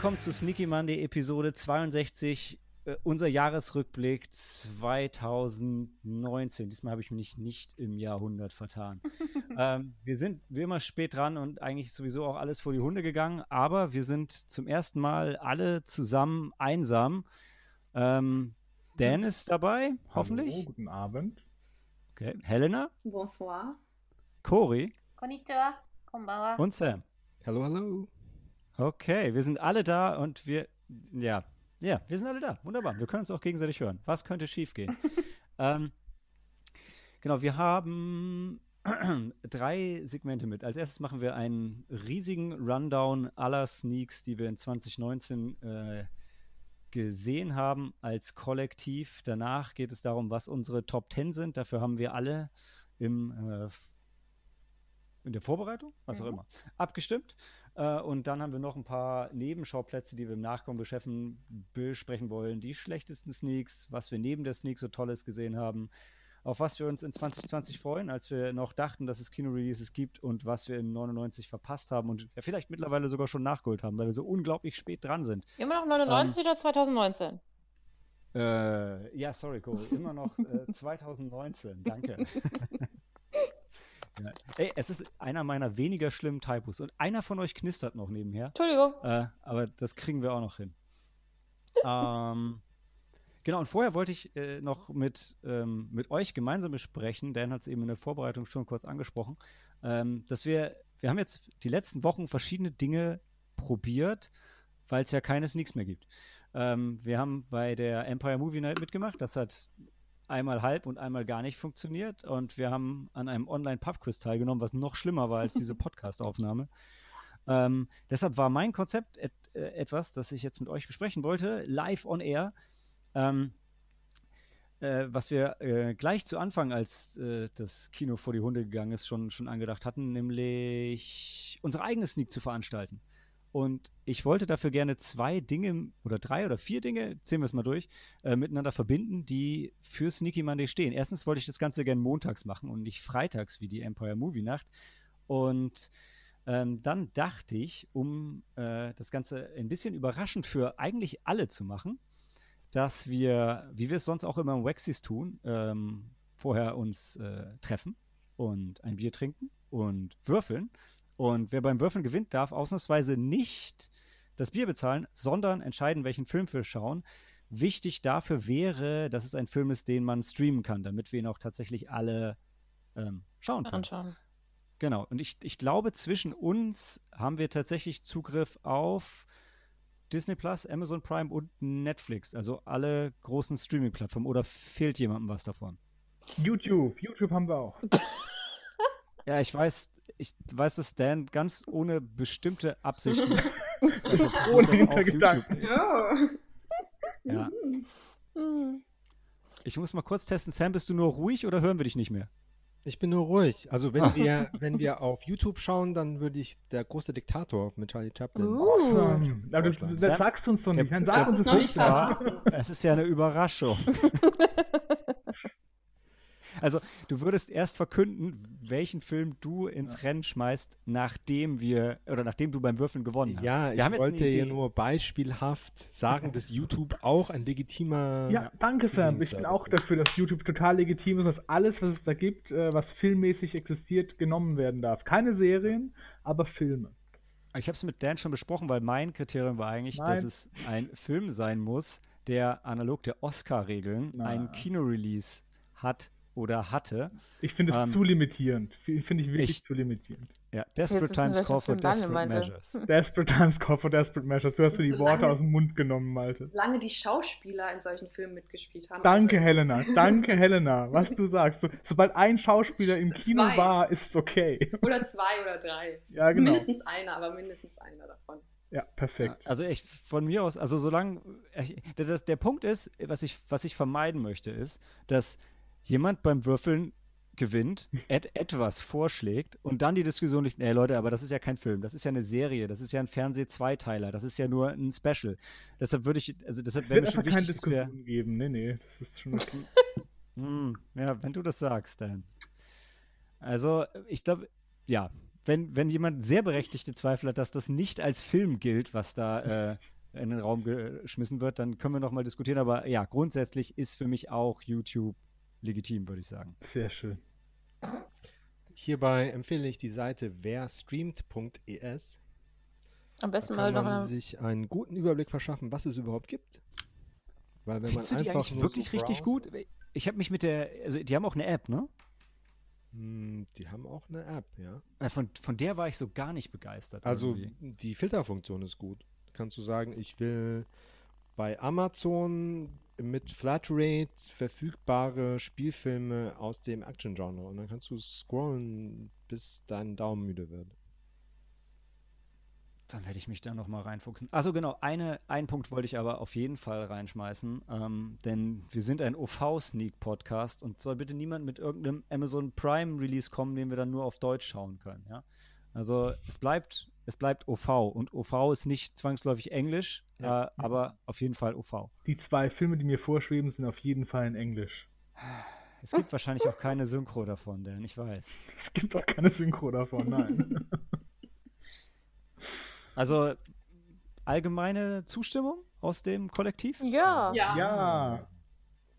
willkommen zu Sneaky Monday Episode 62, äh, unser Jahresrückblick 2019. Diesmal habe ich mich nicht im Jahrhundert vertan. ähm, wir sind wie immer spät dran und eigentlich sowieso auch alles vor die Hunde gegangen, aber wir sind zum ersten Mal alle zusammen einsam. Ähm, Dan ist dabei, hoffentlich. Guten Abend. Okay. Helena. Bonsoir. Cory. Konnichiwa. Konbawa. Und Sam. Hallo, hallo. Okay, wir sind alle da und wir, ja, ja, wir sind alle da. Wunderbar. Wir können uns auch gegenseitig hören. Was könnte schiefgehen? ähm, genau, wir haben drei Segmente mit. Als erstes machen wir einen riesigen Rundown aller Sneaks, die wir in 2019 äh, gesehen haben als Kollektiv. Danach geht es darum, was unsere Top 10 sind. Dafür haben wir alle im äh, in der Vorbereitung, was auch immer, abgestimmt. Äh, und dann haben wir noch ein paar Nebenschauplätze, die wir im Nachkommen besprechen wollen. Die schlechtesten Sneaks, was wir neben der Sneak so Tolles gesehen haben, auf was wir uns in 2020 freuen, als wir noch dachten, dass es Kino-Releases gibt und was wir in 99 verpasst haben und ja, vielleicht mittlerweile sogar schon nachgeholt haben, weil wir so unglaublich spät dran sind. Immer noch 99 oder 2019? Äh, ja, sorry, Cory, immer noch äh, 2019, danke. ja. Ey, es ist einer meiner weniger schlimmen Typos und einer von euch knistert noch nebenher. Entschuldigung. Äh, aber das kriegen wir auch noch hin. ähm, genau, und vorher wollte ich äh, noch mit, ähm, mit euch gemeinsam besprechen, Dan hat es eben in der Vorbereitung schon kurz angesprochen, ähm, dass wir, wir haben jetzt die letzten Wochen verschiedene Dinge probiert, weil es ja keine Sneaks mehr gibt. Ähm, wir haben bei der Empire Movie Night mitgemacht, das hat einmal halb und einmal gar nicht funktioniert und wir haben an einem Online-Pub-Quiz teilgenommen, was noch schlimmer war als diese Podcast-Aufnahme. Ähm, deshalb war mein Konzept et äh, etwas, das ich jetzt mit euch besprechen wollte, live on air. Ähm, äh, was wir äh, gleich zu Anfang, als äh, das Kino vor die Hunde gegangen ist, schon, schon angedacht hatten, nämlich unsere eigene Sneak zu veranstalten. Und ich wollte dafür gerne zwei Dinge oder drei oder vier Dinge, zählen wir es mal durch, äh, miteinander verbinden, die für Sneaky Monday stehen. Erstens wollte ich das Ganze gerne montags machen und nicht freitags wie die Empire Movie Nacht. Und ähm, dann dachte ich, um äh, das Ganze ein bisschen überraschend für eigentlich alle zu machen, dass wir, wie wir es sonst auch immer im Waxis tun, ähm, vorher uns äh, treffen und ein Bier trinken und würfeln. Und wer beim Würfeln gewinnt, darf ausnahmsweise nicht das Bier bezahlen, sondern entscheiden, welchen Film wir schauen. Wichtig dafür wäre, dass es ein Film ist, den man streamen kann, damit wir ihn auch tatsächlich alle ähm, schauen können. Anschauen. Genau. Und ich, ich glaube, zwischen uns haben wir tatsächlich Zugriff auf Disney Plus, Amazon Prime und Netflix. Also alle großen Streaming-Plattformen. Oder fehlt jemandem was davon? YouTube, YouTube haben wir auch. Ja, ich weiß, ich weiß, dass Dan ganz ohne bestimmte Absichten. verpackt Ohne Hintergedanken. Ja. Ja. Hm. Ich muss mal kurz testen. Sam, bist du nur ruhig oder hören wir dich nicht mehr? Ich bin nur ruhig. Also wenn wir, wenn wir auf YouTube schauen, dann würde ich der große Diktator mit Charlie Chaplin. Uh. Awesome. Aber das, das sagst du uns doch nicht. Dann der- sag uns es nicht. Es ist ja eine Überraschung. Also, du würdest erst verkünden, welchen Film du ins Rennen schmeißt, nachdem wir oder nachdem du beim Würfeln gewonnen hast. Ja, wir ich haben jetzt eine wollte ja nur beispielhaft sagen, dass YouTube auch ein legitimer. Ja, danke Sam. Ich bin auch dafür, dass YouTube total legitim ist, dass alles, was es da gibt, äh, was filmmäßig existiert, genommen werden darf. Keine Serien, aber Filme. Ich habe es mit Dan schon besprochen, weil mein Kriterium war eigentlich, Nein. dass es ein Film sein muss, der analog der Oscar-Regeln einen Kinorelease hat oder hatte. Ich finde es Ähm, zu limitierend. Finde ich wirklich ich- zu limitierend. Ja, Desperate Times Call for Desperate meinte. Measures. Desperate Times Call for Desperate Measures. Du hast mir die Worte Lange- aus dem Mund genommen, Malte. Lange die Schauspieler in solchen Filmen mitgespielt haben. Danke, Also, Helena. Danke, Helena. Was du sagst. So, sobald ein Schauspieler im Kino Zwei. war, ist es okay. Oder zwei oder drei. Ja, genau. Mindestens einer, aber mindestens einer davon. Ja, perfekt. Also ich von mir aus, also solange ich, das, der Punkt ist, was ich, was ich vermeiden möchte, ist, dass jemand beim Würfeln gewinnt, et, etwas vorschlägt und dann die Diskussion nicht, nee Leute, aber das ist ja kein Film, das ist ja eine Serie, das ist ja ein Fernseh-Zweiteiler, das ist ja nur ein Special. Deshalb würde ich, also deshalb Es wäre mir schon keine wichtig, wir, Diskussion geben. Nee, nee, das ist schon okay. Hm, ja, wenn du das sagst, dann. Also, ich glaube, ja, wenn, wenn jemand sehr berechtigte Zweifel hat, dass das nicht als Film gilt, was da äh, in den Raum geschmissen wird, dann können wir noch mal diskutieren. Aber ja, grundsätzlich ist für mich auch YouTube legitim, würde ich sagen. Sehr schön. Hierbei empfehle ich die Seite werstreamt.es. Am Da besten mal kann noch man eine, sich einen guten Überblick verschaffen, was es überhaupt gibt. Weil wenn Findest du man die einfach eigentlich wirklich so richtig gut? Ich habe mich mit der, also die haben auch eine App, ne? Hm, Die haben auch eine App, ja. Äh, Von, von der war ich so gar nicht begeistert. Also irgendwie. die Filterfunktion ist gut. Kannst du sagen, ich will bei Amazon mit Flatrate verfügbare Spielfilme aus dem Action-Genre und dann kannst du scrollen, bis dein Daumen müde wird. Dann werde ich mich da noch mal reinfuchsen. Also genau, eine, einen Punkt wollte ich aber auf jeden Fall reinschmeißen, ähm, denn wir sind ein OV-Sneak-Podcast und soll bitte niemand mit irgendeinem Amazon Prime-Release kommen, den wir dann nur auf Deutsch schauen können. Ja? Also es bleibt, es bleibt OV und OV ist nicht zwangsläufig Englisch, Ja. äh, aber auf jeden Fall OV. Die zwei Filme, die mir vorschweben, sind auf jeden Fall in Englisch. Es gibt wahrscheinlich auch keine Synchro davon, denn ich weiß. Es gibt auch keine Synchro davon, nein. Also allgemeine Zustimmung aus dem Kollektiv? ja. Ja. ja.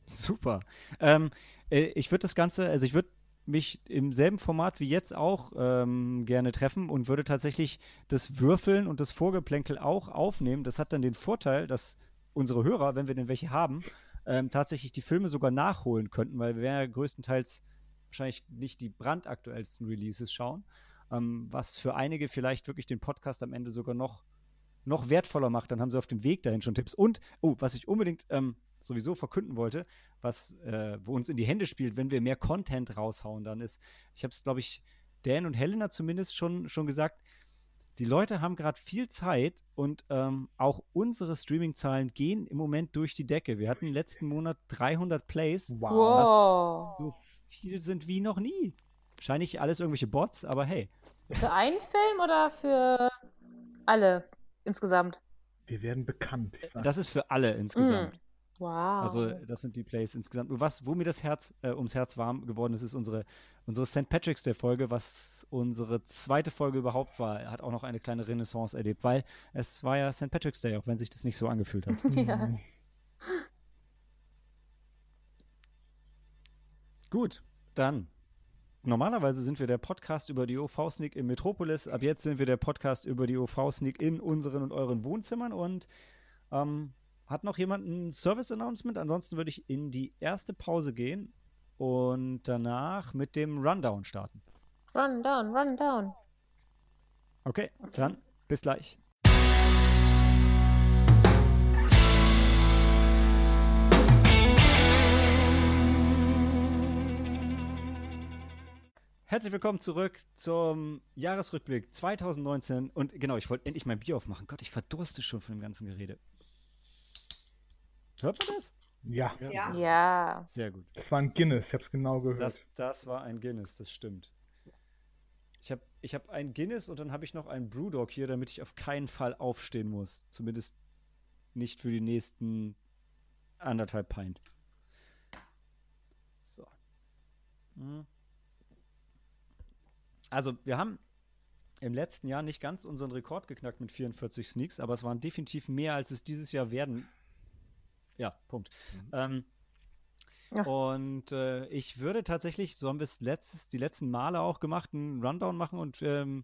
Super. Ähm, äh, ich würde das Ganze, also ich würde mich im selben Format wie jetzt auch ähm, gerne treffen und würde tatsächlich das Würfeln und das Vorgeplänkel auch aufnehmen. Das hat dann den Vorteil, dass unsere Hörer, wenn wir denn welche haben, ähm, tatsächlich die Filme sogar nachholen könnten, weil wir ja größtenteils wahrscheinlich nicht die brandaktuellsten Releases schauen, ähm, was für einige vielleicht wirklich den Podcast am Ende sogar noch, noch wertvoller macht. Dann haben sie auf dem Weg dahin schon Tipps. Und, oh, was ich unbedingt ähm, sowieso verkünden wollte, was äh, wo uns in die Hände spielt, wenn wir mehr Content raushauen, dann ist, ich habe es, glaube ich, Dan und Helena zumindest schon, schon gesagt, die Leute haben gerade viel Zeit und ähm, auch unsere Streaming-Zahlen gehen im Moment durch die Decke. Wir hatten letzten Monat 300 Plays, Wow. Wow. so viel sind wie noch nie. Wahrscheinlich alles irgendwelche Bots, aber hey. Für einen Film oder für alle insgesamt? Wir werden bekannt. Ich sag. Das ist für alle insgesamt. Mm. Wow. Also das sind die Plays insgesamt. Und was, wo mir das Herz äh, ums Herz warm geworden ist, ist unsere, unsere St. Patrick's Day Folge, was unsere zweite Folge überhaupt war. Er hat auch noch eine kleine Renaissance erlebt, weil es war ja St. Patrick's Day, auch wenn sich das nicht so angefühlt hat. ja. Gut, dann. Normalerweise sind wir der Podcast über die OV-Sneak im Metropolis. Ab jetzt sind wir der Podcast über die OV-Sneak in unseren und euren Wohnzimmern. Und ähm, hat noch jemand ein Service-Announcement? Ansonsten würde ich in die erste Pause gehen und danach mit dem Rundown starten. Run down, run down. Okay, dann bis gleich. Herzlich willkommen zurück zum Jahresrückblick 2019. Und genau, ich wollte endlich mein Bier aufmachen. Gott, ich verdurste schon von dem ganzen Gerede. Hört man das? Ja, Ja. Ja. Sehr gut. das war ein Guinness, ich hab's genau gehört. Das, das war ein Guinness, das stimmt. Ich habe ich hab ein Guinness und dann habe ich noch einen Brewdog hier, damit ich auf keinen Fall aufstehen muss. Zumindest nicht für die nächsten anderthalb Pint. So. Hm. Also, wir haben im letzten Jahr nicht ganz unseren Rekord geknackt mit 44 Sneaks, aber es waren definitiv mehr, als es dieses Jahr werden. Ja, Punkt. Ähm, Ja. und äh, ich würde tatsächlich, so haben wir es letztes, die letzten Male auch gemacht, einen Rundown machen und ähm,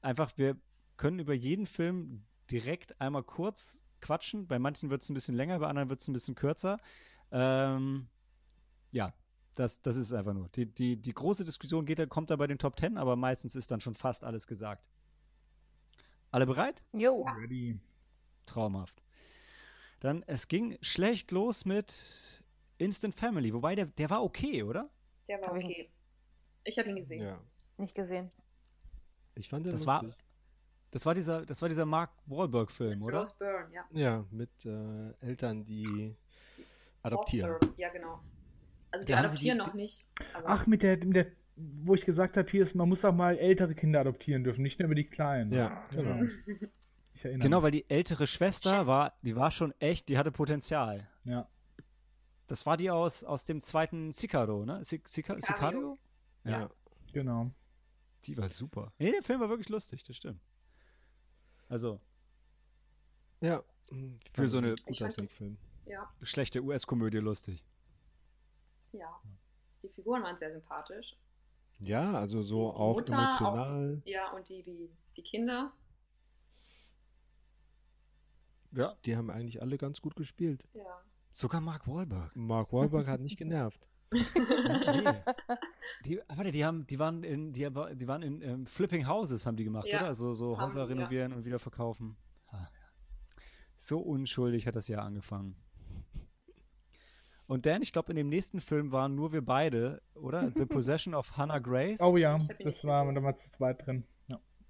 einfach, wir können über jeden Film direkt einmal kurz quatschen. Bei manchen wird es ein bisschen länger, bei anderen wird es ein bisschen kürzer. Ähm, ja, das, das ist es einfach nur. Die, die, die große Diskussion geht, kommt da bei den Top Ten, aber meistens ist dann schon fast alles gesagt. Alle bereit? Jo. Ready. Traumhaft. Dann, es ging schlecht los mit Instant Family, wobei der, der war okay, oder? Der war okay. Ich habe ihn gesehen. Ja. Nicht gesehen. Ich fand den Das war- lustig. Das war dieser, das war dieser Mark Wahlberg-Film, oder? Rose Byrne, ja. Ja, mit äh, Eltern, die adoptieren. Ja, genau. Also die Da adoptieren die- noch nicht. Aber Ach, mit der, mit der, wo ich gesagt habe, hier ist, man muss auch mal ältere Kinder adoptieren dürfen, nicht nur über die Kleinen. Ja, genau. Ich erinnere Genau, mich. weil die ältere Schwester war, die war schon echt, die hatte Potenzial. Ja. Das war die aus, aus dem zweiten Sicario, ne? Sic- Sica- Sicario. Ja. Ja. Genau. Die war super. Nee, der Film war wirklich lustig, das stimmt. Also, Ja. Für so eine- Sneak-Film. Ja, schlechte US-Komödie lustig. ja. Die Figuren waren sehr sympathisch. Ja, also so Die auch Mutter, emotional. Ja, und die, die, die Kinder. Ja. Die haben eigentlich alle ganz gut gespielt. Ja. Sogar Mark Wahlberg. Mark Wahlberg hat nicht genervt. nee. Die, ah, warte, die haben, die waren in, die, die waren in ähm, Flipping Houses, haben die gemacht, Ja, oder? Also so haben Häuser ja. renovieren und wieder verkaufen. Ah, ja. So unschuldig hat das Jahr angefangen. Und Dan, ich glaube, in dem nächsten Film waren nur wir beide, oder? The Possession of Hannah Grace. Oh ja, das war damals zu zweit drin.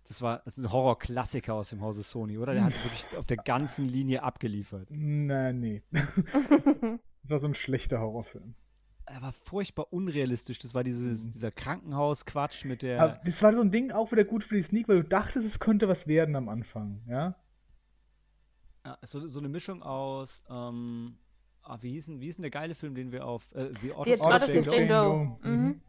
Das war das ist ein Horror-Klassiker aus dem Hause Sony, oder? Der hat wirklich auf der ganzen Linie abgeliefert. Na, nee. das war so ein schlechter Horrorfilm. Er war furchtbar unrealistisch. Das war dieses, dieser Krankenhaus-Quatsch mit der. Aber das war so ein Ding auch wieder gut für die Sneak, weil du dachtest, es könnte was werden am Anfang, ja? Ja, so, so eine Mischung aus, ähm, ah, wie, hieß denn, wie hieß denn der geile Film, den wir auf äh, The Die Autopsy of Autopsy Jane of Doe? Jane Doe. Doe. Mhm.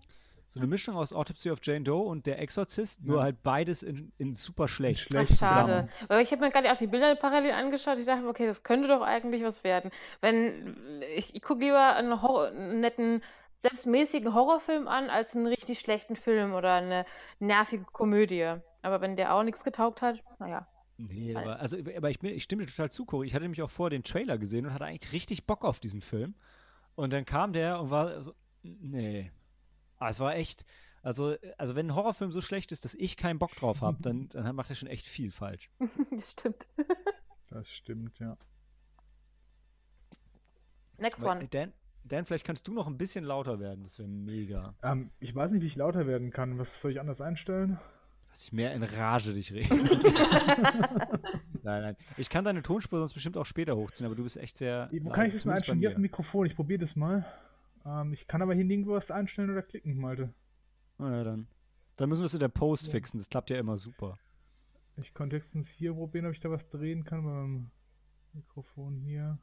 So eine Mischung aus Autopsy of Jane Doe und Der Exorzist, nur Ja. halt beides in, in super schlecht. Schlecht. Ach, zusammen. schade. Aber ich habe mir gerade auch die Bilder parallel angeschaut. Ich dachte, mir, okay, das könnte doch eigentlich was werden. Wenn ich, ich gucke lieber einen, Horror, einen netten, selbstmäßigen Horrorfilm an, als einen richtig schlechten Film oder eine nervige Komödie. Aber wenn der auch nichts getaugt hat, naja. Nee, aber, also, aber ich, ich stimme dir total zu, Cory. Ich hatte nämlich auch vor den Trailer gesehen und hatte eigentlich richtig Bock auf diesen Film. Und dann kam der und war so, nee. Ah, es war echt, also, also wenn ein Horrorfilm so schlecht ist, dass ich keinen Bock drauf habe, dann, dann macht er schon echt viel falsch. das stimmt. Das stimmt, ja. Next Aber, one. äh, Dan, Dan, vielleicht kannst du noch ein bisschen lauter werden, das wäre mega. Ähm, ich weiß nicht, wie ich lauter werden kann. Was soll ich anders einstellen? Dass ich mehr in Rage dich rede. nein, nein. Ich kann deine Tonspur sonst bestimmt auch später hochziehen, aber du bist echt sehr. Wo kann ich das mal einstellen? Hier auf dem mir. Mikrofon. Ich probiere das mal. Ähm, ich kann aber hier nirgendwo was einstellen oder klicken, Malte. Na ja, dann. Dann müssen wir es in der Post fixen, das klappt ja immer super. Ich konnte höchstens hier probieren, ob ich da was drehen kann beim Mikrofon hier.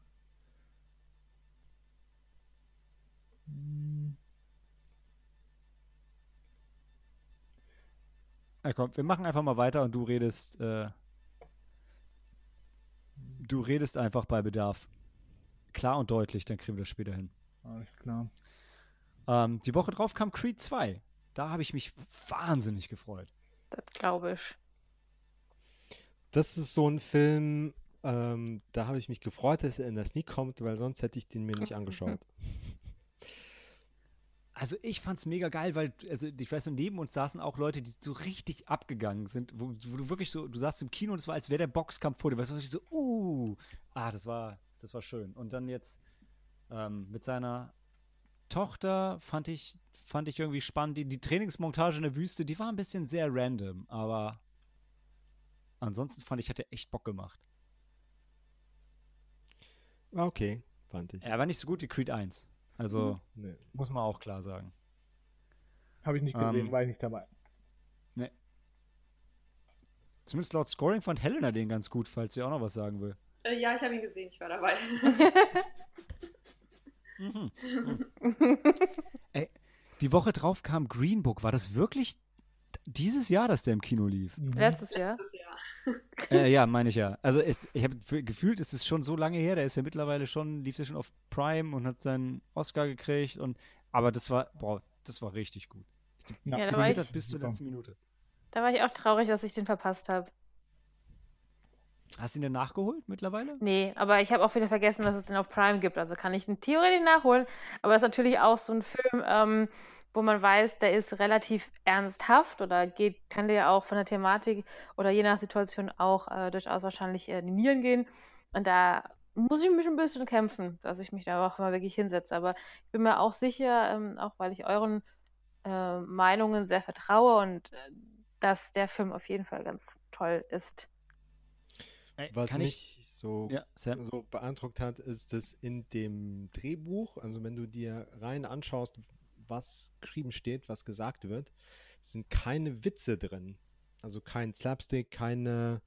Hm, Na komm, wir machen einfach mal weiter und du redest, äh, du redest einfach bei Bedarf. Klar und deutlich, dann kriegen wir das später hin. Alles klar. Ähm, die Woche drauf kam Creed 2. Da habe ich mich wahnsinnig gefreut. Das glaube ich. Das ist so ein Film, ähm, da habe ich mich gefreut, dass er in der Sneak kommt, weil sonst hätte ich den mir nicht angeschaut. Also ich fand's mega geil, weil, also ich weiß, neben uns saßen auch Leute, die so richtig abgegangen sind, wo, wo du wirklich so, du saßt im Kino und es war, als wäre der Boxkampf vor dir, weißt du, ich so, uh, ah, das war, das war schön. Und dann jetzt ähm, mit seiner Tochter fand ich, fand ich irgendwie spannend. Die, die Trainingsmontage in der Wüste, die war ein bisschen sehr random, aber ansonsten fand ich, hat er echt Bock gemacht. War okay, fand ich. Er war nicht so gut wie Creed 1. Also, Nee. muss man auch klar sagen. Habe ich nicht gesehen, Ähm, war ich nicht dabei. Zumindest laut Scoring fand Helena den ganz gut, falls sie auch noch was sagen will. Äh, ja, ich habe ihn gesehen, ich war dabei. Mhm. Ey, die Woche drauf kam Green Book. War das wirklich dieses Jahr, dass der im Kino lief? Mhm. Letztes Jahr. Das Jahr. äh, ja, meine ich ja. Also es, ich habe gefühlt, es ist schon so lange her. Der ist ja mittlerweile schon, lief ja schon auf Prime und hat seinen Oscar gekriegt. Und aber das war, boah, das war richtig gut. Ja, Ja, da Ich war ich- bis zur letzten Minute. Da war ich auch traurig, dass ich den verpasst habe. Hast du ihn denn nachgeholt mittlerweile? Nee, aber ich habe auch wieder vergessen, dass es den auf Prime gibt. Also kann ich ihn theoretisch nachholen. Aber es ist natürlich auch so ein Film, ähm, wo man weiß, der ist relativ ernsthaft oder geht, kann dir auch von der Thematik oder je nach Situation auch äh, durchaus wahrscheinlich äh, in die Nieren gehen. Und da muss ich mich ein bisschen kämpfen, dass ich mich da auch mal wirklich hinsetze. Aber ich bin mir auch sicher, ähm, auch weil ich euren äh, Meinungen sehr vertraue und äh, dass der Film auf jeden Fall ganz toll ist. Ey, Was kann ich? mich so, Ja, Sam. so beeindruckt hat, ist, dass in dem Drehbuch, also wenn du dir rein anschaust, was geschrieben steht, was gesagt wird, sind keine Witze drin. Also kein Slapstick, keine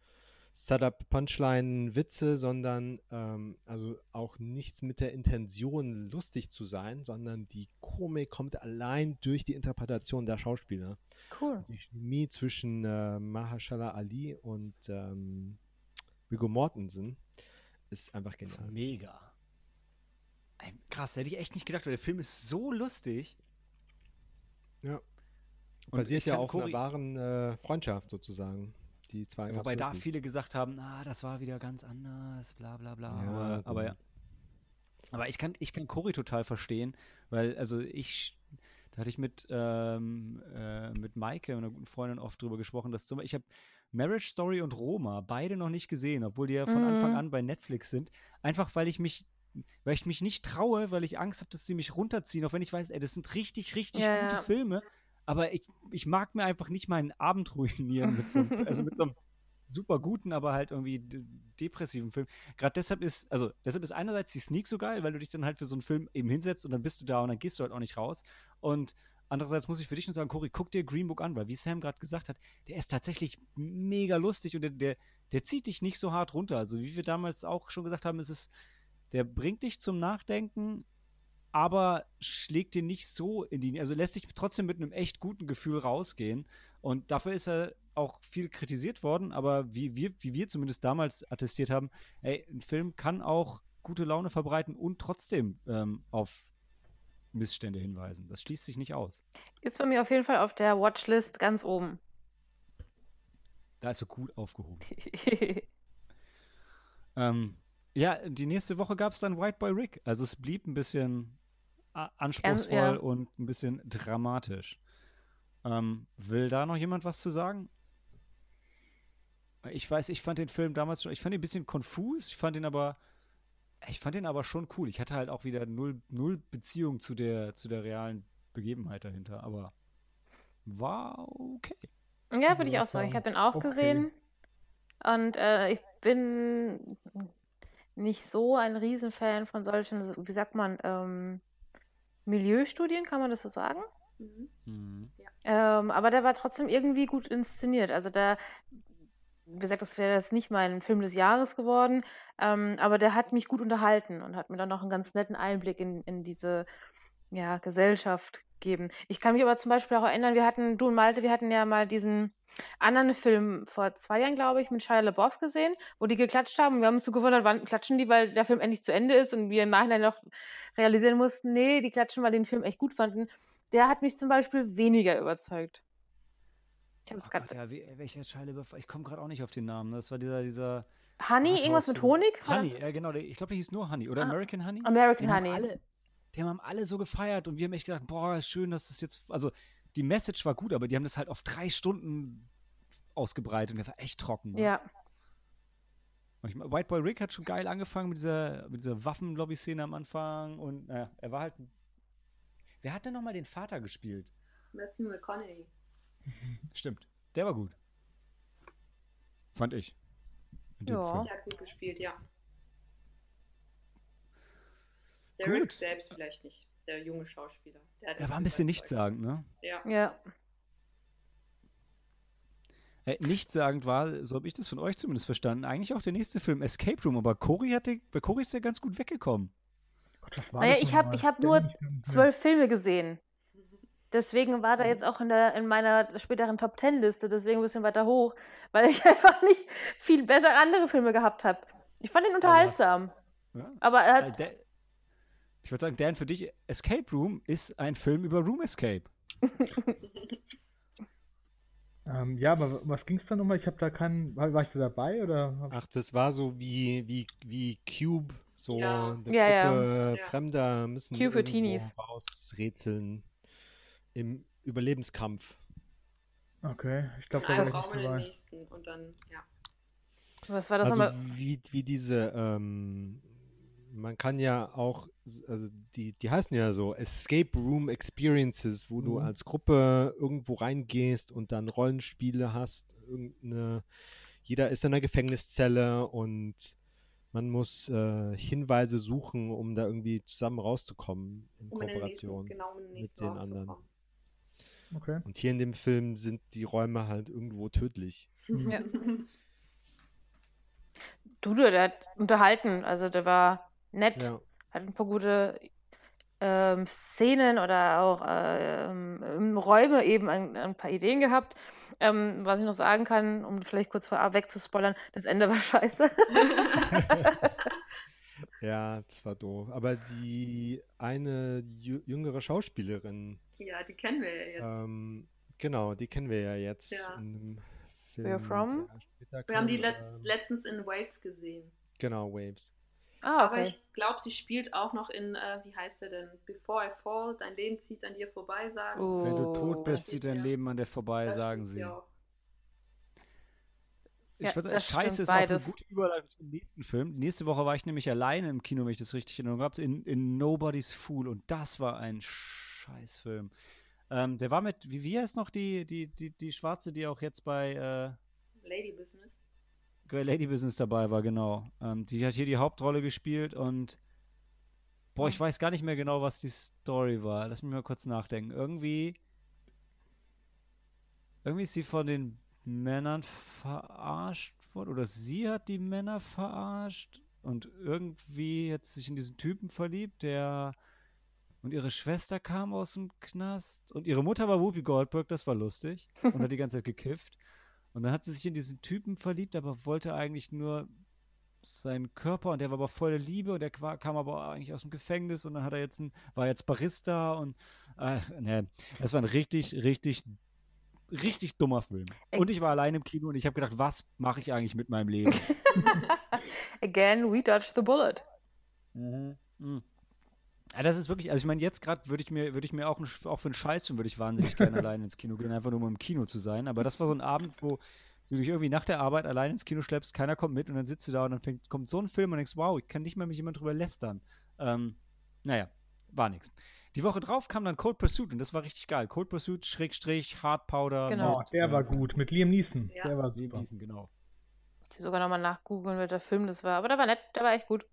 Setup, Punchline, Witze, sondern ähm, also auch nichts mit der Intention, lustig zu sein, sondern die Komik kommt allein durch die Interpretation der Schauspieler. Cool. Die Chemie zwischen äh, Mahershala Ali und ähm, Viggo Mortensen ist einfach Das ist genial. mega. Krass, hätte ich echt nicht gedacht, weil der Film ist so lustig. Ja. Und Basiert ja auf Cory- einer wahren äh, Freundschaft sozusagen. Die zwei Wobei da viele gesagt haben, ah, das war wieder ganz anders, bla bla bla. Ja, aber, ja. aber ich kann, ich kann Cory total verstehen, weil, also ich, da hatte ich mit, ähm, äh, mit Maike, einer guten Freundin, oft drüber gesprochen, dass zum, ich habe Marriage Story und Roma beide noch nicht gesehen, obwohl die ja von Mhm. Anfang an bei Netflix sind. Einfach weil ich mich, weil ich mich nicht traue, weil ich Angst habe, dass sie mich runterziehen, auch wenn ich weiß, ey, das sind richtig, richtig Ja, gute ja. Filme. Aber ich, ich mag mir einfach nicht meinen Abend ruinieren mit so einem, also mit so einem super guten, aber halt irgendwie de- depressiven Film. Gerade deshalb ist, also deshalb ist einerseits die Sneak so geil, weil du dich dann halt für so einen Film eben hinsetzt und dann bist du da und dann gehst du halt auch nicht raus. Und andererseits muss ich für dich nur sagen, Cory, guck dir Green Book an, weil wie Sam gerade gesagt hat, der ist tatsächlich mega lustig und der, der, der zieht dich nicht so hart runter. Also wie wir damals auch schon gesagt haben, es ist, der bringt dich zum Nachdenken, aber schlägt dir nicht so in die, also lässt sich trotzdem mit einem echt guten Gefühl rausgehen. Und dafür ist er auch viel kritisiert worden, aber wie wir, wie wir zumindest damals attestiert haben, ey, ein Film kann auch gute Laune verbreiten und trotzdem ähm, auf Missstände hinweisen. Das schließt sich nicht aus. Ist bei mir auf jeden Fall auf der Watchlist ganz oben. Da ist er gut aufgehoben. Ähm, ja, die nächste Woche gab es dann White Boy Rick. Also es blieb ein bisschen a- anspruchsvoll ja. und ein bisschen dramatisch. Ähm, will da noch jemand was zu sagen? Ich weiß, ich fand den Film damals schon, ich fand ihn ein bisschen konfus, ich fand ihn aber, ich fand ihn aber schon cool. Ich hatte halt auch wieder null, null Beziehung zu der, zu der realen Begebenheit dahinter, aber war okay. Ja, würde ich auch sagen. Ich habe ihn auch okay. gesehen. Und äh, ich bin nicht so ein Riesenfan von solchen, wie sagt man, ähm, Milieustudien, kann man das so sagen? Mhm. Mhm. Ähm, aber der war trotzdem irgendwie gut inszeniert. Also wie gesagt, das wäre jetzt nicht mein Film des Jahres geworden, ähm, aber der hat mich gut unterhalten und hat mir dann noch einen ganz netten Einblick in, in diese ja, Gesellschaft gegeben. Ich kann mich aber zum Beispiel auch erinnern, wir hatten, du und Malte, wir hatten ja mal diesen anderen Film vor zwei Jahren, glaube ich, mit Shia LaBeouf gesehen, wo die geklatscht haben. Wir haben uns so gewundert, wann klatschen die, weil der Film endlich zu Ende ist und wir im Nachhinein noch realisieren mussten, nee, die klatschen, weil die den Film echt gut fanden. Der hat mich zum Beispiel weniger überzeugt. Ich habe Oh. Gott, ja, wie, welcher Scheibe, ich komme gerade auch nicht auf den Namen. Das war dieser, dieser Honey, irgendwas mit Honig? Honey, ja genau, ich glaube, der hieß nur Honey. Oder Ah, American Honey? American Den haben Honey. alle, die haben alle so gefeiert und wir haben echt gedacht, boah, schön, dass es jetzt, also die Message war gut, aber die haben das halt auf drei Stunden ausgebreitet und der war echt trocken. ne? Ja. White Boy Rick hat schon geil angefangen mit dieser, mit dieser Waffenlobby-Szene am Anfang und naja, er war halt. Wer hat denn nochmal den Vater gespielt? Matthew McConaughey. Stimmt, der war gut. Fand ich. Ja. Der hat gut gespielt, ja. Der Gut. Rick selbst vielleicht nicht. Der junge Schauspieler. Der hat Er war ein bisschen nichtssagend, ne? Ja. Ja. Äh, nichtssagend war, so habe ich das von euch zumindest verstanden, eigentlich auch der nächste Film Escape Room, aber Cory hatte, bei Cory ist der ganz gut weggekommen. Gott, was war Naja, das ich hab- nochmal? ich hab nur. Zwölf Filme gesehen. Deswegen war da jetzt auch in, der, in meiner späteren Top Ten Liste, deswegen ein bisschen weiter hoch, weil ich einfach nicht viel bessere andere Filme gehabt habe. Ich fand ihn unterhaltsam. Ja? Aber er hat, ich würde sagen, Dan, für dich, Escape Room ist ein Film über Room Escape. Ähm, ja, aber was ging's da nochmal? Ich habe da keinen. War, war ich da dabei oder? Ach, das war so wie, wie, wie Cube, so Ja. eine Ja. Gruppe Ja. Fremder müssen Cube für irgendwo Teenies. rausrätseln im Überlebenskampf. Okay, ich glaube, da Ein war ich nicht den nächsten und dann, ja. was war das Also nochmal? wie, wie diese, ähm, man kann ja auch, also die, die heißen ja so Escape Room Experiences, wo du Mhm. als Gruppe irgendwo reingehst und dann Rollenspiele hast. Irgendeine, jeder ist in einer Gefängniszelle und man muss äh, Hinweise suchen, um da irgendwie zusammen rauszukommen in Um in den nächsten, Kooperation. genau in den mit den anderen. kommen. Okay. Und hier in dem Film sind die Räume halt irgendwo tödlich. Mhm. Ja. Du, der hat unterhalten. Also der war nett, Ja. hat ein paar gute ähm, Szenen oder auch ähm, Räume eben ein, ein paar Ideen gehabt. Ähm, was ich noch sagen kann, um vielleicht kurz vorab zu spoilern, das Ende war scheiße. Ja, das war doof. Aber die eine jü- jüngere Schauspielerin, Ja, die kennen wir ja jetzt. ähm, genau, die kennen wir ja jetzt Ja. in Where Film, from? der später Wir haben die let ähm, letztens in Waves gesehen. Genau, Waves. ah, Aber okay. ich glaube, sie spielt auch noch in, äh, wie heißt der denn? Before I Fall, dein Leben zieht an dir vorbei, sagen. Wenn du Oh. tot bist, zieht dein Ja. Leben an dir vorbei, Da sagen sie. auch. Ja, Ich würde das Scheiße ist auch eine beides. gute Überleitung zum nächsten Film. Nächste Woche war ich nämlich alleine im Kino, wenn ich das richtig in Erinnerung habe, in, in Nobody's Fool. Und das war ein Scheißfilm. Ähm, der war mit, wie, wie heißt noch die, die, die, die Schwarze, die auch jetzt bei äh, Lady Business. Lady Business dabei war, genau. Ähm, die hat hier die Hauptrolle gespielt und boah, ich weiß gar nicht mehr genau, was die Story war. Lass mich mal kurz nachdenken. Irgendwie, irgendwie ist sie von den Männern verarscht worden oder sie hat die Männer verarscht und irgendwie hat sie sich in diesen Typen verliebt, der und ihre Schwester kam aus dem Knast und ihre Mutter war Whoopi Goldberg, das war lustig und hat die ganze Zeit gekifft. Und dann hat sie sich in diesen Typen verliebt, aber wollte eigentlich nur seinen Körper und der war aber voller Liebe und der kam aber eigentlich aus dem Gefängnis und dann hat er jetzt ein, war jetzt Barista und äh, ne, es war ein richtig, richtig, richtig dummer Film. Und ich war allein im Kino und ich habe gedacht, was mache ich eigentlich mit meinem Leben? Again, we dodged the bullet. Mhm. Ja, das ist wirklich, also ich meine, jetzt gerade würde ich mir, würde ich mir auch, ein, auch für einen Scheißfilm würde ich wahnsinnig gerne allein ins Kino gehen, einfach nur um im Kino zu sein. Aber das war so ein Abend, wo du dich irgendwie nach der Arbeit allein ins Kino schleppst, keiner kommt mit und dann sitzt du da und dann fängt, kommt so ein Film und denkst, wow, ich kann nicht mehr mit jemand drüber lästern. Ähm, naja, war nix. Die Woche drauf kam dann Cold Pursuit und das war richtig geil. Cold Pursuit, Schrägstrich, Hard Powder. Genau. Oh, der war gut. Mit Liam Neeson. Ja. Der war Liam super. Neeson, genau. Muss ich sogar nochmal nachgoogeln, welcher Film das war. Aber der war nett, der war echt gut.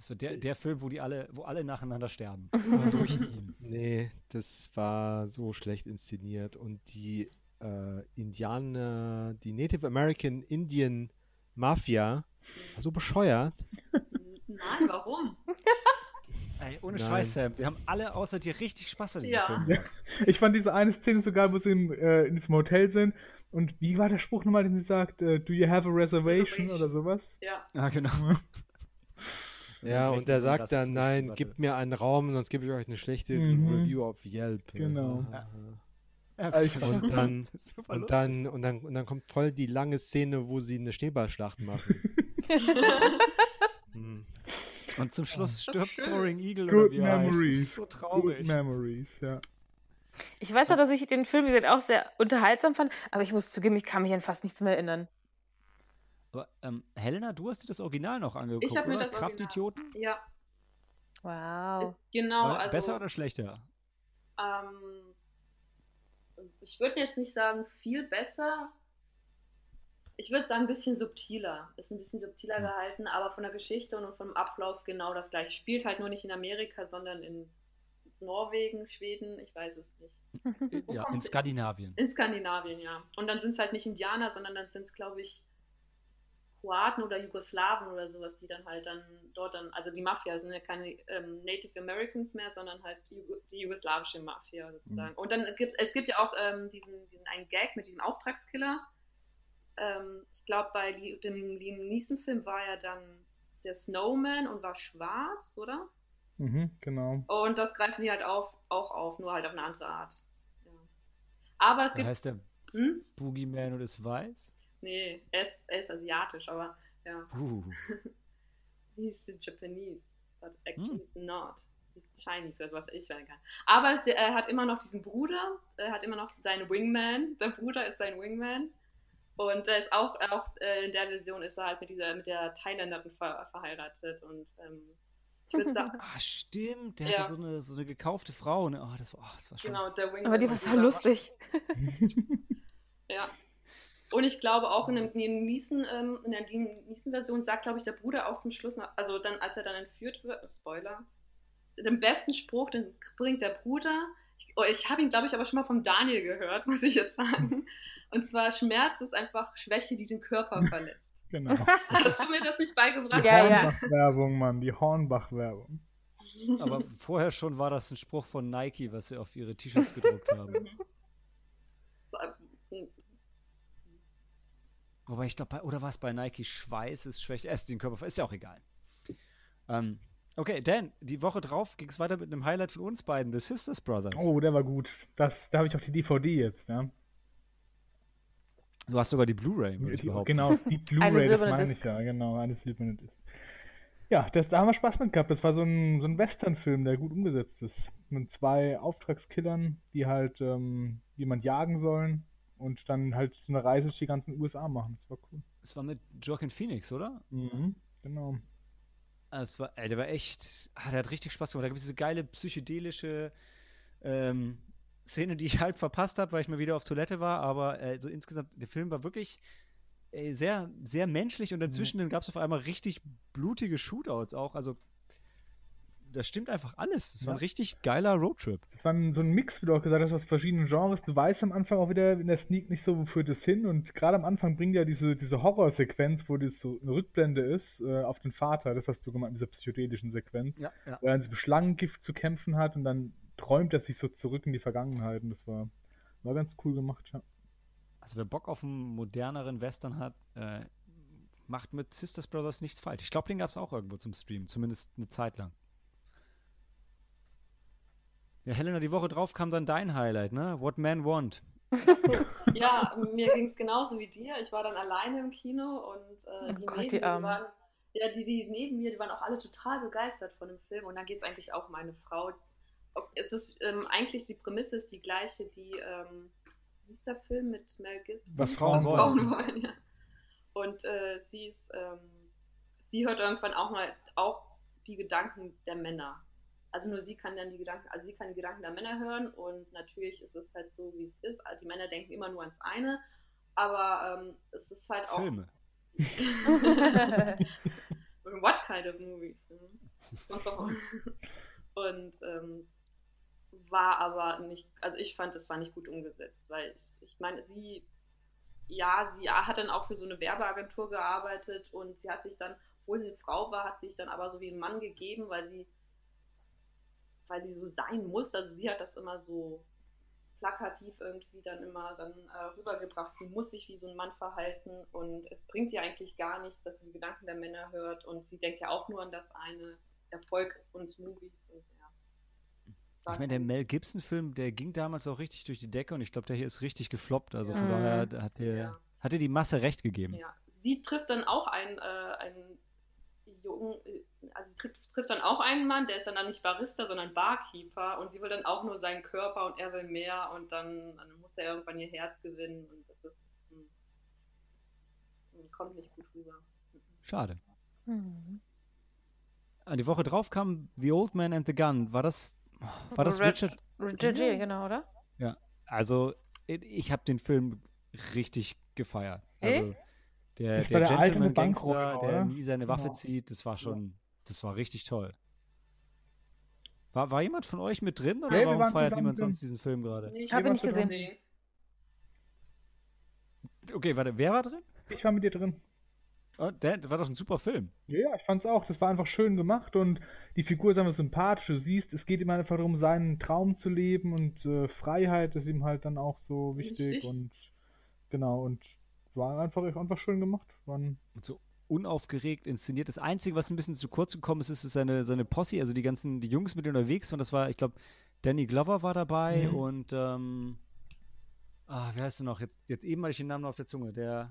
Das war der, der Film, wo die alle, wo alle nacheinander sterben. Durch ihn. Nee, das war so schlecht inszeniert und die äh, Indianer, die Native American Indian Mafia, war so bescheuert. Nein, warum? Ey, ohne Nein. Scheiß, Sam. Wir haben alle außer dir richtig Spaß an diesem Ja. Film. Ja. Ich fand diese eine Szene so geil, wo sie in, äh, in diesem Hotel sind. Und wie war der Spruch nochmal, den sie sagt? Äh, Do you have a reservation, Reservation. oder sowas? Ja. Ja, genau. Ja, und er sagt dann, nein, gebt mir einen Raum, sonst gebe ich euch eine schlechte Mhm. Review auf Yelp. Genau. Ja. Also Und dann, super und dann, und dann, und dann kommt voll die lange Szene, wo sie eine Schneeballschlacht machen. Hm. Und zum Schluss stirbt. Soaring Eagle Good oder wie er heißt. Das memories. ist so Good traurig. memories, ja. Ich weiß noch, dass ich den Film, wie gesagt, auch sehr unterhaltsam fand, aber ich muss zugeben, ich kann mich an fast nichts mehr erinnern. Aber, ähm, Helena, du hast dir das Original noch angeguckt, Ich hab mir oder? das Original- Kraftidioten? Ja. Wow. Ist, genau, War also. Besser oder schlechter? Ähm, ich würde jetzt nicht sagen viel besser. Ich würde sagen ein bisschen subtiler. Ist ein bisschen subtiler Hm. gehalten, aber von der Geschichte und vom Ablauf genau das gleiche. Spielt halt nur nicht in Amerika, sondern in Norwegen, Schweden, ich weiß es nicht. Wo ja, in? Skandinavien. In Skandinavien, ja. Und dann sind es halt nicht Indianer, sondern dann sind es, glaube ich, Kroaten oder Jugoslawen oder sowas, die dann halt dann dort dann, also die Mafia sind ja keine ähm, Native Americans mehr, sondern halt die, Jugo- die jugoslawische Mafia sozusagen. Und dann gibt es gibt ja auch ähm, diesen, diesen einen Gag mit diesem Auftragskiller. Ähm, ich glaube, bei dem Liam Neeson-Film war ja dann der Snowman und war schwarz, oder? Mhm, genau. Und das greifen die halt auf, auch auf, nur halt auf eine andere Art. Ja. Aber es Da gibt. heißt der Hm? Boogeyman und ist weiß? Nee, er ist, er ist asiatisch, aber ja. Uh. He's Japanese, but Hm. actually he's not. He's Chinese oder was ich sagen kann. Aber es, er hat immer noch diesen Bruder, er hat immer noch seinen Wingman. Der Bruder ist sein Wingman. Und er ist auch, auch äh, in der Version ist er halt mit dieser, mit der Thailänderin ver verheiratet. Und ähm, ich würde sagen, Ah, stimmt. Der Ja. hatte so eine, so eine gekaufte Frau. Ne? Oh, das war, oh, das war schon. genau, der Wingman. Aber die war so lustig. Ja. Und ich glaube auch in, dem, in, dem Niesen, ähm, in der Niesen-Version sagt, glaube ich, der Bruder auch zum Schluss, noch, also dann, als er dann entführt wird, Spoiler, den besten Spruch, den bringt der Bruder. Ich, oh, ich habe ihn, glaube ich, aber schon mal vom Daniel gehört, muss ich jetzt sagen. Und zwar, Schmerz ist einfach Schwäche, die den Körper verlässt. Genau. Hast du mir das nicht beigebracht? Die ja. Hornbach-Werbung, Mann, die Hornbach-Werbung. Aber vorher schon war das ein Spruch von Nike, was sie auf ihre T-Shirts gedruckt haben. Wobei ich glaube, oder war es bei Nike Schweiß ist schwächt, erst den Körper, ist ja auch egal. Ähm, okay, Dan, die Woche drauf ging es weiter mit einem Highlight von uns beiden, The Sisters Brothers. Oh, der war gut. Das, da habe ich auch die DVD jetzt, ja. Du hast sogar die Blu-ray, würde ich behaupten. genau, die Blu-ray, das meine Disc. ich ja, genau, eine silberne Disc. Ja, das, da haben wir Spaß mit gehabt. Das war so ein, so ein Western-Film, der gut umgesetzt ist. Mit zwei Auftragskillern, die halt ähm, jemand jagen sollen und dann halt so eine Reise durch die ganzen USA machen. Das war cool. Es war mit Joaquin Phoenix, oder? Mhm, genau. Ah, Es war, ey, der war echt, ah, der hat richtig Spaß gemacht. Da gibt es diese geile psychedelische ähm, Szene, die ich halb verpasst habe, weil ich mal wieder auf Toilette war. Aber äh, so insgesamt, der Film war wirklich ey, sehr, sehr menschlich und dazwischen gab es auf einmal richtig blutige Shootouts auch. Also das stimmt einfach alles. Das war ein Ja. richtig geiler Roadtrip. Es war so ein Mix, wie du auch gesagt hast, aus verschiedenen Genres. Du weißt am Anfang auch wieder in der Sneak nicht so, wo führt es hin. Und gerade am Anfang bringt ja diese, diese Horrorsequenz, wo das so eine Rückblende ist, äh, auf den Vater. Das hast du gemeint, in dieser psychedelischen Sequenz. Ja, ja. Wo er an diesem Schlangengift zu kämpfen hat und dann träumt er sich so zurück in die Vergangenheit. Und das war, war ganz cool gemacht, ja. Also wer Bock auf einen moderneren Western hat, äh, macht mit Sisters Brothers nichts falsch. Ich glaube, den gab es auch irgendwo zum Stream, zumindest eine Zeit lang. Ja, Helena, die Woche drauf kam dann dein Highlight, ne? What Men Want. Ja, mir ging es genauso wie dir. Ich war dann alleine im Kino und äh, Oh die Gott, neben die mir, die waren, ja, die, die neben mir, die waren auch alle total begeistert von dem Film. Und dann geht es eigentlich auch um eine Frau. Es ist ähm, eigentlich die Prämisse ist die gleiche, die ähm, wie ist der Film mit Mel Gibson? Was Frauen wollen. Frauen wollen, ja. Und äh, sie ist, ähm, sie hört irgendwann auch mal auch die Gedanken der Männer. Also nur sie kann dann die Gedanken, also sie kann die Gedanken der Männer hören und natürlich ist es halt so, wie es ist. Also Die Männer denken immer nur ans eine, aber ähm, es ist halt auch. Filme. What kind of movies? Und ähm, war aber nicht, also ich fand, es war nicht gut umgesetzt, weil es, ich meine, sie, ja, sie hat dann auch für so eine Werbeagentur gearbeitet und sie hat sich dann, obwohl sie eine Frau war, hat sich dann aber so wie ein Mann gegeben, weil sie, weil sie so sein muss. Also sie hat das immer so plakativ irgendwie dann immer dann äh, rübergebracht. Sie muss sich wie so ein Mann verhalten und es bringt ihr eigentlich gar nichts, dass sie die Gedanken der Männer hört und sie denkt ja auch nur an das eine, Erfolg und Movies und ja. Ich meine, der Mel Gibson-Film, der ging damals auch richtig durch die Decke und ich glaube, der hier ist richtig gefloppt. Also von Mhm. daher hat dir, Ja. hat dir die Masse recht gegeben. Ja, sie trifft dann auch einen, äh, einen jungen, äh, also sie trifft, trifft dann auch einen Mann, der ist dann, dann nicht Barista, sondern Barkeeper und sie will dann auch nur seinen Körper und er will mehr und dann, dann muss er irgendwann ihr Herz gewinnen und das ist, hm, kommt nicht gut rüber. Schade. Mhm. Die Woche drauf kam The Old Man and the Gun. War das, war das Red- Richard? Richard Gere, genau, oder? Also, ich- habe den Film richtig gefeiert. Also, der, der der Gentleman Gangster, der nie seine Waffe Genau. zieht, das war schon, das war richtig toll. War, war jemand von euch mit drin oder wir warum feiert niemand drin. sonst diesen Film gerade? Nee, ich Hab ihn nicht ihn gesehen. Okay, warte, wer war drin? Ich war mit dir drin. Oh, der, das war doch ein super Film. Ja, ich fand's auch. Das war einfach schön gemacht und die Figur ist einfach sympathisch. Du siehst, es geht ihm einfach darum, seinen Traum zu leben und äh, Freiheit ist ihm halt dann auch so wichtig Richtig. und genau und war einfach, einfach schön gemacht. Waren, Und so unaufgeregt inszeniert. Das Einzige, was ein bisschen zu kurz gekommen ist, ist seine, seine Posse, also die ganzen, die Jungs mit denen unterwegs waren. Das war, ich glaube, Danny Glover war dabei Mhm. und ähm, ah, wer heißt du noch? Jetzt, jetzt eben hatte ich den Namen noch auf der Zunge. Der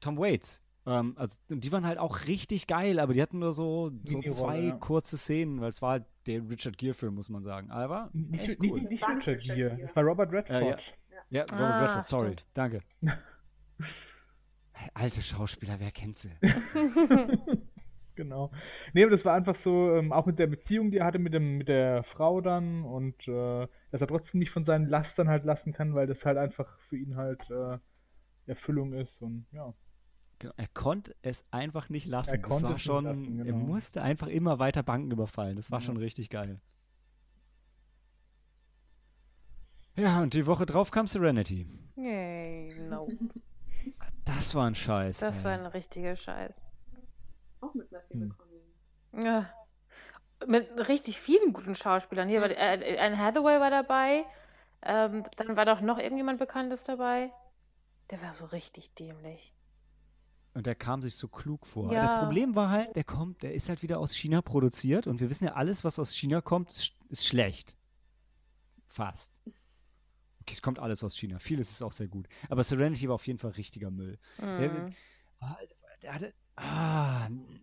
Tom Waits. Ähm, also und die waren halt auch richtig geil, aber die hatten nur so, so Mini-Rolle, zwei ja. kurze Szenen, weil es war halt der Richard Gere-Film, muss man sagen. Aber nicht, echt nicht, cool. nicht, nicht Richard Richard Gere, Gere. das war Robert Redford. Äh, ja. Ja, Robert Ah, Redford, sorry. stimmt. Danke. Alte Schauspieler, wer kennt sie? Genau. Nee, aber das war einfach so, ähm, auch mit der Beziehung, die er hatte mit, dem, mit der Frau dann und äh, dass er trotzdem nicht von seinen Lastern halt lassen kann, weil das halt einfach für ihn halt äh, Erfüllung ist und ja. Genau, er konnte es einfach nicht lassen. Er das konnte war es nicht schon, lassen, er genau. musste einfach immer weiter Banken überfallen. Das war Ja. schon richtig geil. Ja, und die Woche drauf kam Serenity. Yay, no. Das war ein Scheiß. Das ey. war ein richtiger Scheiß. Auch mit Matthew Hm. Ja. Mit richtig vielen guten Schauspielern. Hier war äh, Anne Hathaway war dabei. Ähm, dann war doch noch irgendjemand Bekanntes dabei. Der war so richtig dämlich. Und der kam sich so klug vor. Ja. Das Problem war halt, der kommt, der ist halt wieder aus China produziert und wir wissen ja, alles, was aus China kommt, ist, ist schlecht. Fast. Okay, es kommt alles aus China. Vieles ist auch sehr gut. Aber Serenity war auf jeden Fall richtiger Müll. Der, Mhm. ah, der hatte. Ah. Und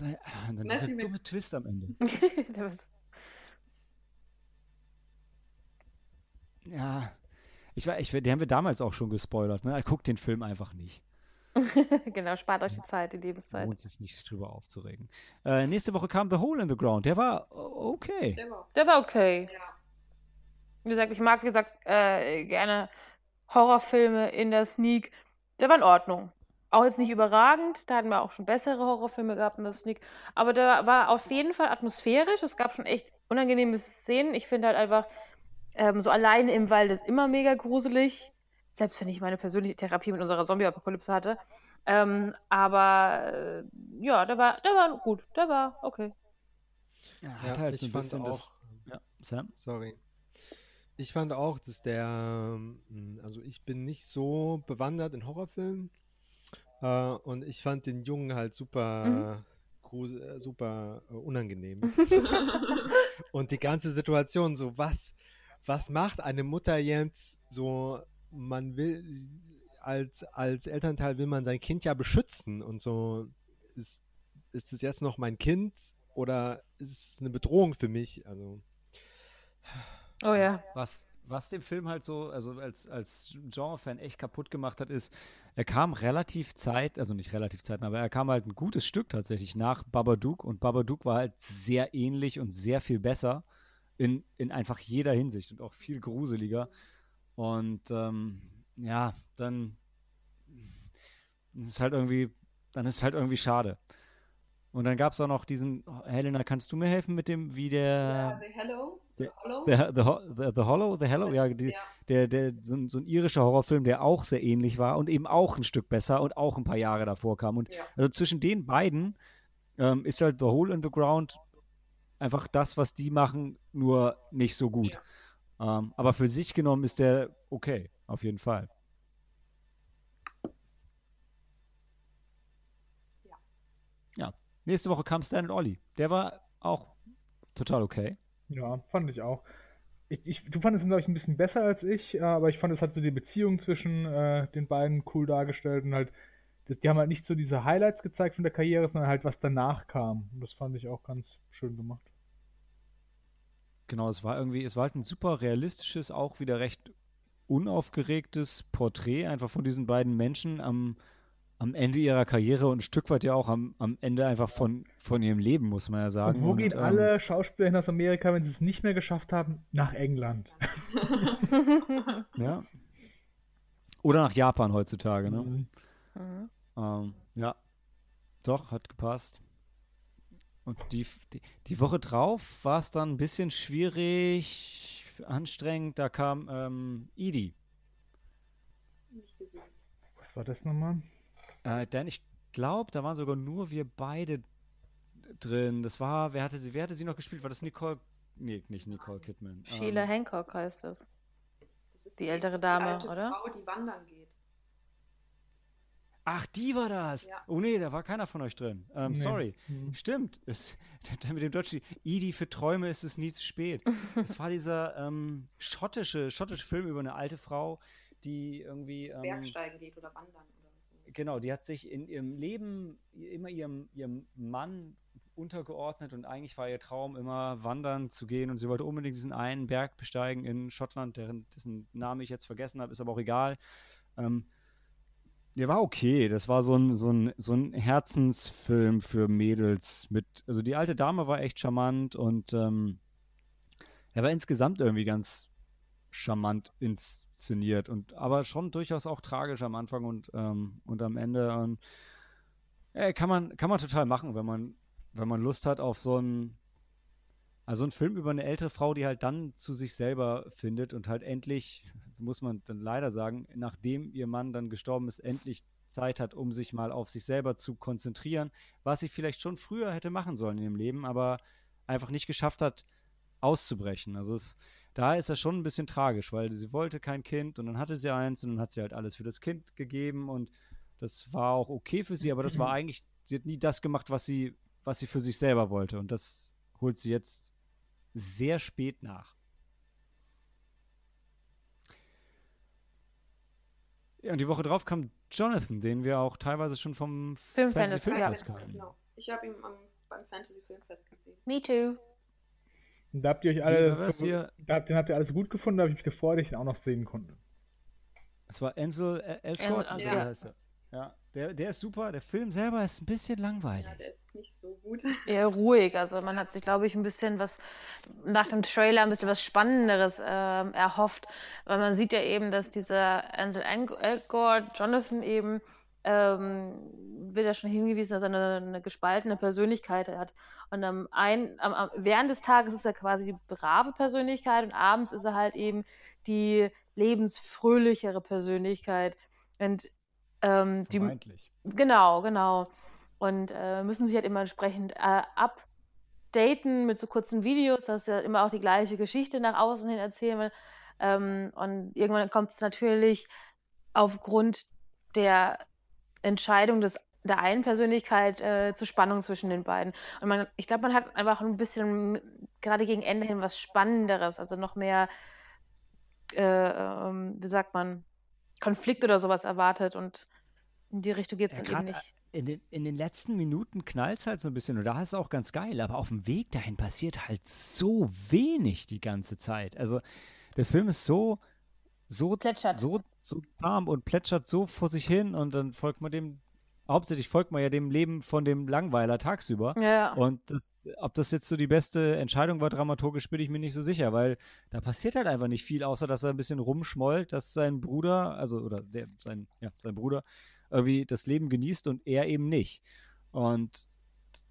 dann, ah, und dann dieser dumme Twist am Ende. Der Ja. Ich war, ich, den haben wir damals auch schon gespoilert. Ne? Guckt den Film einfach nicht. genau, spart euch die Zeit, die Lebenszeit. Lohnt sich nicht drüber aufzuregen. Äh, nächste Woche kam The Hole in the Ground. Der war okay. Der war. Der war okay. Ja. Wie gesagt, ich mag, wie gesagt, äh, gerne Horrorfilme in der Sneak. Der war in Ordnung. Auch jetzt nicht überragend, da hatten wir auch schon bessere Horrorfilme gehabt in der Sneak. Aber der war auf jeden Fall atmosphärisch. Es gab schon echt unangenehme Szenen. Ich finde halt einfach, ähm, so alleine im Wald ist immer mega gruselig. Selbst wenn ich meine persönliche Therapie mit unserer Zombie-Apokalypse hatte. Ähm, aber äh, ja, der war, der war gut. Der war okay. Ja, Ja, hat halt so ich ein fand bisschen das. auch, Ja, Sam? sorry. Ich fand auch, dass der, ähm, also ich bin nicht so bewandert in Horrorfilmen äh, und ich fand den Jungen halt super, grus- äh, super äh, unangenehm. Und die ganze Situation, so was, was macht eine Mutter jetzt so, man will, als, als Elternteil will man sein Kind ja beschützen und so, ist, ist es jetzt noch mein Kind oder ist es eine Bedrohung für mich? Also, Oh ja. Was, was dem Film halt so, also als, als Genre-Fan echt kaputt gemacht hat, ist, er kam relativ Zeit, also nicht relativ Zeit, aber er kam halt ein gutes Stück tatsächlich nach Babadook und Babadook war halt sehr ähnlich und sehr viel besser in, in einfach jeder Hinsicht und auch viel gruseliger. Und ähm, ja, dann ist es halt irgendwie, dann ist es halt irgendwie schade. Und dann gab es auch noch diesen, Helena, kannst du mir helfen mit dem, wie Ja, der The Hello. The der- Hollow. The, the, the, the Hollow, The Hello, ja, die, Ja. der, der, so, ein- so ein irischer Horrorfilm, der auch sehr ähnlich war und eben auch ein Stück besser und auch ein paar Jahre davor kam. Und Ja. also zwischen den beiden ähm, ist halt The Hole in the Ground einfach das, was die machen, nur nicht so gut. Ähm, aber für sich genommen ist der okay, auf jeden Fall. Ja. Ja. Nächste Woche kam Stan und Ollie. Der war auch total okay. Ja, fand ich auch. Ich, ich, du fandest ihn, glaube ich, ein bisschen besser als ich, äh, aber ich fand, es hat so die Beziehung zwischen äh, den beiden cool dargestellt und halt, das, die haben halt nicht so diese Highlights gezeigt von der Karriere, sondern halt, was danach kam. Und das fand ich auch ganz schön gemacht. Genau, es war irgendwie, es war halt ein super realistisches, auch wieder recht unaufgeregtes Porträt einfach von diesen beiden Menschen am, am Ende ihrer Karriere und ein Stück weit ja auch am, am Ende einfach von, von ihrem Leben, muss man ja sagen. Und wo gehen ähm, alle Schauspieler hin aus Amerika, wenn sie es nicht mehr geschafft haben? Nach England. Ja. Oder nach Japan heutzutage, ne? Mhm. Mhm. Ähm, ja. Doch, hat gepasst. Und die, die, die Woche drauf war es dann ein bisschen schwierig, anstrengend. Da kam ähm, Edie. Nicht gesehen. Was war das nochmal? Äh, denn ich glaube, da waren sogar nur wir beide drin. Das war, wer hatte sie, wer hatte sie noch gespielt? War das Nicole? Nee, nicht Nicole Kidman. Sheila Ähm, Hancock heißt das. Das ist Die ältere Dame, die alte oder? Frau, die wandern geht. ach, die war das. Ja. Oh nee, da war keiner von euch drin. Ähm, Nee. Sorry. Mhm. Stimmt. Es, mit dem Deutschen, Edie für Träume ist es nie zu spät. Es war dieser ähm, schottische, schottische Film über eine alte Frau, die irgendwie. Ähm, Bergsteigen geht oder wandern. Genau, die hat sich in ihrem Leben immer ihrem, ihrem Mann untergeordnet und eigentlich war ihr Traum immer wandern zu gehen und sie wollte unbedingt diesen einen Berg besteigen in Schottland, deren, dessen Namen ich jetzt vergessen habe, ist aber auch egal. Ähm, der war okay, das war so ein, so, ein, so ein Herzensfilm für Mädels mit, also die alte Dame war echt charmant und ähm, er war insgesamt irgendwie ganz charmant inszeniert und aber schon durchaus auch tragisch am Anfang und, ähm, und am Ende. Und, äh, kann man kann man total machen, wenn man wenn man Lust hat auf so einen Also ein Film über eine ältere Frau, die halt dann zu sich selber findet und halt endlich, muss man dann leider sagen, nachdem ihr Mann dann gestorben ist, endlich Zeit hat, um sich mal auf sich selber zu konzentrieren, was sie vielleicht schon früher hätte machen sollen in ihrem Leben, aber einfach nicht geschafft hat, auszubrechen. Also es, da ist er schon ein bisschen tragisch, weil sie wollte kein Kind und dann hatte sie eins und dann hat sie halt alles für das Kind gegeben und das war auch okay für sie, aber das war eigentlich, sie hat nie das gemacht, was sie, was sie für sich selber wollte und das holt sie jetzt sehr spät nach. Ja, und die Woche drauf kam Jonathan, den wir auch teilweise schon vom Filmfest, Fantasy ja. Filmfest kannten. Genau. Ich habe ihn am, beim Fantasy Filmfest gesehen. Me too. Und da habt ihr euch alle, das hier? da habt, den habt ihr alles gut gefunden, da habe ich mich gefreut, dass ich ihn auch noch sehen konnte. Es war Ansel äh, Elgort, Ansel, ja. heißt er? Ja, der, der ist super. Der Film selber ist ein bisschen langweilig. Ja, der ist nicht so gut. Eher ruhig. Also man hat sich, glaube ich, ein bisschen was nach dem Trailer ein bisschen was Spannenderes ähm, erhofft. Weil man sieht ja eben, dass dieser Ansel Elgort, Jonathan eben, ähm, wird ja schon hingewiesen, dass er eine, eine gespaltene Persönlichkeit hat. Und am ein, am, am, während des Tages ist er quasi die brave Persönlichkeit und abends ist er halt eben die lebensfröhlichere Persönlichkeit. Und ähm, die. Genau, genau. Und äh, müssen sich halt immer entsprechend äh, updaten mit so kurzen Videos, dass sie halt immer auch die gleiche Geschichte nach außen hin erzählen will. Ähm, und irgendwann kommt es natürlich aufgrund der Entscheidung des, der einen Persönlichkeit äh, zu Spannung zwischen den beiden. Und man, ich glaube, man hat einfach ein bisschen gerade gegen Ende hin was Spannenderes, also noch mehr, äh, ähm, wie sagt man, Konflikt oder sowas erwartet und in die Richtung geht es Ja, dann eben grad, nicht. In den, in den letzten Minuten knallt es halt so ein bisschen und da ist es auch ganz geil, aber auf dem Weg dahin passiert halt so wenig die ganze Zeit. Also der Film ist so, so, Plätschert. so, so warm und plätschert so vor sich hin und dann folgt man dem, hauptsächlich folgt man ja dem Leben von dem Langweiler tagsüber. Ja, Und das, ob das jetzt so die beste Entscheidung war, dramaturgisch, bin ich mir nicht so sicher, weil da passiert halt einfach nicht viel, außer dass er ein bisschen rumschmollt, dass sein Bruder, also, oder der, sein, ja, sein Bruder, irgendwie das Leben genießt und er eben nicht. Und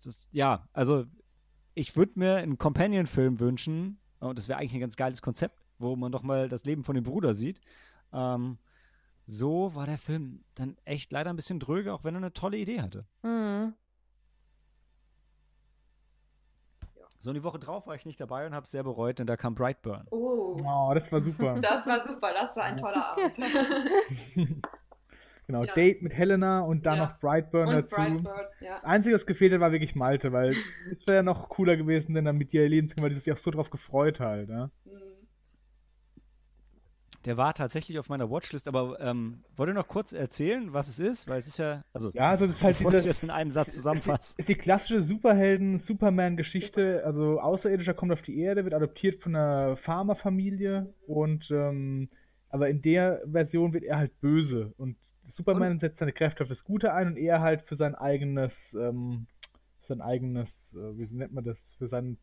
das, ja, also ich würde mir einen Companion-Film wünschen, und das wäre eigentlich ein ganz geiles Konzept, wo man doch mal das Leben von dem Bruder sieht. Ähm, so war der Film dann echt leider ein bisschen dröge, auch wenn er eine tolle Idee hatte. Mhm. So, und die Woche drauf war ich nicht dabei und habe es sehr bereut, denn da kam Brightburn. Oh, Oh, das war super. das war super. Das war ein toller Abend. genau, Ja. Date mit Helena und dann Ja. noch Brightburn Und dazu. Brightburn, ja. Das Einzige, was gefehlt hat, war wirklich Malte, weil es wäre ja noch cooler gewesen, denn dann mit dir erleben zu können, weil die sich auch so drauf gefreut halt. Ne? Mhm. Der war tatsächlich auf meiner Watchlist, aber ähm, wollt ihr noch kurz erzählen, was es ist? Weil es ist ja, also, Ja, also das ist halt bevor dieses- jetzt in einem Satz zusammenfasse. Ist die klassische Superhelden-Superman-Geschichte. Also Außerirdischer kommt auf die Erde, wird adoptiert von einer Farmerfamilie und ähm, aber in der Version wird er halt böse und Superman setzt seine Kräfte auf das Gute ein und er halt für sein eigenes, ähm, für sein eigenes, äh, wie nennt man das, für sein,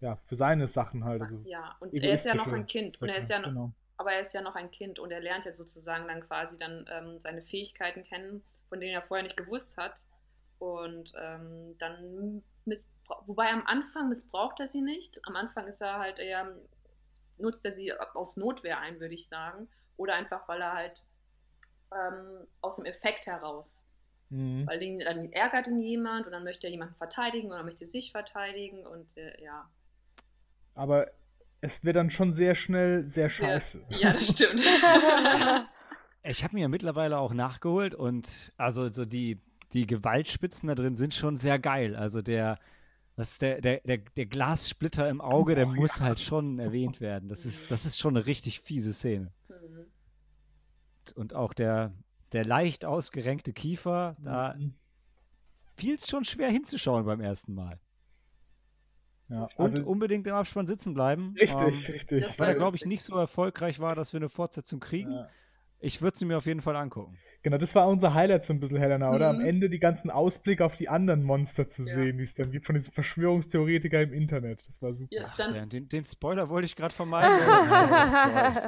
ja, für seine Sachen halt. Also Ja, und er ist ja noch ein Kind. Und er ist ja noch, genau. Aber er ist ja noch ein Kind und er lernt ja sozusagen dann quasi dann ähm, seine Fähigkeiten kennen, von denen er vorher nicht gewusst hat. Und ähm, dann wobei am Anfang missbraucht er sie nicht. Am Anfang ist er halt eher, nutzt er sie aus Notwehr ein, würde ich sagen. Oder einfach, weil er halt ähm, aus dem Effekt heraus. Mhm. Weil ihn, dann ärgert ihn jemand und dann möchte er jemanden verteidigen oder möchte sich verteidigen und äh, ja. Aber es wird dann schon sehr schnell sehr scheiße. Ja, das stimmt. Ich habe mir ja mittlerweile auch nachgeholt und also so die, die Gewaltspitzen da drin sind schon sehr geil. Also der, was ist der, der, der, der Glassplitter im Auge, der muss halt schon erwähnt werden. Das ist, das ist schon eine richtig fiese Szene. Mhm. Und auch der, der leicht ausgerenkte Kiefer, da Mhm. fiel es schon schwer hinzuschauen beim ersten Mal. Ja, Und also, unbedingt im Abspann sitzen bleiben. richtig, ähm, richtig. weil er, glaube ich, nicht so erfolgreich war, dass wir eine Fortsetzung kriegen. Ja. Ich würde sie mir auf jeden Fall angucken. Genau, das war unser Highlight so ein bisschen, Helena, oder? Am Mhm. Ende die ganzen Ausblicke auf die anderen Monster zu Ja. sehen, die es dann gibt von diesen Verschwörungstheoretikern im Internet. Das war super. Ja, Ach, der, den, den Spoiler wollte ich gerade vermeiden.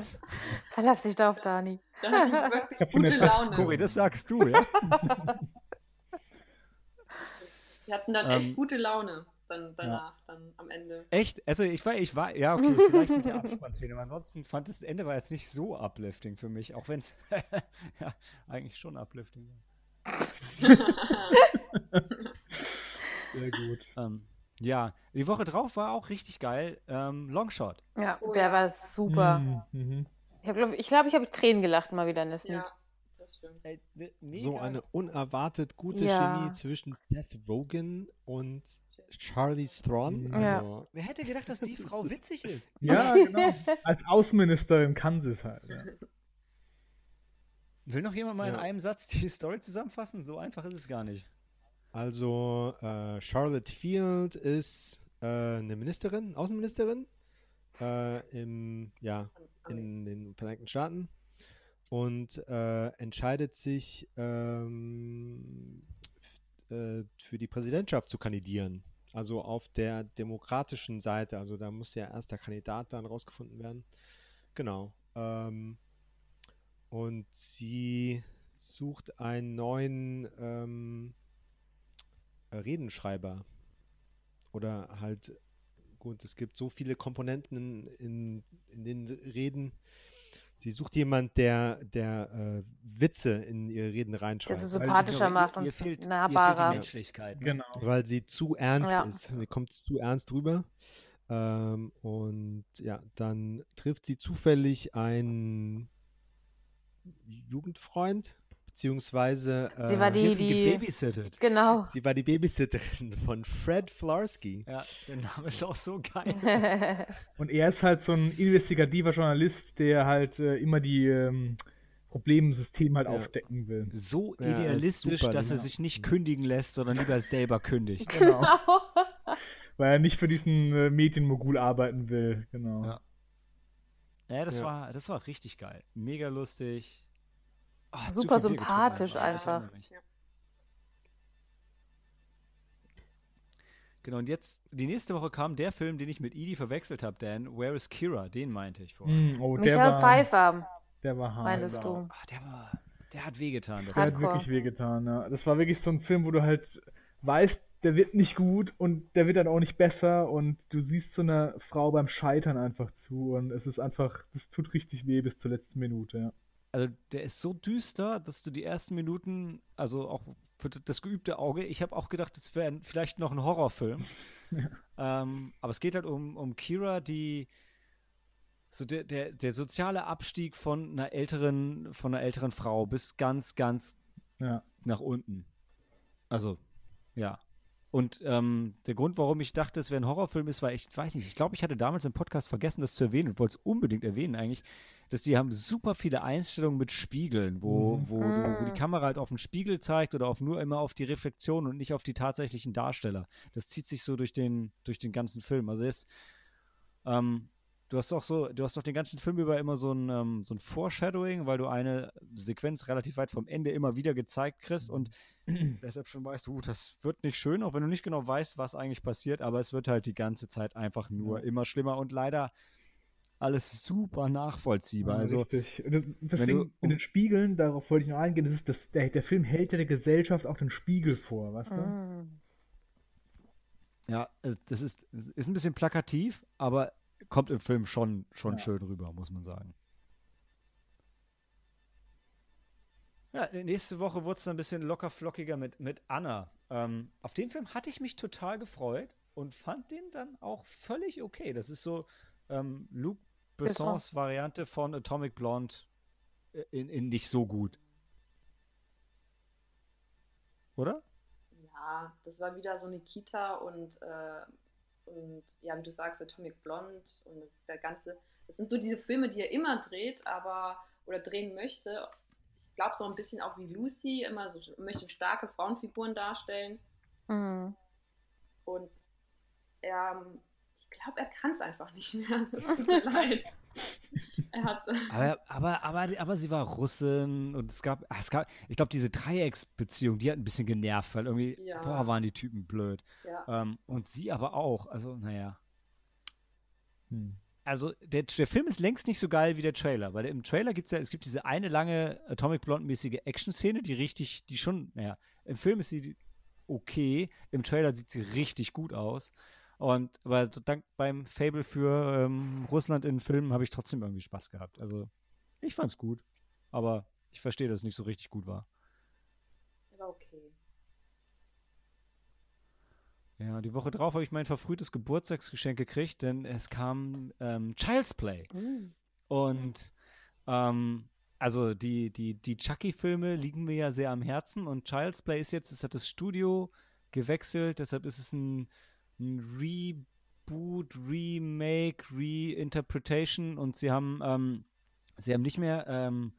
Verlass dich drauf, Dani. dann hatte ich wirklich schon gute Laune. Cory, das sagst du, ja? Wir hatten dann Ähm, echt gute Laune dann danach, dann am Ende. Echt? Also ich war, ich war, ja, okay, vielleicht mit der Abspannszene, aber ansonsten fand das Ende war jetzt nicht so uplifting für mich, auch wenn es ja, eigentlich schon uplifting war. Sehr gut. Ähm, ja, die Woche drauf war auch richtig geil. Ähm, Longshot. Ja, Oh der ja. war super. Mhm, mhm. Ich glaube, ich, glaub, ich habe Tränen gelacht mal wieder in der Sneak. ja, das stimmt. Ey, ne- mega. So eine unerwartet gute Ja. Chemie zwischen Seth Rogen und Charlie Theron. Ja. Also, Wer hätte gedacht, dass die Frau witzig ist? Ja, genau. Als Außenminister in Kansas halt. Ja. Will noch jemand mal in Ja. einem Satz die Story zusammenfassen? So einfach ist es gar nicht. Also äh, Charlotte Field ist äh, eine Ministerin, Außenministerin äh, im, ja, in den Vereinigten Staaten und äh, entscheidet sich ähm, äh, für die Präsidentschaft zu kandidieren. Also auf der demokratischen Seite. Also da muss ja erst der Kandidat dann rausgefunden werden. Genau. Ähm, und sie sucht einen neuen ähm, Redenschreiber. Oder halt, gut, es gibt so viele Komponenten in, in den Reden. Sie sucht jemand, der, der äh, Witze in ihre Reden reinschreibt. Der Weil- sympathischer macht ihr, und ihr fehlt, Ihr fehlt die nahbarer. Menschlichkeit. Ne? Genau. weil sie zu ernst Ja. ist. Sie kommt zu ernst rüber. Ähm, und ja, dann trifft sie zufällig einen Jugendfreund, beziehungsweise Sie war äh, die- Sie die- gebabysittet. Genau. sie war die Babysitterin von Fred Flarsky. Ja, der Name ist auch so geil. Und er ist halt so ein investigativer Journalist, der halt äh, immer die ähm, Probleme im System halt Ja. aufdecken will. So Ja, er ist idealistisch, super, dass er ja. sich nicht kündigen lässt, sondern lieber selber kündigt. Genau. Weil er nicht für diesen äh, Medienmogul arbeiten will. Genau. Ja. Ja, das Ja. war, das war richtig geil. Mega lustig. Zu Super getrunken sympathisch einfach. Genau, und jetzt, die nächste Woche kam der Film, den ich mit Edie verwechselt habe, Dan. Where is Kira? Den meinte ich vorher. Mm, oh, der Michael war, Pfeiffer, der war hart. meintest du. Ah, der war, der hat wehgetan. Der hat wirklich wehgetan, ja. Das war wirklich so ein Film, wo du halt weißt, der wird nicht gut und der wird dann auch nicht besser und du siehst so einer Frau beim Scheitern einfach zu und es ist einfach, das tut richtig weh bis zur letzten Minute, ja. Also der ist so düster, dass du die ersten Minuten, also auch für das geübte Auge, ich habe auch gedacht, das wäre vielleicht noch ein Horrorfilm. ähm, aber es geht halt um, um Kira, die so der, der, der soziale Abstieg von einer älteren, von einer älteren Frau bis ganz, ganz Ja. nach unten. Also, ja. Und ähm, der Grund, warum ich dachte, es wäre ein Horrorfilm ist, war ich weiß nicht, ich glaube, ich hatte damals im Podcast vergessen, das zu erwähnen und wollte es unbedingt erwähnen eigentlich, dass die haben super viele Einstellungen mit Spiegeln, wo, Mhm. wo, du, wo die. Kamera halt auf den Spiegel zeigt oder auf nur immer auf die Reflexion und nicht auf die tatsächlichen Darsteller. Das zieht sich so durch den, durch den ganzen Film. Also es ähm, Du hast doch so, du hast doch den ganzen Film über immer so ein, ähm, so ein Foreshadowing, weil du eine Sequenz relativ weit vom Ende immer wieder gezeigt kriegst und deshalb schon weißt, uh, das wird nicht schön, auch wenn du nicht genau weißt, was eigentlich passiert, aber es wird halt die ganze Zeit einfach nur immer schlimmer und leider alles super nachvollziehbar. Ja, also richtig. Und das, deswegen du- mit den Spiegeln, darauf wollte ich noch eingehen, das ist das, der, der Film hält ja der Gesellschaft auch den Spiegel vor, weißt du? Mm. Ja, es- das ist, ist ein bisschen plakativ, aber kommt im Film schon, schon Ja. schön rüber, muss man sagen. Ja, nächste Woche wurde es dann ein bisschen locker flockiger mit, mit Anna. Ähm, auf den Film hatte ich mich total gefreut und fand den dann auch völlig okay. Das ist so ähm, Luc Bessons Variante von Atomic Blonde äh, in, in nicht so gut. Oder? Ja, das war wieder so eine Kita und, äh, und ja, wie du sagst, Atomic Blonde und der ganze. Das sind so diese Filme, die er immer dreht, aber oder drehen möchte. Ich glaube so ein bisschen auch wie Lucy, immer so möchte starke Frauenfiguren darstellen. Mm. Und er, ich glaube, er kann es einfach nicht mehr. Das tut mir leid. Er hat. Aber, aber, aber, aber sie war Russin und es gab, ach, es gab ich glaube, diese Dreiecksbeziehung, die hat ein bisschen genervt, weil irgendwie, Ja. boah, waren die Typen blöd. Ja. Ähm, und sie aber auch. Also, naja. Hm. Also, der, der Film ist längst nicht so geil wie der Trailer, weil im Trailer gibt es ja, es gibt diese eine lange Atomic Blonde-mäßige Action-Szene, die richtig, die schon, naja, im Film ist sie okay. Im Trailer sieht sie richtig gut aus. Und aber so dank beim Fable für ähm, Russland in Filmen habe ich trotzdem irgendwie Spaß gehabt. Also ich fand's gut, aber ich verstehe, dass es nicht so richtig gut war. Aber okay. Ja, die Woche drauf habe ich mein verfrühtes Geburtstagsgeschenk gekriegt, denn es kam ähm, Child's Play. Mm. Und ähm, also die, die, die Chucky-Filme liegen mir ja sehr am Herzen und Child's Play ist jetzt, es hat das Studio gewechselt, deshalb ist es ein, ein Reboot, Remake, Reinterpretation und sie haben, ähm, sie haben nicht mehr ähm,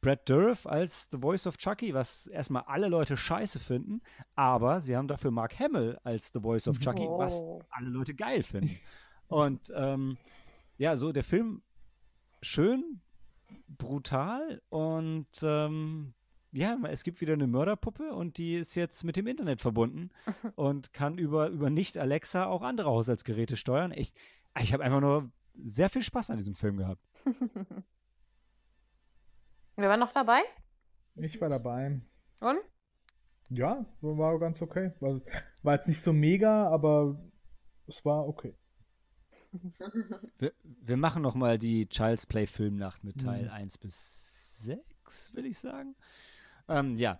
Brad Dourif als The Voice of Chucky, was erstmal alle Leute scheiße finden, aber sie haben dafür Mark Hamill als The Voice of Chucky, was Oh. alle Leute geil finden. Und ähm, ja, so der Film schön, brutal und ähm, ja, es gibt wieder eine Mörderpuppe und die ist jetzt mit dem Internet verbunden und kann über, über nicht-Alexa auch andere Haushaltsgeräte steuern. Ich, ich habe einfach nur sehr viel Spaß an diesem Film gehabt. Wer war noch dabei? Ich war dabei. Und? Ja, war ganz okay. War, war jetzt nicht so mega, aber es war okay. Wir, wir machen noch mal die Child's Play Filmnacht mit Teil Mhm. 1 bis 6, will ich sagen. Ähm, ja.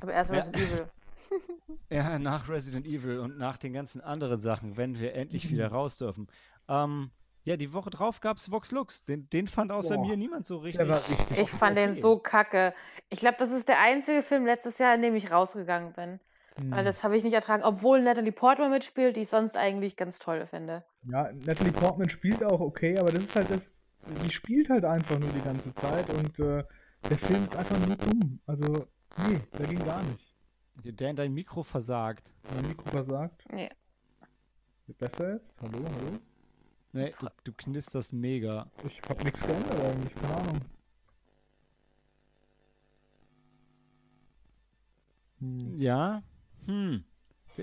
Aber erst Ja. Resident Evil. ja, nach Resident Evil und nach den ganzen anderen Sachen, wenn wir endlich wieder Mhm. raus dürfen. Ähm, ja, die Woche drauf gab es Vox Lux. Den, den fand außer Boah, mir niemand so richtig. Richtig. Ich fand den okay. so kacke. Ich glaube, das ist der einzige Film letztes Jahr, in dem ich rausgegangen bin. Weil Hm. das habe ich nicht ertragen, obwohl Natalie Portman mitspielt, die ich sonst eigentlich ganz toll finde. Ja, Natalie Portman spielt auch okay, aber das ist halt das. Sie spielt halt einfach nur die ganze Zeit und äh, der Film ist einfach nur dumm. Also, nee, der ging gar nicht. Dan, dein Mikro versagt. Mein Mikro versagt. Nee. Wird besser jetzt? Hallo, hallo? Nee, du, du knisterst mega. Ich hab nichts geändert eigentlich, keine Ahnung. Hm. Ja? Hm.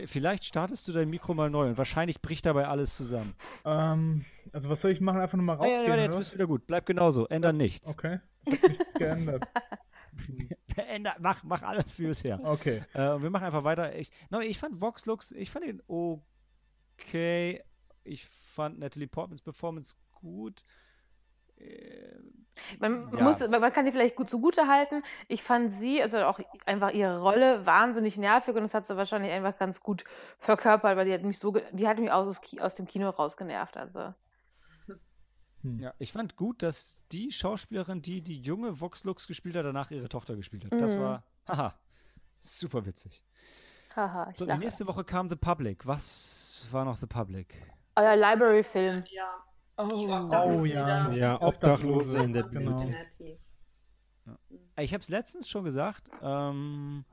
Vielleicht startest du dein Mikro mal neu und wahrscheinlich bricht dabei alles zusammen. Ähm, also was soll ich machen? Einfach nur mal Ah, ja, rausgehen, warte, jetzt oder bist du wieder gut. Bleib genauso. Ändern nichts. Okay, ich hab nichts geändert. Änder, mach, mach alles wie bisher. Okay. Äh, wir machen einfach weiter. Ich, no, ich fand Vox Lux, ich fand ihn okay. Ich fand Natalie Portmans Performance gut. Äh, Man, Ja. muss, man kann die vielleicht gut zugute halten. Ich fand sie, also auch einfach ihre Rolle, wahnsinnig nervig und das hat sie wahrscheinlich einfach ganz gut verkörpert, weil die hat mich so, ge- die hat mich aus, aus dem Kino rausgenervt. Also. Hm. ja, ich fand gut, dass die Schauspielerin, die die junge Vox Lux gespielt hat, danach ihre Tochter gespielt hat. Das Mhm. war, haha, super witzig. Haha, ich So, die lache. nächste Woche kam The Public. Was war noch The Public? Euer Library-Film. Ja. Oh ja. Ja, Obdachlose, in der genau. Bibliothek. Cincinnati. Ich habe es letztens schon gesagt. Ähm,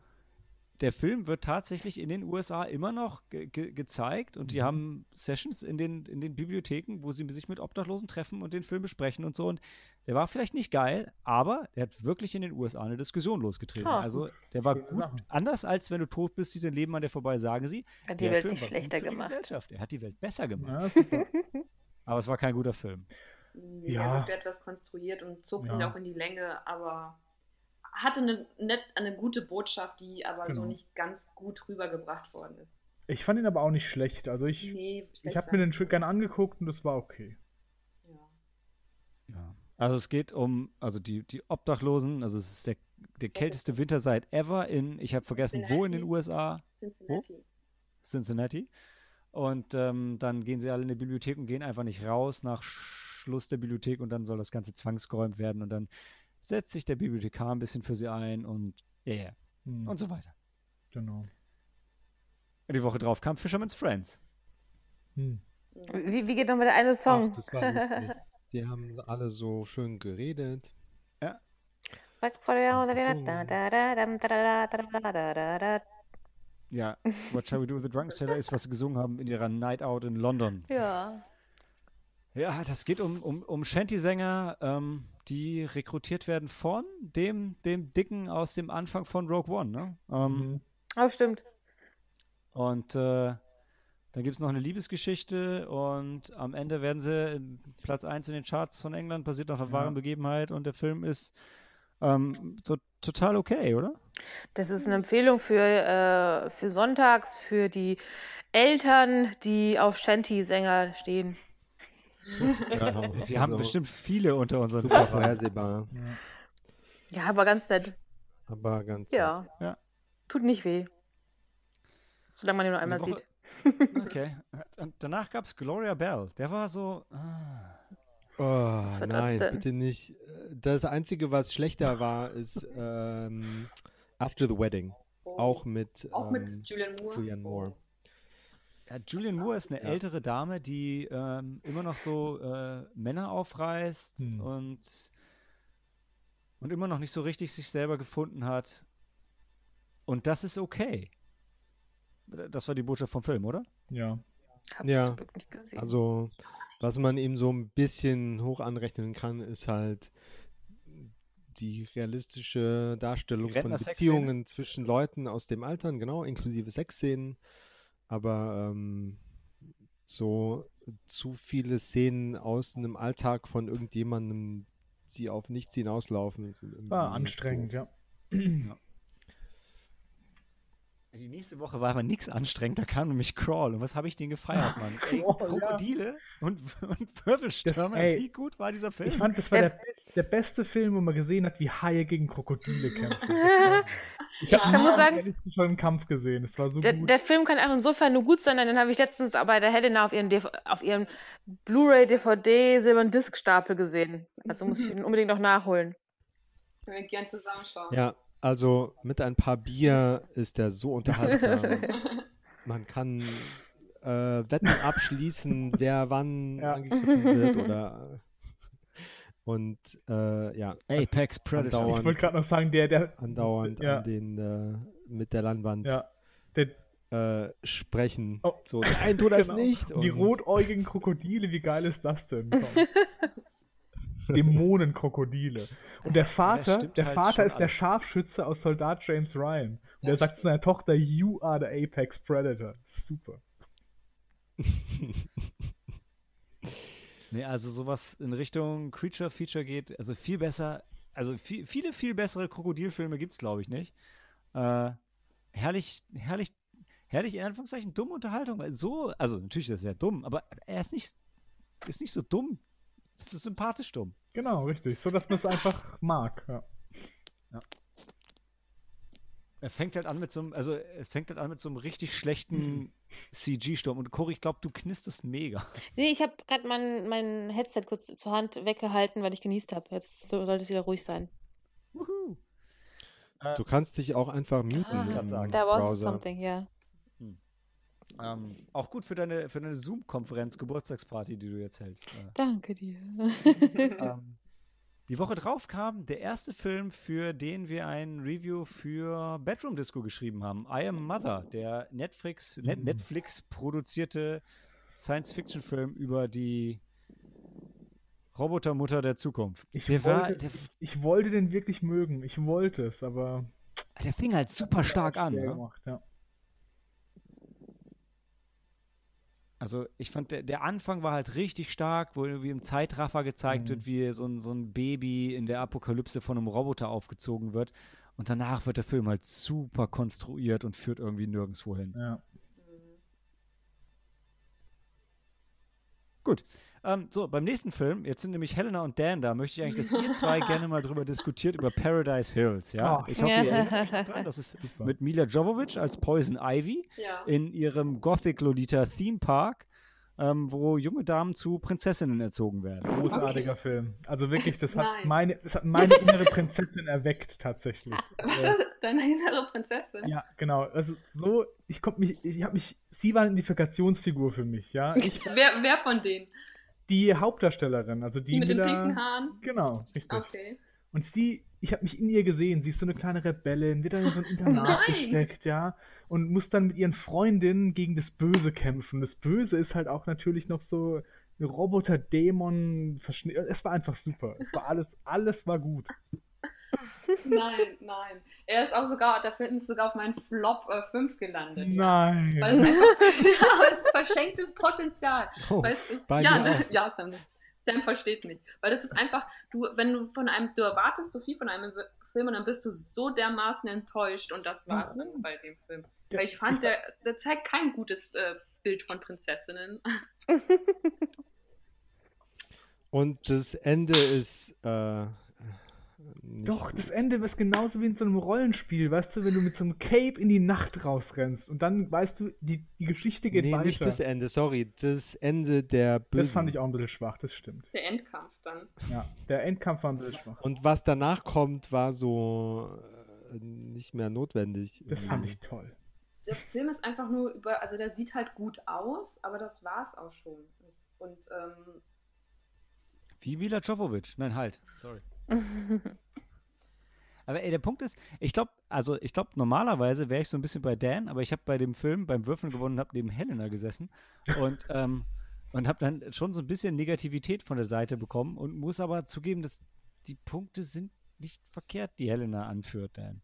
der Film wird tatsächlich in den USA immer noch ge ge gezeigt und die Mhm. haben Sessions in den, in den Bibliotheken, wo sie sich mit Obdachlosen treffen und den Film besprechen und so. Und der war vielleicht nicht geil, aber der hat wirklich in den USA eine Diskussion losgetreten. Ah, also der war gut. Anders als wenn du tot bist, zieht dein Leben an dir vorbei, sagen sie. Hat die der Welt Film nicht schlechter gemacht. Die Gesellschaft. Er hat die Welt besser gemacht. Ja. Aber es war kein guter Film. Ja. Er wirkte etwas konstruiert und zog sich Ja. auch in die Länge, aber hatte eine, net, eine gute Botschaft, die aber so Genau. nicht ganz gut rübergebracht worden ist. Ich fand ihn aber auch nicht schlecht. Also ich, Nee, ich habe mir den Stück gern angeguckt und das war okay. Ja. Ja. Also es geht um, also die, die Obdachlosen, also es ist der, der kälteste Winter seit ever in, ich habe vergessen, wo in den Cincinnati. USA, Cincinnati. Cincinnati. Und ähm, dann gehen sie alle in die Bibliothek und gehen einfach nicht raus nach Schluss der Bibliothek und dann soll das Ganze zwangsgeräumt werden und dann setzt sich der Bibliothekar ein bisschen für sie ein und ja, yeah, Hm, und so weiter. genau. Und die Woche drauf kam Fisherman's Friends. Hm. Wie, wie geht nochmal der eine Song? Ach, das war lustig. Die haben alle so schön geredet. Da. Ja, What Shall We Do with the Drunk Sailor ist, was sie gesungen haben in ihrer Night Out in London. Ja. Ja, das geht um, um, um Shanty-Sänger, ähm, die rekrutiert werden von dem, dem Dicken aus dem Anfang von Rogue One, ne? Ähm, Mhm. Oh, stimmt. Und äh, dann gibt es noch eine Liebesgeschichte und am Ende werden sie in Platz 1 in den Charts von England, basiert auf einer Ja. wahren Begebenheit und der Film ist ähm, so, total okay, oder? Das ist eine Empfehlung für, äh, für sonntags, für die Eltern, die auf Shanty-Sänger stehen. Ja, Wir haben also bestimmt viele unter unseren super Hörern. vorhersehbar. Ja, aber ganz nett. Aber ganz Ja. Ja. Tut nicht weh. Solange man ihn nur einmal Woche- sieht. Okay. Und danach gab es Gloria Bell. Der war so. Ah. Oh, nein, bitte nicht. Das Einzige, was schlechter war, ist ähm, After the Wedding. Oh. Auch mit, Auch ähm, mit Julian Moore. Julianne Moore. Ja, Julian Moore ist eine Ja. ältere Dame, die ähm, immer noch so äh, Männer aufreißt Hm. und, und immer noch nicht so richtig sich selber gefunden hat. Und das ist okay. Das war die Botschaft vom Film, oder? Ja. Hab Ja, ich wirklich gesehen. Also, was man ihm so ein bisschen hoch anrechnen kann, ist halt die realistische Darstellung von Rentner-Sexszene? Beziehungen zwischen Leuten aus dem Altern, genau, inklusive Sexszenen. Aber ähm, so zu viele Szenen aus einem Alltag von irgendjemandem, die auf nichts hinauslaufen, sind War anstrengend, doof. ja. Die nächste Woche war aber nichts anstrengend, da kam nämlich Crawl. Und was habe ich den gefeiert, Mann? Ey, Crawl, ja. Krokodile und, und Wirbelstürme. Das- ey, Wie gut war dieser Film? Ich fand, das war Der- der, best- der beste Film, wo man gesehen hat, wie Haie gegen Krokodile kämpfen. Ich Ja. habe Ich kann nie nur sagen- schon einen Kampf gesehen. Es war so Der, gut. der Film kann auch insofern nur gut sein, denn den habe ich letztens auch bei der Helena auf ihrem, auf ihrem Blu-ray, DVD, silbernen Disc-Stapel gesehen. Also muss ich ihn unbedingt noch nachholen. Können wir gern zusammenschauen. Ja, also mit ein paar Bier ist der so unterhaltsam. Man kann äh, Wetten abschließen, wer wann Ja. angegriffen wird oder und äh, ja, Apex Predator. andauernd- ich wollte gerade noch sagen, der, der, andauernd Ja. an den äh, mit der Leinwand ja, der, äh, sprechen. Oh. So, nein, tu das Genau. nicht. die Und- rotäugigen Krokodile, wie geil ist das denn? Dämonenkrokodile. Und der Vater, stimmt der halt Vater ist der alles. Scharfschütze aus Soldat James Ryan. Und er sagt zu seiner Tochter, you are the Apex Predator. Super. Nee, also sowas in Richtung Creature Feature geht, also viel besser, also viel, viele, viel bessere Krokodilfilme gibt es, glaube ich, nicht. Äh, herrlich, herrlich, herrlich in Anführungszeichen dumme Unterhaltung, weil so, also natürlich ist er sehr dumm, aber er ist nicht, ist nicht so dumm. Es ist sympathisch dumm. Genau, richtig. So, dass man es einfach mag. Ja. Er fängt halt an mit so einem, also es fängt halt an mit so einem richtig schlechten CG-Sturm. Und Cory, ich glaube, du knisterst mega. Nee, ich habe gerade mein, mein Headset kurz zur Hand weggehalten, weil ich genießt habe. Jetzt so- sollte es wieder ruhig sein. Wuhu. Du kannst dich auch einfach muten. Ah, im sagen. There was Browser. something, ja. Ähm, auch gut für deine, für deine Zoom-Konferenz, Geburtstagsparty, die du jetzt hältst. Äh, Danke dir. ähm, die Woche drauf kam der erste Film, für den wir ein Review für Bedroom Disco geschrieben haben. I Am Mother, der Netflix, Net Netflix produzierte Science-Fiction-Film über die Robotermutter der Zukunft. Ich, der, war, wollte, der, ich wollte den wirklich mögen. Ich wollte es, aber. der fing halt super stark an. Ne? gemacht, ja. Also ich fand, der, der Anfang war halt richtig stark, wo irgendwie im Zeitraffer gezeigt Mhm. wird, wie so ein, so ein Baby in der Apokalypse von einem Roboter aufgezogen wird. Und danach wird der Film halt super konstruiert und führt irgendwie nirgendwo hin. ja. Gut. Ähm, so, beim nächsten Film, jetzt sind nämlich Helena und Dan da, möchte ich eigentlich, dass ihr zwei gerne mal drüber diskutiert, über Paradise Hills, ja? Oh. Ich hoffe, ihr erinnert euch dran. Das ist mit Mila Jovovich als Poison Ivy Ja. in ihrem Gothic Lolita Theme Park, ähm, wo junge Damen zu Prinzessinnen erzogen werden. Großartiger Film. Also wirklich, das hat, meine, das hat meine innere Prinzessin erweckt, tatsächlich. Was ist deine innere Prinzessin? Ja, genau. Also so, ich konnte mich, ich habe mich, sie war eine Identifikationsfigur für mich, ja. Ich, Wer, wer von denen? Die Hauptdarstellerin, also die, Die mit den Mila- pinken Haaren? Genau, richtig. Okay. Und sie, ich habe mich in ihr gesehen, sie ist so eine kleine Rebellin, wird dann in so ein Internat Nein. gesteckt, ja, und muss dann mit ihren Freundinnen gegen das Böse kämpfen. Das Böse ist halt auch natürlich noch so ein Roboter-Dämon, verschni- es war einfach super. Es war alles, alles war gut. Nein, nein. Er ist auch sogar, der Film ist sogar auf meinen Flop äh, 5 gelandet. Nein. Weil es einfach, ja, aber es ist verschenktes Potenzial. Oh, bei ja, ne? ja, Sam. Sam versteht mich. Weil das ist einfach, du, wenn du von einem, du erwartest so viel von einem Film und dann bist du so dermaßen enttäuscht und das war es dann bei dem Film. Weil ich fand, der, der zeigt kein gutes äh, Bild von Prinzessinnen. Und das Ende ist. Äh, Doch, gut. das Ende ist genauso wie in so einem Rollenspiel, weißt du, wenn du mit so einem Cape in die Nacht rausrennst und dann weißt du, die, die Geschichte geht Nee, weiter. nicht das Ende, sorry. Das Ende der Bösen. das fand ich auch ein bisschen schwach, das stimmt. Der Endkampf dann. Ja, der Endkampf war ein bisschen schwach. Und was danach kommt, war so äh, nicht mehr notwendig. Das fand ich toll. Der Film ist einfach nur über, also der sieht halt gut aus, aber das war's auch schon. Und ähm, Wie Mila Jovovich. Nein, halt. Sorry. Aber ey, der Punkt ist, ich glaube, also ich glaube, normalerweise wäre ich so ein bisschen bei Dan, aber ich habe bei dem Film beim Würfeln gewonnen und habe neben Helena gesessen und, ähm, und habe dann schon so ein bisschen Negativität von der Seite bekommen und muss aber zugeben, dass die Punkte sind nicht verkehrt, die Helena anführt, Dan.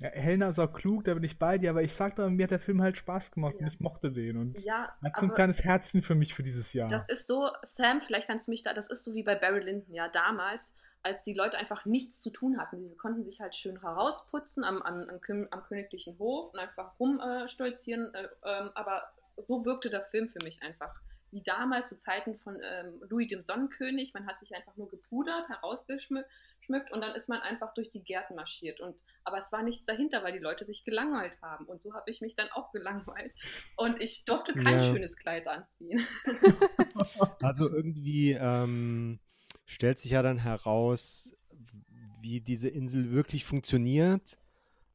Ja, Helena ist auch klug, da bin ich bei dir, aber ich sag doch, mir hat der Film halt Spaß gemacht und Ja. ich mochte den und ja, hat so ein kleines Herzchen für mich für dieses Jahr. das ist so, Sam, vielleicht kannst du mich da, das ist so wie bei Barry Lyndon, ja, damals, als die Leute einfach nichts zu tun hatten. Sie konnten sich halt schön herausputzen am, am, am, am königlichen Hof und einfach rumstolzieren, äh, ähm, aber so wirkte der Film für mich einfach. Wie damals zu Zeiten von ähm, Louis dem Sonnenkönig, man hat sich einfach nur gepudert, herausgeschmückt und dann ist man einfach durch die Gärten marschiert. Und, aber es war nichts dahinter, weil die Leute sich gelangweilt haben. Und so habe ich mich dann auch gelangweilt. Und ich durfte kein Ja. schönes Kleid anziehen. Also irgendwie ähm, stellt sich ja dann heraus, wie diese Insel wirklich funktioniert.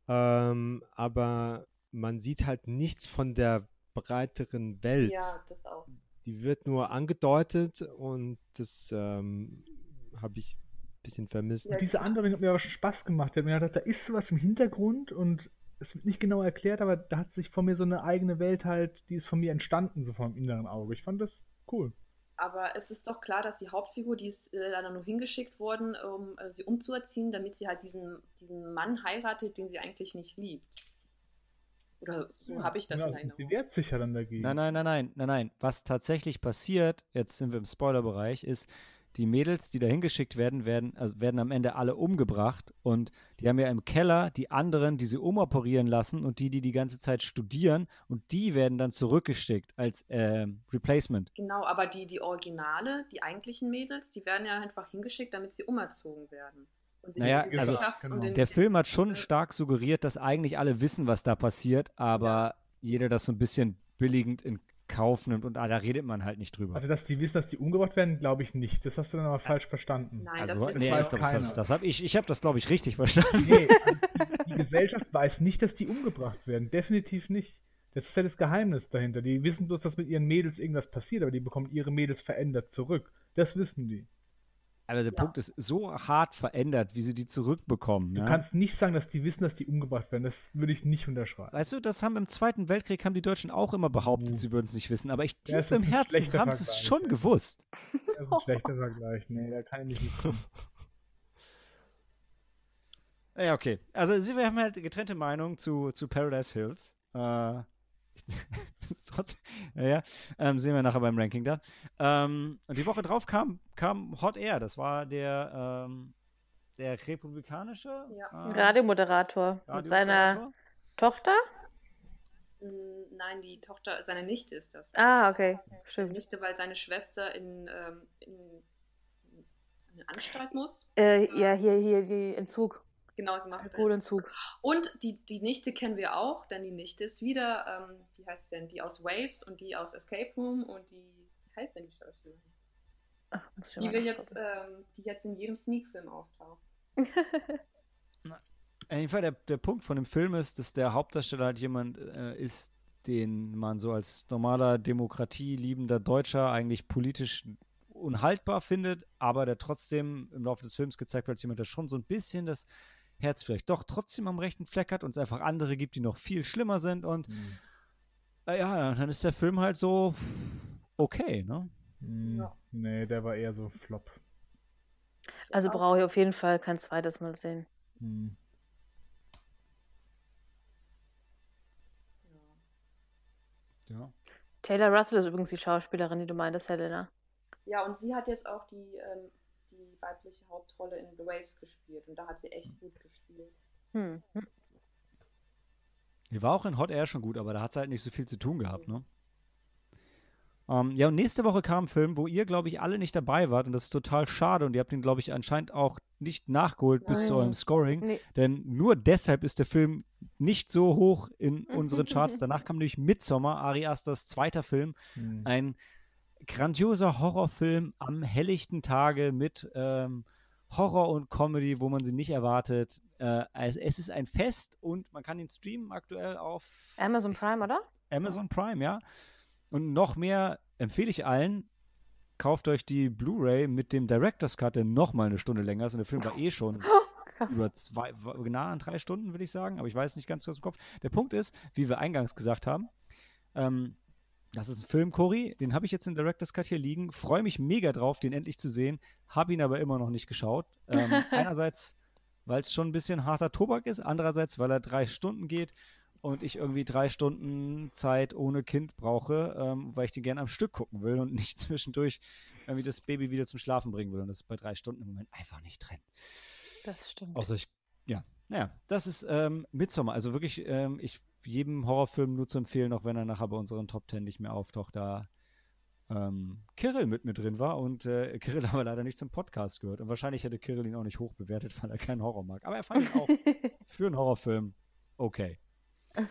Ähm, aber man sieht halt nichts von der breiteren Welt. Ja, das auch. Die wird nur angedeutet und das ähm, habe ich bisschen vermisst. Ja. Diese Andeutung hat mir aber schon Spaß gemacht. Ich hab mir gedacht, da ist was im Hintergrund und es wird nicht genau erklärt, aber da hat sich von mir so eine eigene Welt halt, die ist von mir entstanden, so vom inneren Auge. Ich fand das cool. Aber es ist doch klar, dass die Hauptfigur, die ist äh, dann nur hingeschickt worden, um äh, sie umzuerziehen, damit sie halt diesen, diesen Mann heiratet, den sie eigentlich nicht liebt. Oder so habe ich das ja, in Sie Erinnerung. wehrt sich ja dann dagegen. Nein, nein, nein, nein, nein, nein. Was tatsächlich passiert, jetzt sind wir im Spoilerbereich, ist, die Mädels, die da hingeschickt werden, werden, also werden am Ende alle umgebracht und die haben ja im Keller die anderen, die sie umoperieren lassen und die, die die ganze Zeit studieren und die werden dann zurückgeschickt als ähm, Replacement. Genau, aber die, die Originale, die eigentlichen Mädels, die werden ja einfach hingeschickt, damit sie umerzogen werden. Und sich Naja, also, genau. Der Film hat schon stark suggeriert, dass eigentlich alle wissen, was da passiert, aber jeder das so ein bisschen billigend in Kauf nimmt und ah, da redet man halt nicht drüber. Also, dass die wissen, dass die umgebracht werden, glaube ich nicht. Das hast du dann aber falsch verstanden. Nein, Also, das nee, auch. glaub, das, das hab ich, ich habe das, glaube ich, richtig verstanden. Nee, die, die Gesellschaft weiß nicht, dass die umgebracht werden. Definitiv nicht. Das ist ja das Geheimnis dahinter. Die wissen bloß, dass mit ihren Mädels irgendwas passiert, aber die bekommen ihre Mädels verändert zurück. Das wissen die. Aber der Ja. Punkt ist so hart verändert, wie sie die zurückbekommen. Du Ne? kannst nicht sagen, dass die wissen, dass die umgebracht werden. Das würde ich nicht unterschreiben. Weißt du, das haben im Zweiten Weltkrieg haben die Deutschen auch immer behauptet, Uh. sie würden es nicht wissen. Aber ich Ja, tief im Herzen haben sie es schon ja. gewusst. Das ist ein schlechter Vergleich. Nee, da kann ich nicht mit. Ja, okay. Also sie- wir haben halt getrennte Meinungen zu, zu Paradise Hills. Äh, trotz, ja, ja, ähm, sehen wir nachher beim Ranking dann. Ähm, und die Woche drauf kam, kam Hot Air. Das war der, ähm, der republikanische Ja. äh, Radiomoderator mit seiner. Tochter? Nein, die Tochter, seine Nichte ist das. Ah, okay. Seine Stimmt. Nichte, weil seine Schwester in, ähm, in eine Anstalt muss. Äh, ja, hier, hier, die Entzug. Genau, sie macht Alkoholentzug. Und die, die Nichte kennen wir auch, denn die Nichte ist wieder, ähm, wie heißt denn, die aus Waves und die aus Escape Room und die, wie heißt denn die Schauspielerin? Ach, muss ich Die will jetzt, ähm, die jetzt in jedem Sneak-Film auftaucht. Auf jeden Fall, der, der Punkt von dem Film ist, dass der Hauptdarsteller halt jemand äh, ist, den man so als normaler demokratieliebender Deutscher eigentlich politisch unhaltbar findet, aber der trotzdem im Laufe des Films gezeigt wird als jemand, der schon so ein bisschen das Herz vielleicht doch trotzdem am rechten Fleck hat und es einfach andere gibt, die noch viel schlimmer sind und äh, ja, dann ist der Film halt so okay, ne? Hm, Ja. Nee, der war eher so Flop. Also Auch- brauche ich auf jeden Fall kein zweites Mal sehen. Hm. Ja. Ja. Taylor Russell ist übrigens die Schauspielerin, die du meintest, Helena. Ja, und sie hat jetzt auch die, ähm, die weibliche Hauptrolle in The Waves gespielt und da hat sie echt gut gespielt. Hm. Die war auch in Hot Air schon gut, aber da hat sie halt nicht so viel zu tun gehabt, ne? Ähm, ja, und nächste Woche kam ein Film, wo ihr, glaube ich, alle nicht dabei wart und das ist total schade und ihr habt ihn, glaube ich, anscheinend auch nicht nachgeholt bis zu Nein. eurem Scoring, Nee. denn nur deshalb ist der Film nicht so hoch in unseren Charts. Danach kam nämlich Midsommar, Ari Asters zweiter Film, Hm. ein grandioser Horrorfilm am helllichten Tage mit ähm, Horror und Comedy, wo man sie nicht erwartet. Äh, es, es ist ein Fest und man kann ihn streamen aktuell auf Amazon Prime, oder? Amazon Prime, ja. Und noch mehr empfehle ich allen, kauft euch die Blu-ray mit dem Director's Cut, der noch mal eine Stunde länger ist. Und der Film war eh schon Krass. über zwei, nah an drei Stunden, will ich sagen, aber ich weiß nicht ganz aus dem Kopf. Der Punkt ist, wie wir eingangs gesagt haben, ähm, das ist ein Film, Cory, den habe ich jetzt in Director's Cut hier liegen. Freue mich mega drauf, den endlich zu sehen. Habe ihn aber immer noch nicht geschaut. Ähm, einerseits, weil es schon ein bisschen harter Tobak ist, andererseits, weil er drei Stunden geht und ich irgendwie drei Stunden Zeit ohne Kind brauche, ähm, weil ich den gerne am Stück gucken will und nicht zwischendurch irgendwie das Baby wieder zum Schlafen bringen will. Und das ist bei drei Stunden im Moment einfach nicht drin. Das stimmt. Außer ich, ja, naja, das ist ähm, Midsommar. Also wirklich, ähm, ich jedem Horrorfilm nur zu empfehlen, auch wenn er nachher bei unseren Top Ten nicht mehr auftaucht, da ähm, Kirill mit mir drin war und äh, Kirill aber leider nicht zum Podcast gehört. Und wahrscheinlich hätte Kirill ihn auch nicht hoch bewertet, weil er keinen Horror mag. Aber er fand ihn auch für einen Horrorfilm okay.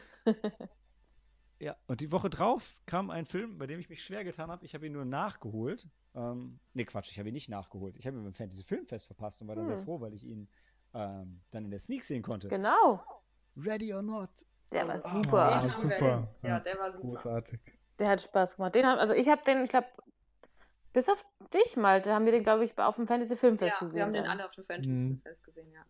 Ja, und die Woche drauf kam ein Film, bei dem ich mich schwer getan habe. Ich habe ihn nur nachgeholt. Ähm, nee, Quatsch, ich habe ihn nicht nachgeholt. Ich habe ihn beim Fantasy Filmfest verpasst und war dann sehr Hm. froh, weil ich ihn ähm, dann in der Sneak sehen konnte. genau. Ready or not. Der war Ah, super. Ah, Den super. hin. Ja, Ja, der war super. Großartig. Der hat Spaß gemacht. Den haben, also ich habe den, ich glaube, bis auf dich, Malte, haben wir den, glaube ich, auf dem Fantasy Filmfest Ja, gesehen. wir haben den alle auf dem Fantasy Mhm. Fest gesehen, ja.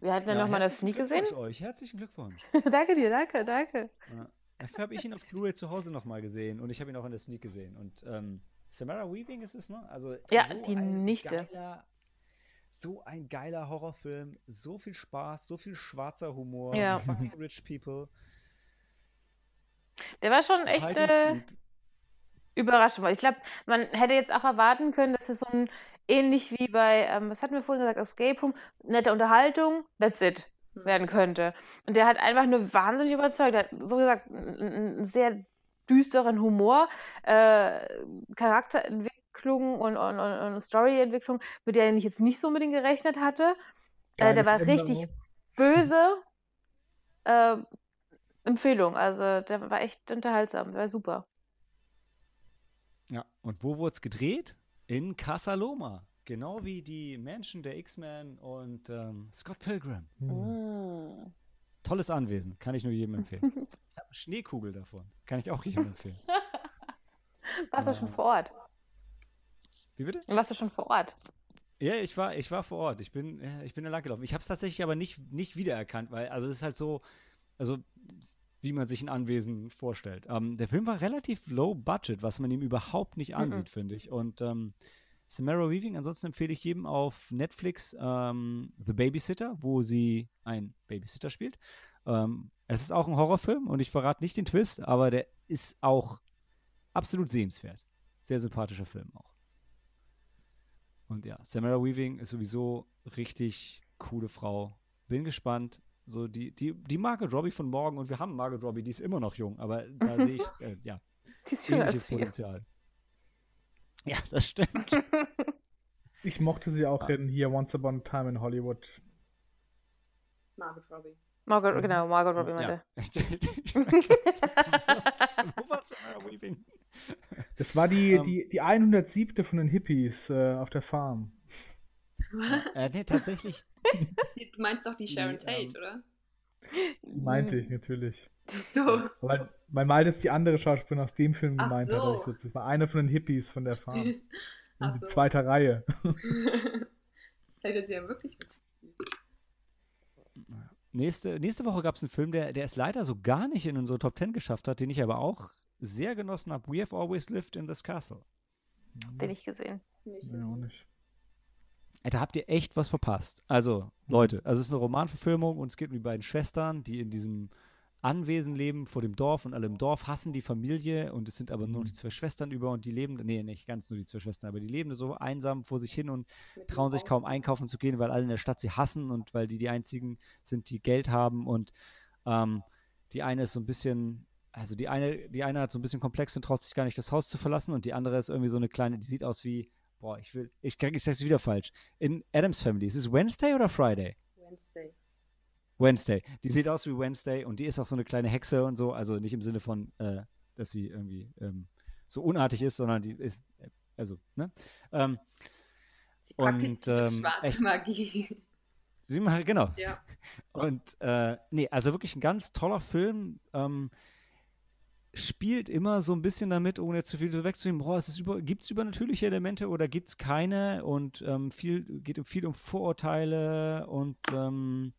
Wir hatten ja, noch mal in der herzlichen Sneak gesehen. Euch. Herzlichen Glückwunsch. danke dir, danke, danke. Ja. Dafür habe ich ihn auf Blu-ray zu Hause nochmal gesehen und ich habe ihn auch in der Sneak gesehen. Und ähm, Samara Weaving ist es, ne? Also Ja, so die ein Nichte. Geiler, so ein geiler Horrorfilm, so viel Spaß, so viel schwarzer Humor, Ja. fucking rich people. Der war schon echt and äh, überraschend. Weil ich glaube, man hätte jetzt auch erwarten können, dass es so ein ähnlich wie bei, ähm, was hatten wir vorhin gesagt, Escape Room, nette Unterhaltung, that's it, werden könnte. Und der hat einfach nur wahnsinnig überzeugt. Er hat so gesagt einen, einen sehr düsteren Humor, äh, Charakterentwicklung und, und, und, und Storyentwicklung, mit der ich jetzt nicht so unbedingt gerechnet hatte. Äh, der war richtig auch. böse. Äh, Empfehlung, also der war echt unterhaltsam, der war super. Ja, und wo wurde es gedreht? In Casa Loma. Genau wie die Menschen der X-Men und ähm, Scott Pilgrim. Hm. Mm. Tolles Anwesen, kann ich nur jedem empfehlen. ich habe eine Schneekugel davon, kann ich auch jedem empfehlen. Warst du Ja. schon vor Ort? Wie bitte? Warst du schon vor Ort? Ja, ich war, ich war vor Ort. Ich bin, ich bin da lang gelaufen. Ich habe es tatsächlich aber nicht, nicht wiedererkannt, weil, also es ist halt so, also wie man sich ein Anwesen vorstellt. Ähm, der Film war relativ low budget, was man ihm überhaupt nicht ansieht, finde ich. Und ähm, Samara Weaving, ansonsten empfehle ich jedem auf Netflix ähm, The Babysitter, wo sie ein Babysitter spielt. Ähm, es ist auch ein Horrorfilm und ich verrate nicht den Twist, aber der ist auch absolut sehenswert. Sehr sympathischer Film auch. Und ja, Samara Weaving ist sowieso richtig coole Frau. Bin gespannt. So die, die, die Margaret Robbie von morgen und wir haben Margaret Robbie, die ist immer noch jung, aber da sehe ich, äh, ja, Die ist ähnliches. Potenzial. Ja, das stimmt. Ich mochte sie auch Ah. in hier Once Upon a Time in Hollywood. Margot Robbie. Margot, genau, Margot Robbie ja. meinte. Wo war Samara Weaving? Das war die, Ähm. die, die 107. von den Hippies äh, auf der Farm. Äh, nee, tatsächlich, Du meinst doch die Sharon Nee, Tate, ähm, oder? Meinte ich natürlich. So. Weil, weil Malte ist die andere Schauspielerin aus dem Film Ach gemeint so. hat. Das war eine von den Hippies von der Farm. In die so. zweiter Reihe. Vielleicht hat sie ja wirklich was. nächste, nächste Woche gab es einen Film, der, der es leider so gar nicht in unsere Top 10 geschafft hat, den ich aber auch sehr genossen habe. We have always lived in this castle. Den ich gesehen. Nicht. Ja, auch nicht. Ey, Da habt ihr echt was verpasst. Also, Leute, also es ist eine Romanverfilmung und es geht um die beiden Schwestern, die in diesem Anwesen leben vor dem Dorf und alle im Dorf hassen die Familie und es sind aber nur die zwei Schwestern über und die leben, nee, nicht ganz nur die zwei Schwestern, aber die leben so einsam vor sich hin und trauen sich kaum einkaufen zu gehen, weil alle in der Stadt sie hassen und weil die die einzigen sind, die Geld haben und ähm, die eine ist so ein bisschen, also die eine, die eine hat so ein bisschen Komplex und traut sich gar nicht das Haus zu verlassen und die andere ist irgendwie so eine kleine, die sieht aus wie, boah, ich will, ich krieg ich sag's wieder falsch. In Adams Family, ist es Wednesday oder Friday? Wednesday. Wednesday. Die sieht aus wie Wednesday und die ist auch so eine kleine Hexe und so, also nicht im Sinne von, äh, dass sie irgendwie ähm, so unartig ist, sondern die ist, äh, also, ne? Ähm, Sie Und, ähm, schwarze echt- Magie. Sie machen, genau. Ja. Und äh, nee, also wirklich ein ganz toller Film. Ähm, spielt immer so ein bisschen damit, ohne jetzt zu viel wegzunehmen, boah, über, gibt es übernatürliche Elemente oder gibt es keine? Und ähm, viel, geht viel um Vorurteile und, ähm,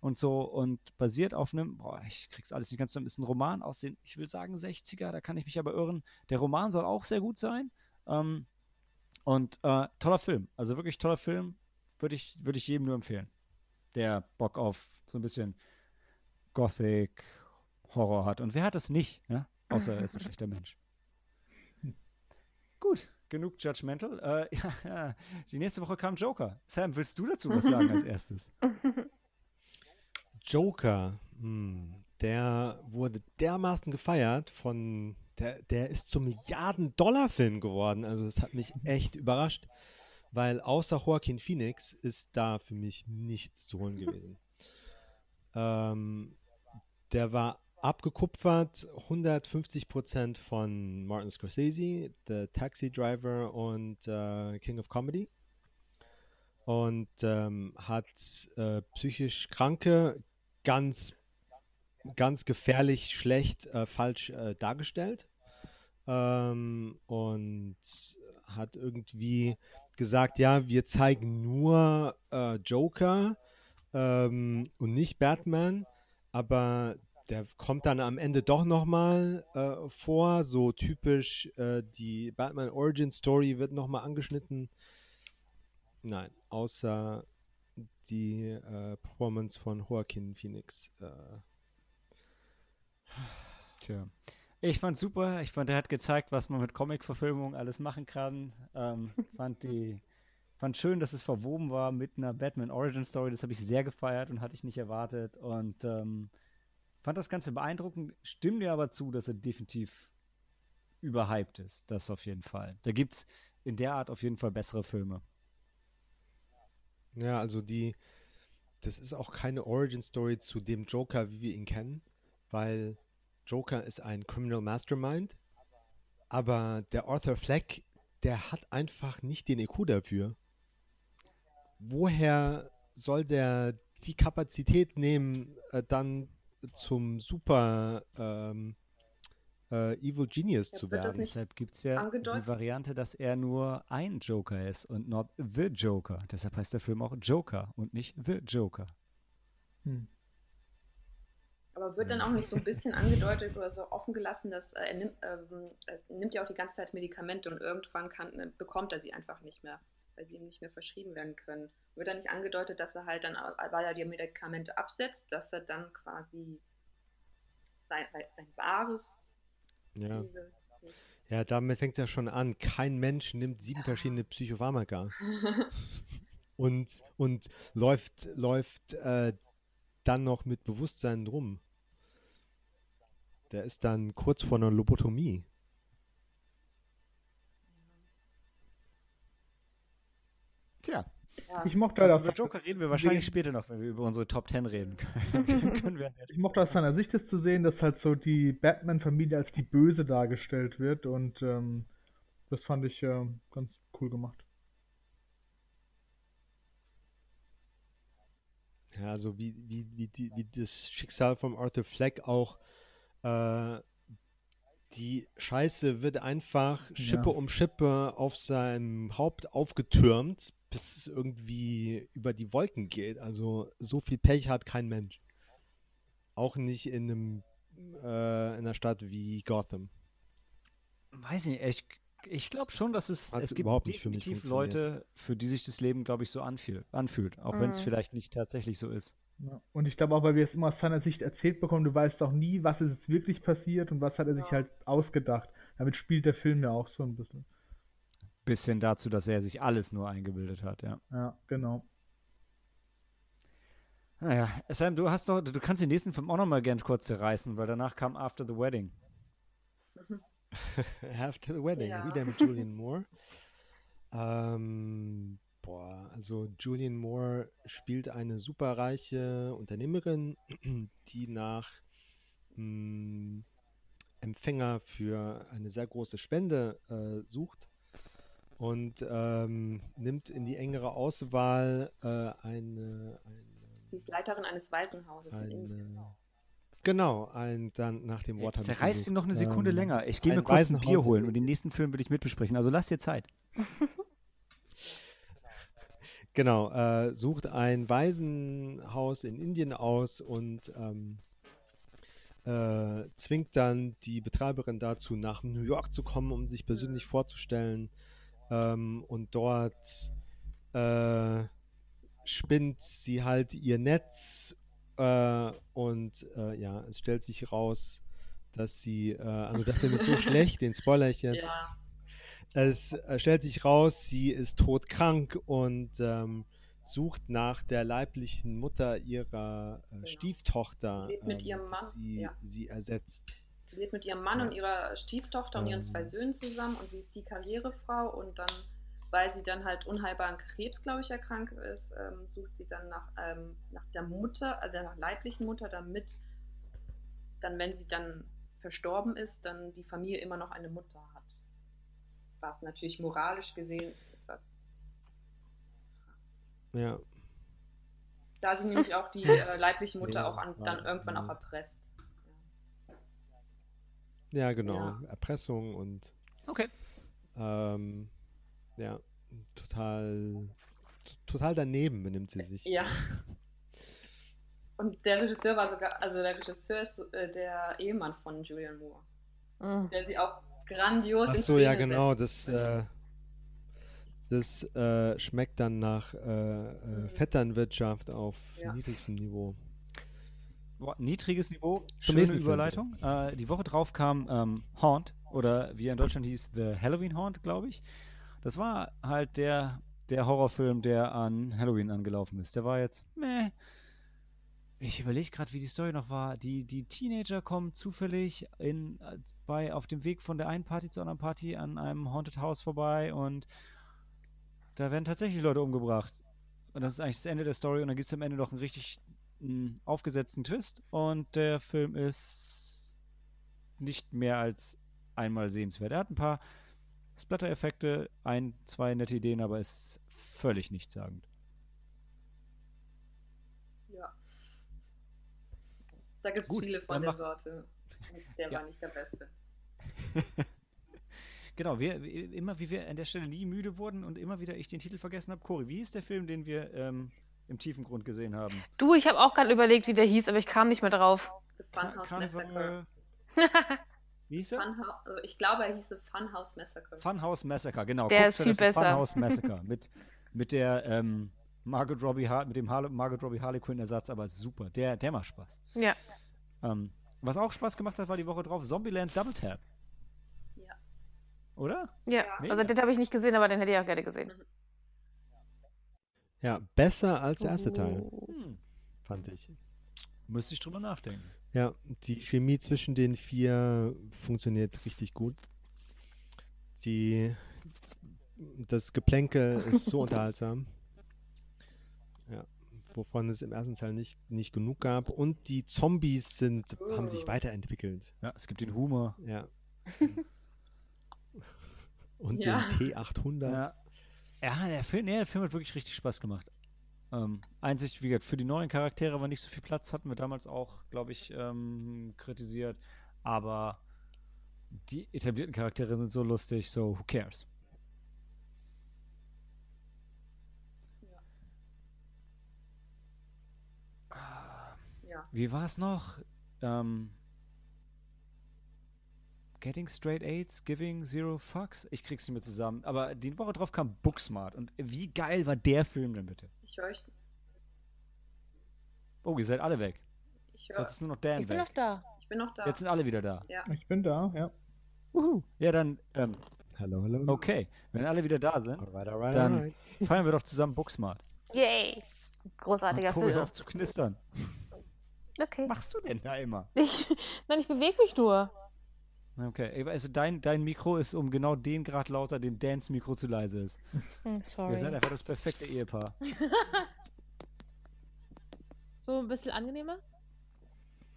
und so und basiert auf einem, boah, ich krieg's alles nicht ganz zusammen, ist ein Roman aus den, ich will sagen 60er, da kann ich mich aber irren. Der Roman soll auch sehr gut sein. Ähm, und äh, toller Film, also wirklich toller Film, würde ich, würde ich jedem nur empfehlen der Bock auf so ein bisschen Gothic, Horror hat. Und wer hat es nicht, ja? Außer er ist ein schlechter Mensch. Gut, genug Judgmental. Äh, ja, ja. Die nächste Woche kam Joker. Sam, willst du dazu was sagen als erstes? Joker, hm, der wurde dermaßen gefeiert von, der, der ist zum Milliarden-Dollar-Film geworden. Also das hat mich echt überrascht, weil außer Joaquin Phoenix ist da für mich nichts zu holen gewesen. ähm, der war abgekupfert, 150% von Martin Scorsese, The Taxi Driver und äh, King of Comedy. Und ähm, hat äh, psychisch Kranke ganz, ganz gefährlich schlecht äh, falsch äh, dargestellt. Ähm, und hat irgendwie gesagt, ja, wir zeigen nur äh, Joker ähm, und nicht Batman, aber der kommt dann am Ende doch nochmal äh, vor, so typisch äh, die Batman Origin Story wird nochmal angeschnitten. Nein, außer die äh, Performance von Joaquin Phoenix. Äh, Tja. Ich fand super. Ich fand, er hat gezeigt, was man mit Comic-Verfilmung alles machen kann. Ähm, fand die, fand schön, dass es verwoben war mit einer Batman Origin Story. Das habe ich sehr gefeiert und hatte ich nicht erwartet. Und ähm, fand das Ganze beeindruckend. Stimme dir aber zu, dass er definitiv überhyped ist. Das auf jeden Fall. Da gibt es in der Art auf jeden Fall bessere Filme. ja, also die, das ist auch keine Origin Story zu dem Joker, wie wir ihn kennen, weil Joker ist ein Criminal Mastermind, aber der Arthur Fleck, der hat einfach nicht den EQ dafür. Woher soll der die Kapazität nehmen, äh, dann zum super ähm, äh, Evil Genius Ja, zu werden? Deshalb gibt es ja angedeutet? die Variante, dass er nur ein Joker ist und not the Joker. Deshalb heißt der Film auch Joker und nicht The Joker. Hm. Aber wird dann auch nicht so ein bisschen angedeutet oder so offen gelassen, dass äh, er, nimmt, ähm, er nimmt ja auch die ganze Zeit Medikamente und irgendwann kann, äh, bekommt er sie einfach nicht mehr, weil sie ihm nicht mehr verschrieben werden können. Wird dann nicht angedeutet, dass er halt dann, weil er die Medikamente absetzt, dass er dann quasi sein, sein wahres Ja. Wesen- Ja, damit fängt er schon an. Kein Mensch nimmt sieben verschiedene Psychopharmaka und, und läuft, läuft äh, dann noch mit Bewusstsein rum. Der ist dann kurz vor einer Lobotomie. Tja, Ja. Ich mochte halt aus, über Joker reden wir wahrscheinlich später noch, wenn wir über unsere Top 10 reden können. ich mochte aus seiner Sicht es zu sehen, dass halt so die Batman-Familie als die Böse dargestellt wird und ähm, das fand ich äh, ganz cool gemacht. Ja, also wie, wie, wie, die, wie das Schicksal von Arthur Fleck auch äh, die Scheiße wird einfach Schippe Ja. um Schippe auf seinem Haupt aufgetürmt, bis es irgendwie über die Wolken geht. Also so viel Pech hat kein Mensch. Auch nicht in einem äh, in einer Stadt wie Gotham. weiß nicht, ich Ich glaube schon, dass es, Hat es gibt überhaupt nicht für mich definitiv funktioniert. Leute, für die sich das Leben, glaube ich, so anfühl, anfühlt. Auch wenn es Mhm. vielleicht nicht tatsächlich so ist. Ja. Und ich glaube auch, weil wir es immer aus seiner Sicht erzählt bekommen, du weißt auch nie, was ist jetzt wirklich passiert und was hat er sich Ja. halt ausgedacht. Damit spielt der Film ja auch so ein bisschen. Bis hin dazu, dass er sich alles nur eingebildet hat, ja. Ja, genau. Naja, Sam, du hast doch, du kannst den nächsten Film auch noch mal ganz kurz zerreißen, weil danach kam After the Wedding. After the Wedding, Ja. wieder mit Julian Moore. Ähm, boah, also Julian Moore spielt eine superreiche Unternehmerin, die nach mh, Empfänger für eine sehr große Spende äh, sucht und ähm, nimmt in die engere Auswahl äh, eine, Sie ist Leiterin eines Waisenhauses in eine, Indien. eine genau, ein, dann nach dem Wort ich Zerreißt ihn noch eine Sekunde Ähm, länger. Ich gehe mir kurz ein Bier in holen und den nächsten Film will ich mitbesprechen. Also lass dir Zeit. Genau, äh, sucht ein Waisenhaus in Indien aus und ähm, äh, zwingt dann die Betreiberin dazu, nach New York zu kommen, um sich persönlich vorzustellen. Ähm, und dort äh, spinnt sie halt ihr Netz äh, und äh, ja, es stellt sich raus, dass sie, äh, also der Film ist so schlecht, den spoiler ich jetzt. Ja, Es äh, stellt sich raus, sie ist todkrank und ähm, sucht nach der leiblichen Mutter ihrer äh, Genau. Stieftochter, ähm, sie, ja. sie ersetzt. Sie lebt mit ihrem Mann Ja. und ihrer Stieftochter und ihren zwei. Söhnen zusammen und sie ist die Karrierefrau und dann, weil sie dann halt unheilbaren Krebs, glaube ich, erkrankt ist, ähm, sucht sie dann nach, ähm, nach der Mutter, also nach leiblichen Mutter, damit dann, wenn sie dann verstorben ist, dann die Familie immer noch eine Mutter hat. Was natürlich moralisch gesehen etwas Ja, Da sie nämlich auch die äh, leibliche Mutter Ja, auch an, dann irgendwann auch erpresst. Ja genau. Ja. Erpressung und Okay. ähm, ja, total, total daneben benimmt sie sich. Ja. Und der Regisseur war sogar, also der Regisseur ist so, äh, der Ehemann von Julian Moore, Mhm. der sie auch grandios Ach so, ja genau, setzt. das, äh, das äh, schmeckt dann nach äh, äh, Mhm. Vetternwirtschaft auf Ja. niedrigstem Niveau. Niedriges Niveau, schöne Überleitung. Äh, die Woche drauf kam ähm, Haunt oder wie er in Deutschland hieß, The Halloween Haunt, glaube ich. Das war halt der, der Horrorfilm, der an Halloween angelaufen ist. Der war jetzt, meh. Ich überlege gerade, wie die Story noch war. Die, die Teenager kommen zufällig in, äh, bei, auf dem Weg von der einen Party zur anderen Party an einem Haunted House vorbei und da werden tatsächlich Leute umgebracht. Und das ist eigentlich das Ende der Story und dann gibt es am Ende noch einen richtig einen aufgesetzten Twist und der Film ist nicht mehr als einmal sehenswert. Er hat ein paar Splatter-Effekte, ein, zwei nette Ideen, aber ist völlig nichtssagend. Ja. Da gibt es viele von der Sorte. Der Ja. war nicht der Beste. Genau, wir, wir- immer wie wir an der Stelle nie müde wurden und immer wieder ich den Titel vergessen habe. Cory, wie ist der Film, den wir ähm, im tiefen Grund gesehen haben? Du, ich habe auch gerade überlegt, wie der hieß, aber ich kam nicht mehr drauf. Ka- Funhouse. Massacre. Wie hieß er? Funhouse, äh, ich glaube, er hieß The Funhouse Massacre. Funhouse Massacre, genau. Der Guckt ist viel das besser. Funhouse Massacre mit, mit der ähm, Margot Robbie, Har mit dem Harle Margot Robbie Harlequin Ersatz, aber super. Der, der macht Spaß. Ja. Ähm, was auch Spaß gemacht hat, war die Woche drauf Zombieland Double Tap. Ja. Oder? Ja, Mega. also den habe ich nicht gesehen, aber den hätte ich auch gerne gesehen. Ja, besser als der erste Teil, Oh. Hm. fand ich. Müsste ich drüber nachdenken. Ja, die Chemie zwischen den vier funktioniert richtig gut. Die, das Geplänkel ist so unterhaltsam. Ja, wovon es im ersten Teil nicht, nicht genug gab. Und die Zombies sind, haben sich Oh. weiterentwickelt. Ja, es gibt den Humor. Ja. Und Ja. den T800. Ja. Ja, der Film, nee, der Film hat wirklich richtig Spaß gemacht. Ähm, einzig, wie gesagt, für die neuen Charaktere war nicht so viel Platz, hatten wir damals auch, glaube ich, ähm, kritisiert. Aber die etablierten Charaktere sind so lustig, so who cares? Ja. Wie war es noch? Ähm, Getting Straight Aids, Giving Zero Fucks. Ich krieg's nicht mehr zusammen. Aber die Woche drauf kam Booksmart. Und wie geil war der Film denn bitte? Ich höre euch. Oh, ihr seid alle weg. Ich höre. Jetzt ist nur noch Dan Ich bin weg. noch da. Ich bin noch da. Jetzt sind alle wieder da. ja. Ich bin da, ja. Uhu. Ja, dann, ähm, Hallo, hallo. okay. Wenn alle wieder da sind, Alright, alright, Dann- alright. feiern wir doch zusammen Booksmart. Yay. Großartiger Komm, hör Film. auf zu knistern. Okay. Was machst du denn da immer? Ich, nein, ich bewege mich nur. Okay, also dein, dein Mikro ist um genau den Grad lauter, den Dans Mikro zu leise ist. Hm, Ihr seid sorry. einfach das perfekte Ehepaar. So ein bisschen angenehmer?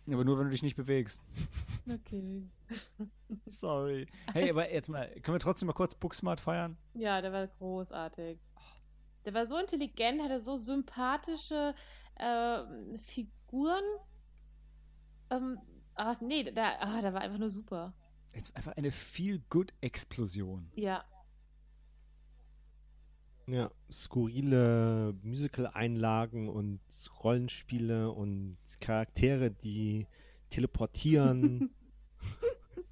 Aber nur, wenn du dich nicht bewegst. Okay. Sorry. Hey, aber jetzt mal, können wir trotzdem mal kurz Booksmart feiern? Ja, der war großartig. Der war so intelligent, hatte so sympathische ähm, Figuren. Ähm, ah, nee, der, ah, der war einfach nur super. Jetzt einfach eine Feel-Good-Explosion. Ja. Ja, skurrile Musical-Einlagen und Rollenspiele und Charaktere, die teleportieren.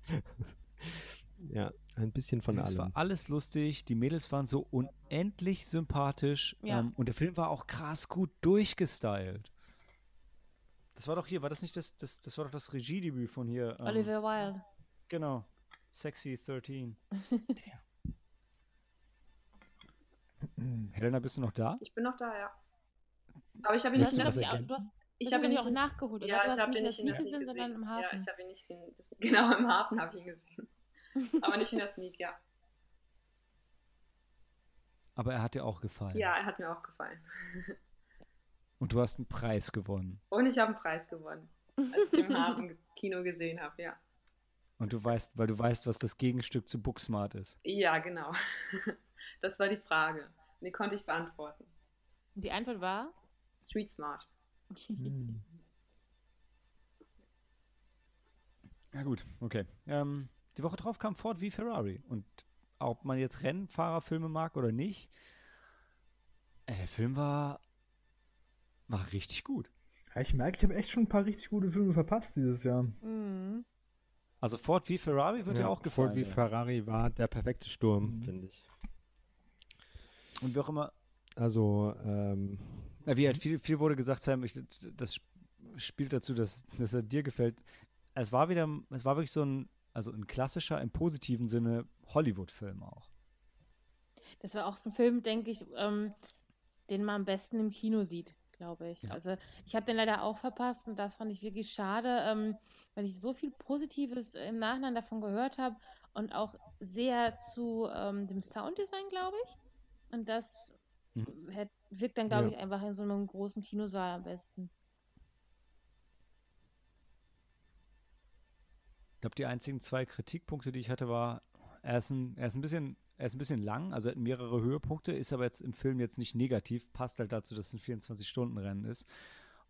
ja, ein bisschen von es war allem. alles lustig, die Mädels waren so unendlich sympathisch Ja. ähm, und der Film war auch krass gut durchgestylt. Das war doch hier, war das nicht das, das, das war doch das Regiedebüt von hier. Ähm, Oliver Wilde. Genau. Sexy 13. Helena, bist du noch da? Ich bin noch da, ja. Aber ich habe ihn nicht hast, Ich habe ihn auch nachgeholt, oder? Ja, ich habe ihn nicht in der Sneak gesehen, sondern im. Hafen. Ja, ich habe ihn nicht in, das, genau im Hafen habe ich ihn gesehen. Aber nicht in der Sneak, ja. Aber er hat dir auch gefallen. Ja, er hat mir auch gefallen. Und du hast einen Preis gewonnen. Und ich habe einen Preis gewonnen, als ich im Hafen Kino gesehen habe, ja. Und du weißt, weil du weißt, was das Gegenstück zu Booksmart ist. Ja, genau. Das war die Frage. Die konnte ich beantworten. Und die Antwort war? Street Smart. Hm. Ja gut, okay. Ähm, die Woche drauf kam Ford wie Ferrari. Und ob man jetzt Rennfahrerfilme mag oder nicht, äh, der Film war, war richtig gut. ja ich merke, ich habe echt schon ein paar richtig gute Filme verpasst dieses Jahr. Mhm. Also Ford wie Ferrari wird ja, auch gefallen. Ford wie. Ferrari war der perfekte Sturm, Mhm. finde ich. Und wie auch immer, Also, ähm, Ja, wie halt viel, viel wurde gesagt, Sam, ich, das sp- spielt dazu, dass, dass er dir gefällt. Es war wieder, es war wirklich so ein, also ein klassischer, im positiven Sinne Hollywood-Film auch. Das war auch so ein Film, denke ich, ähm, den man am besten im Kino sieht, glaube ich. Ja. Also ich habe den leider auch verpasst und das fand ich wirklich schade, ähm, weil ich so viel Positives im Nachhinein davon gehört habe und auch sehr zu ähm, dem Sounddesign, glaube ich. Und das Mhm. hätt, wirkt dann, glaube Ja. ich, einfach in so einem großen Kinosaal am besten. Ich glaube, die einzigen zwei Kritikpunkte, die ich hatte, war, er ist ein, er ist ein bisschen, er ist ein bisschen lang, also er hat mehrere Höhepunkte, ist aber jetzt im Film jetzt nicht negativ, passt halt dazu, dass es ein 24-Stunden-Rennen ist.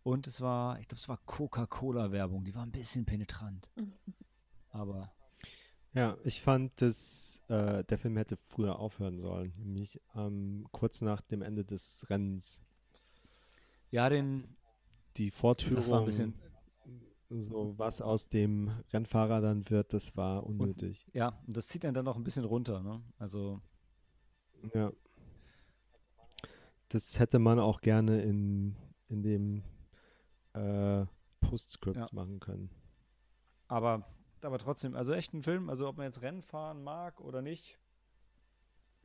Und es war, ich glaube, es war Coca-Cola-Werbung, die war ein bisschen penetrant. Aber ja, ich fand, dass äh, der Film hätte früher aufhören sollen, nämlich ähm, kurz nach dem Ende des Rennens. ja, den, Die Fortführung, das war ein bisschen, so was aus dem Rennfahrer dann wird, das war unnötig. ja, und das zieht einen dann noch ein bisschen runter, ne? Also, Ja. Das hätte man auch gerne in, in dem äh, Postscript Ja. machen können. Aber, aber trotzdem, also echt ein Film, also ob man jetzt Rennen fahren mag oder nicht,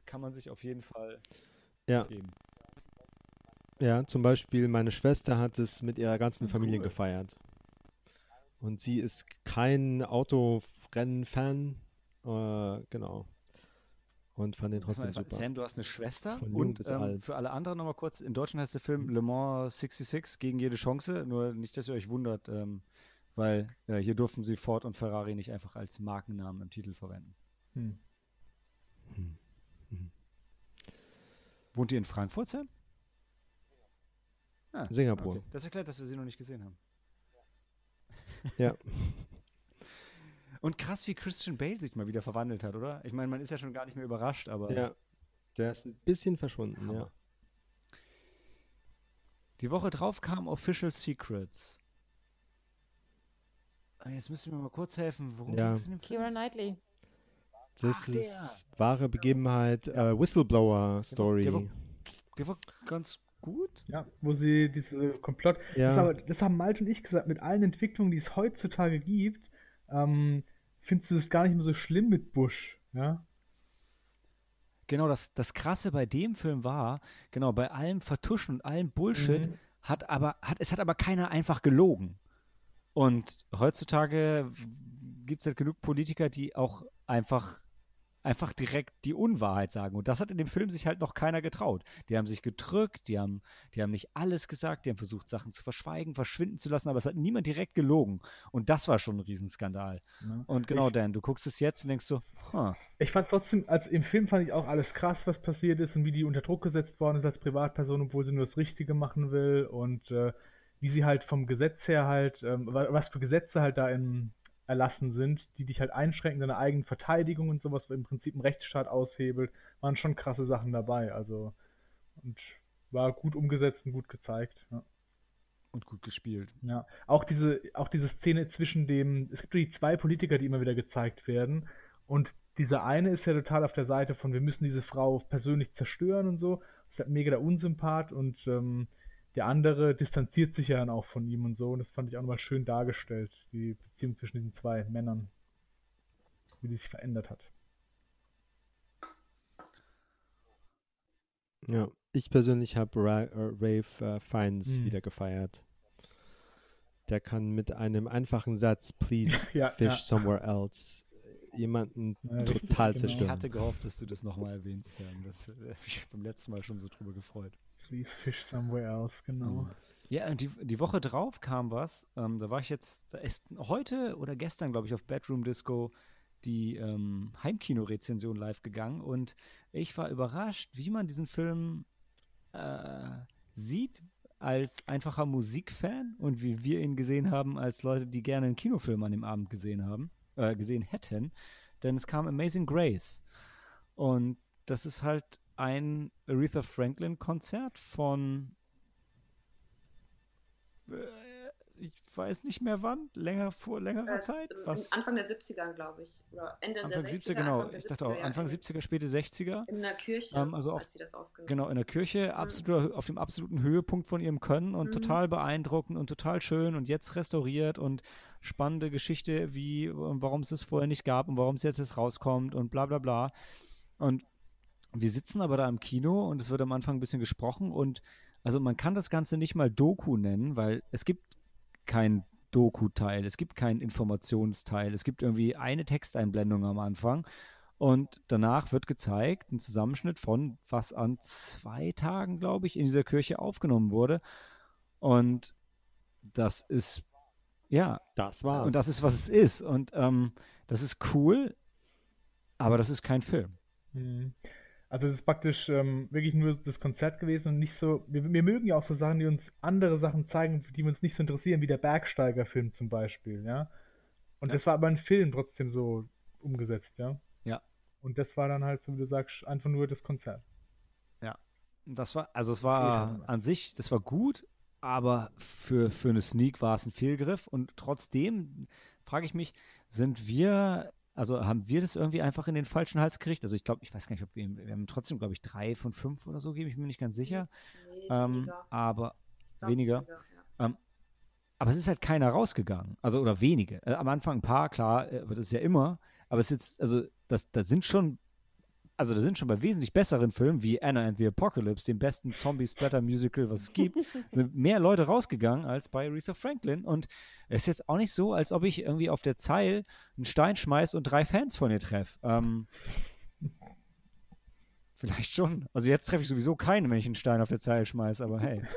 kann man sich auf jeden Fall Ja, geben. ja, zum Beispiel meine Schwester hat es mit ihrer ganzen Ah, Familie cool. gefeiert. Und sie ist kein Autorennen-Fan. Äh, genau. Und fand den trotzdem super. Sam, du hast eine Schwester Von und ähm, für alle anderen nochmal kurz, in Deutschland heißt der Film Le Mans 66 gegen jede Chance, nur nicht, dass ihr euch wundert, ähm, weil äh, hier durften sie Ford und Ferrari nicht einfach als Markennamen im Titel verwenden. Hm. Hm. Mhm. Wohnt ihr in Frankfurt, Sam? Ah, Singapur. okay. Das erklärt, dass wir sie noch nicht gesehen haben. Ja. Und krass, wie Christian Bale sich mal wieder verwandelt hat, oder? Ich meine, man ist ja schon gar nicht mehr überrascht, aber Ja. Der ist ein bisschen verschwunden, Hammer. ja. die Woche drauf kam Official Secrets. Ah, Jetzt müsst ihr mir mal kurz helfen. Worum Ja. ging's in dem Film? Keira Knightley. Das Ach, ist der. wahre Begebenheit, äh, Whistleblower-Story. Der war, der war ganz gut. Ja, wo sie diese Komplott. Das, Ja. ist aber, das haben Malte und ich gesagt, mit allen Entwicklungen, die es heutzutage gibt, ähm, findest du das gar nicht mehr so schlimm mit Bush. Ja? Genau, das, das Krasse bei dem Film war, genau, bei allem Vertuschen und allem Bullshit Mhm. hat aber, hat, es hat aber keiner einfach gelogen. Und heutzutage gibt es halt genug Politiker, die auch einfach, einfach direkt die Unwahrheit sagen. Und das hat in dem Film sich halt noch keiner getraut. Die haben sich gedrückt, die haben, die haben nicht alles gesagt, die haben versucht, Sachen zu verschweigen, verschwinden zu lassen, aber es hat niemand direkt gelogen. Und das war schon ein Riesenskandal. Ja. Und genau, Dan, du guckst es jetzt und denkst so, huh, Ich fand trotzdem, also im Film fand ich auch alles krass, was passiert ist und wie die unter Druck gesetzt worden ist als Privatperson, obwohl sie nur das Richtige machen will und äh, wie sie halt vom Gesetz her halt, ähm, wa- was für Gesetze halt da im erlassen sind, die dich halt einschränken, deine eigene Verteidigung und sowas, was im Prinzip einen Rechtsstaat aushebelt, waren schon krasse Sachen dabei. Also und war gut umgesetzt und gut gezeigt. Ja. und gut gespielt. Ja, auch diese, auch diese Szene zwischen dem, es gibt die zwei Politiker, die immer wieder gezeigt werden. Und dieser eine ist ja total auf der Seite von, wir müssen diese Frau persönlich zerstören und so. Das ist halt mega der Unsympath und ähm, der andere distanziert sich ja dann auch von ihm und so. Und das fand ich auch nochmal schön dargestellt, die Beziehung zwischen diesen zwei Männern, wie die sich verändert hat. Ja, ich persönlich habe Ra äh, Rave äh, Fiennes Mhm. wieder gefeiert. Der kann mit einem einfachen Satz, please Ja, fish ja. somewhere else, jemanden Ja, total genau. Ich zerstören. hatte gehofft, dass du das nochmal erwähnst, Sam. Das äh, hab ich beim letzten Mal schon so drüber gefreut. Please fish somewhere else, genau. Ja, und die, die Woche drauf kam was. Ähm, da war ich jetzt, da ist heute oder gestern, glaube ich, auf Bedroom Disco die ähm, Heimkino-Rezension live gegangen und ich war überrascht, wie man diesen Film äh, sieht als einfacher Musikfan und wie wir ihn gesehen haben als Leute, die gerne einen Kinofilm an dem Abend gesehen haben, äh, gesehen hätten. Denn es kam Amazing Grace. Und das ist halt ein Aretha Franklin-Konzert von äh, ich weiß nicht mehr wann, länger vor längerer Äh, Zeit. Was? Anfang der 70er, glaube ich. Oder Ende Anfang der 70er, 60er, genau. Anfang Ich dachte auch 70er, Anfang ja. 70er, späte 60er. In der Kirche, Ähm, also auf- Genau, in der Kirche, absoluter, auf dem absoluten Höhepunkt von ihrem Können und Mhm. total beeindruckend und total schön und jetzt restauriert und spannende Geschichte, wie und warum es es vorher nicht gab und warum es jetzt erst rauskommt und bla bla bla. Und wir sitzen aber da im Kino und es wird am Anfang ein bisschen gesprochen und also man kann das Ganze nicht mal Doku nennen, weil es gibt kein Doku-Teil, es gibt keinen Informationsteil, es gibt irgendwie eine Texteinblendung am Anfang und danach wird gezeigt, ein Zusammenschnitt von, was an zwei Tagen, glaube ich, in dieser Kirche aufgenommen wurde. Und das ist, ja, Das war's. und das ist, was es ist. Und ähm, das ist cool, aber das ist kein Film. Mhm. Also es ist praktisch ähm, wirklich nur das Konzert gewesen und nicht so. Wir, wir mögen ja auch so Sachen, die uns andere Sachen zeigen, die uns nicht so interessieren, wie der Bergsteiger-Film zum Beispiel, ja. Und Ja. das war aber ein Film trotzdem so umgesetzt, ja. Ja. Und das war dann halt, so wie du sagst, einfach nur das Konzert. Das war, also es war Fehlgriff. an sich, das war gut, aber für, für eine Sneak war es ein Fehlgriff. Und trotzdem frage ich mich, sind wir, also haben wir das irgendwie einfach in den falschen Hals gekriegt? Also ich glaube, ich weiß gar nicht, ob wir, wir haben trotzdem, glaube ich, drei von fünf oder so, gebe ich mir nicht ganz sicher. Nee, Ähm, weniger. aber Glaub, weniger. ja. Aber es ist halt keiner rausgegangen. Also, oder wenige. Äh, am Anfang ein paar, klar, äh, wird es ja immer. Aber es ist jetzt, also, das, das sind schon, also, da sind schon bei wesentlich besseren Filmen wie Anna and the Apocalypse, dem besten Zombie-Splatter-Musical, was es gibt, sind mehr Leute rausgegangen als bei Aretha Franklin. Und es ist jetzt auch nicht so, als ob ich irgendwie auf der Zeil einen Stein schmeiß und drei Fans von ihr treffe. Ähm, vielleicht schon. Also, jetzt treffe ich sowieso keinen, wenn ich einen Stein auf der Zeil schmeiß, aber hey.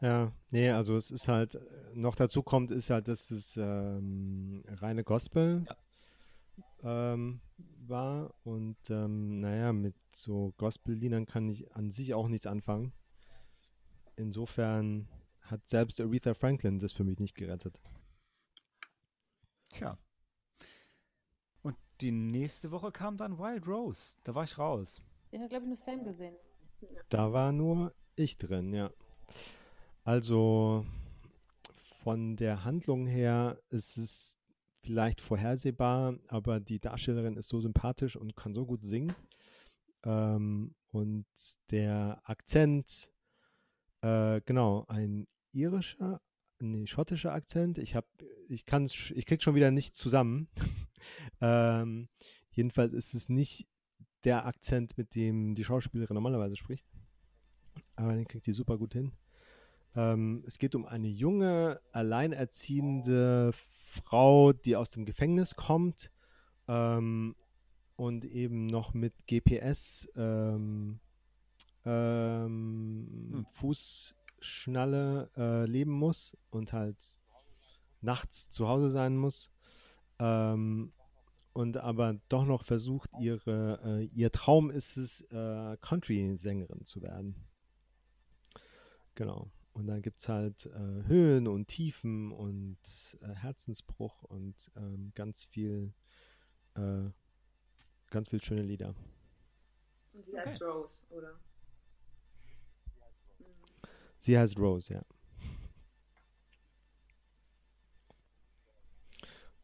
Ja, nee, also es ist halt, noch dazu kommt, ist halt, dass es ähm, reine Gospel ähm, war und ähm, naja, mit so Gospel-Liedern kann ich an sich auch nichts anfangen. Insofern hat selbst Aretha Franklin das für mich nicht gerettet. Tja. Und die nächste Woche kam dann Wild Rose. Da war ich raus. Den hat, glaube ich, nur Sam gesehen. Da war nur ich drin, ja. Also, von der Handlung her ist es vielleicht vorhersehbar, aber die Darstellerin ist so sympathisch und kann so gut singen. Ähm, und der Akzent, äh, genau, ein irischer, nee, schottischer Akzent. Ich habe, ich kann ich krieg schon wieder nicht zusammen. ähm, jedenfalls ist es nicht der Akzent, mit dem die Schauspielerin normalerweise spricht. Aber den kriegt sie super gut hin. Ähm, es geht um eine junge, alleinerziehende Frau, die aus dem Gefängnis kommt ähm, und eben noch mit GPS ähm, ähm, hm. Fußschnalle äh, leben muss und halt nachts zu Hause sein muss. Ähm, und aber doch noch versucht, ihre, äh, ihr Traum ist es, äh, Country-Sängerin zu werden. Genau. Und dann gibt es halt äh, Höhen und Tiefen und äh, Herzensbruch und ähm, ganz viel, äh, ganz viel schöne Lieder. Und sie heißt okay. Rose, oder? Sie heißt Rose, ja.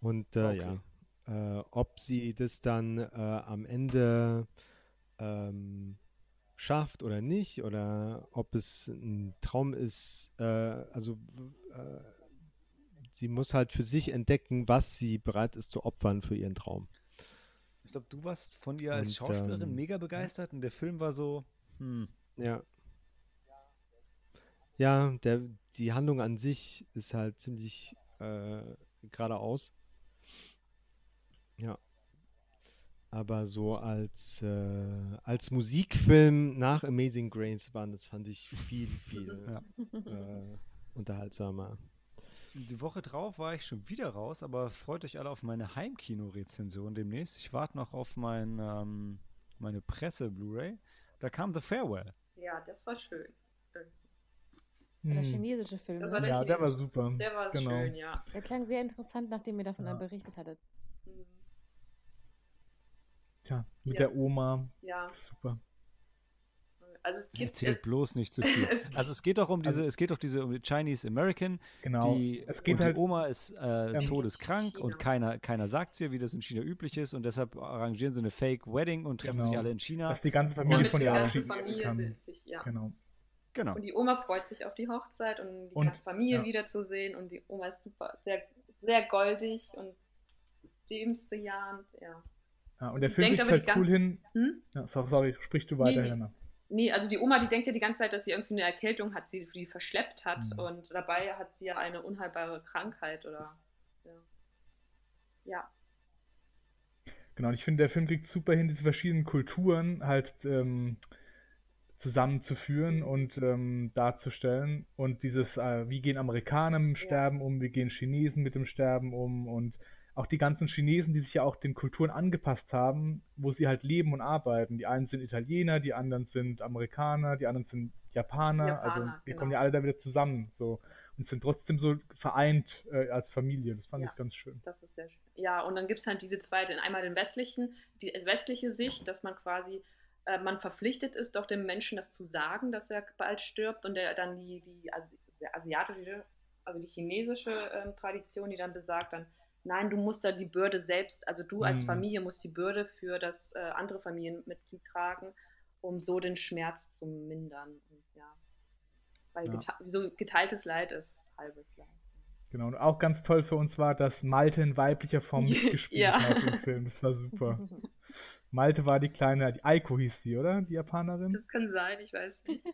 Und äh, okay. ja, äh, ob sie das dann äh, am Ende ähm, schafft oder nicht oder ob es ein Traum ist. Äh, also äh, sie muss halt für sich entdecken, was sie bereit ist zu opfern für ihren Traum. Ich glaube, du warst von ihr als und, Schauspielerin ähm, mega begeistert und der Film war so, hm. Ja. Ja, der, die Handlung an sich ist halt ziemlich äh, geradeaus. Ja aber so als, äh, als Musikfilm nach Amazing Grace waren, das fand ich viel, viel ja. äh, unterhaltsamer. Die Woche drauf war ich schon wieder raus, aber freut euch alle auf meine Heimkino-Rezension demnächst. Ich warte noch auf mein, ähm, meine Presse-Blu-ray. Da kam The Farewell. Ja, das war schön. Der hm. chinesische Film. Ne? Der ja, der war super. Der war genau. schön, ja. Der klang sehr interessant, nachdem ihr davon ja. berichtet hattet. Tja, mit ja. der Oma. Ja. Super. Also es gibt, Erzählt bloß nicht zu viel. Also es geht doch um diese, also, es geht doch diese um die Chinese American. Genau. Die, es geht und halt, die Oma ist äh, ähm, todeskrank China. und keiner, keiner sagt es ihr, wie das in China üblich ist und deshalb arrangieren sie eine Fake Wedding und treffen genau. sich alle in China. Dass die ganze Familie und von der ganze Familie kann. sich, ja. Genau. Genau. Und die Oma freut sich auf die Hochzeit und die und, ganze Familie ja. wiederzusehen und die Oma ist super, sehr, sehr goldig und lebensbejahend, ja. Ja, und der Film kriegt halt cool hin. Hm? Ja, sorry, sprich du weiter, nee, nee. nee, also die Oma, die denkt ja die ganze Zeit, dass sie irgendwie eine Erkältung hat, die die verschleppt hat mhm. und dabei hat sie ja eine unheilbare Krankheit oder ja. ja. Genau, und ich finde, der Film kriegt super hin, diese verschiedenen Kulturen halt ähm, zusammenzuführen und ähm, darzustellen. Und dieses, äh, wie gehen Amerikaner mit dem Sterben ja. um, wie gehen Chinesen mit dem Sterben um und auch die ganzen Chinesen, die sich ja auch den Kulturen angepasst haben, wo sie halt leben und arbeiten. Die einen sind Italiener, die anderen sind Amerikaner, die anderen sind Japaner. Japaner also wir genau. kommen ja alle da wieder zusammen so und sind trotzdem so vereint äh, als Familie. Das fand ja, ich ganz schön. Das ist sehr schön. Ja, und dann gibt es halt diese zweite, einmal den westlichen, die westliche Sicht, dass man quasi äh, man verpflichtet ist, doch dem Menschen das zu sagen, dass er bald stirbt und der dann die, die also asiatische, also die chinesische äh, Tradition, die dann besagt, dann nein, du musst da die Bürde selbst, also du als mhm. Familie musst die Bürde für das äh, andere Familienmitglied tragen, um so den Schmerz zu mindern. Und, ja. Weil ja. Gete so geteiltes Leid ist halbes Leid. Genau, und auch ganz toll für uns war, dass Malte in weiblicher Form mitgespielt ja. hat im Film. Das war super. Malte war die kleine, die Aiko hieß die, oder? Die Japanerin? Das kann sein, ich weiß nicht.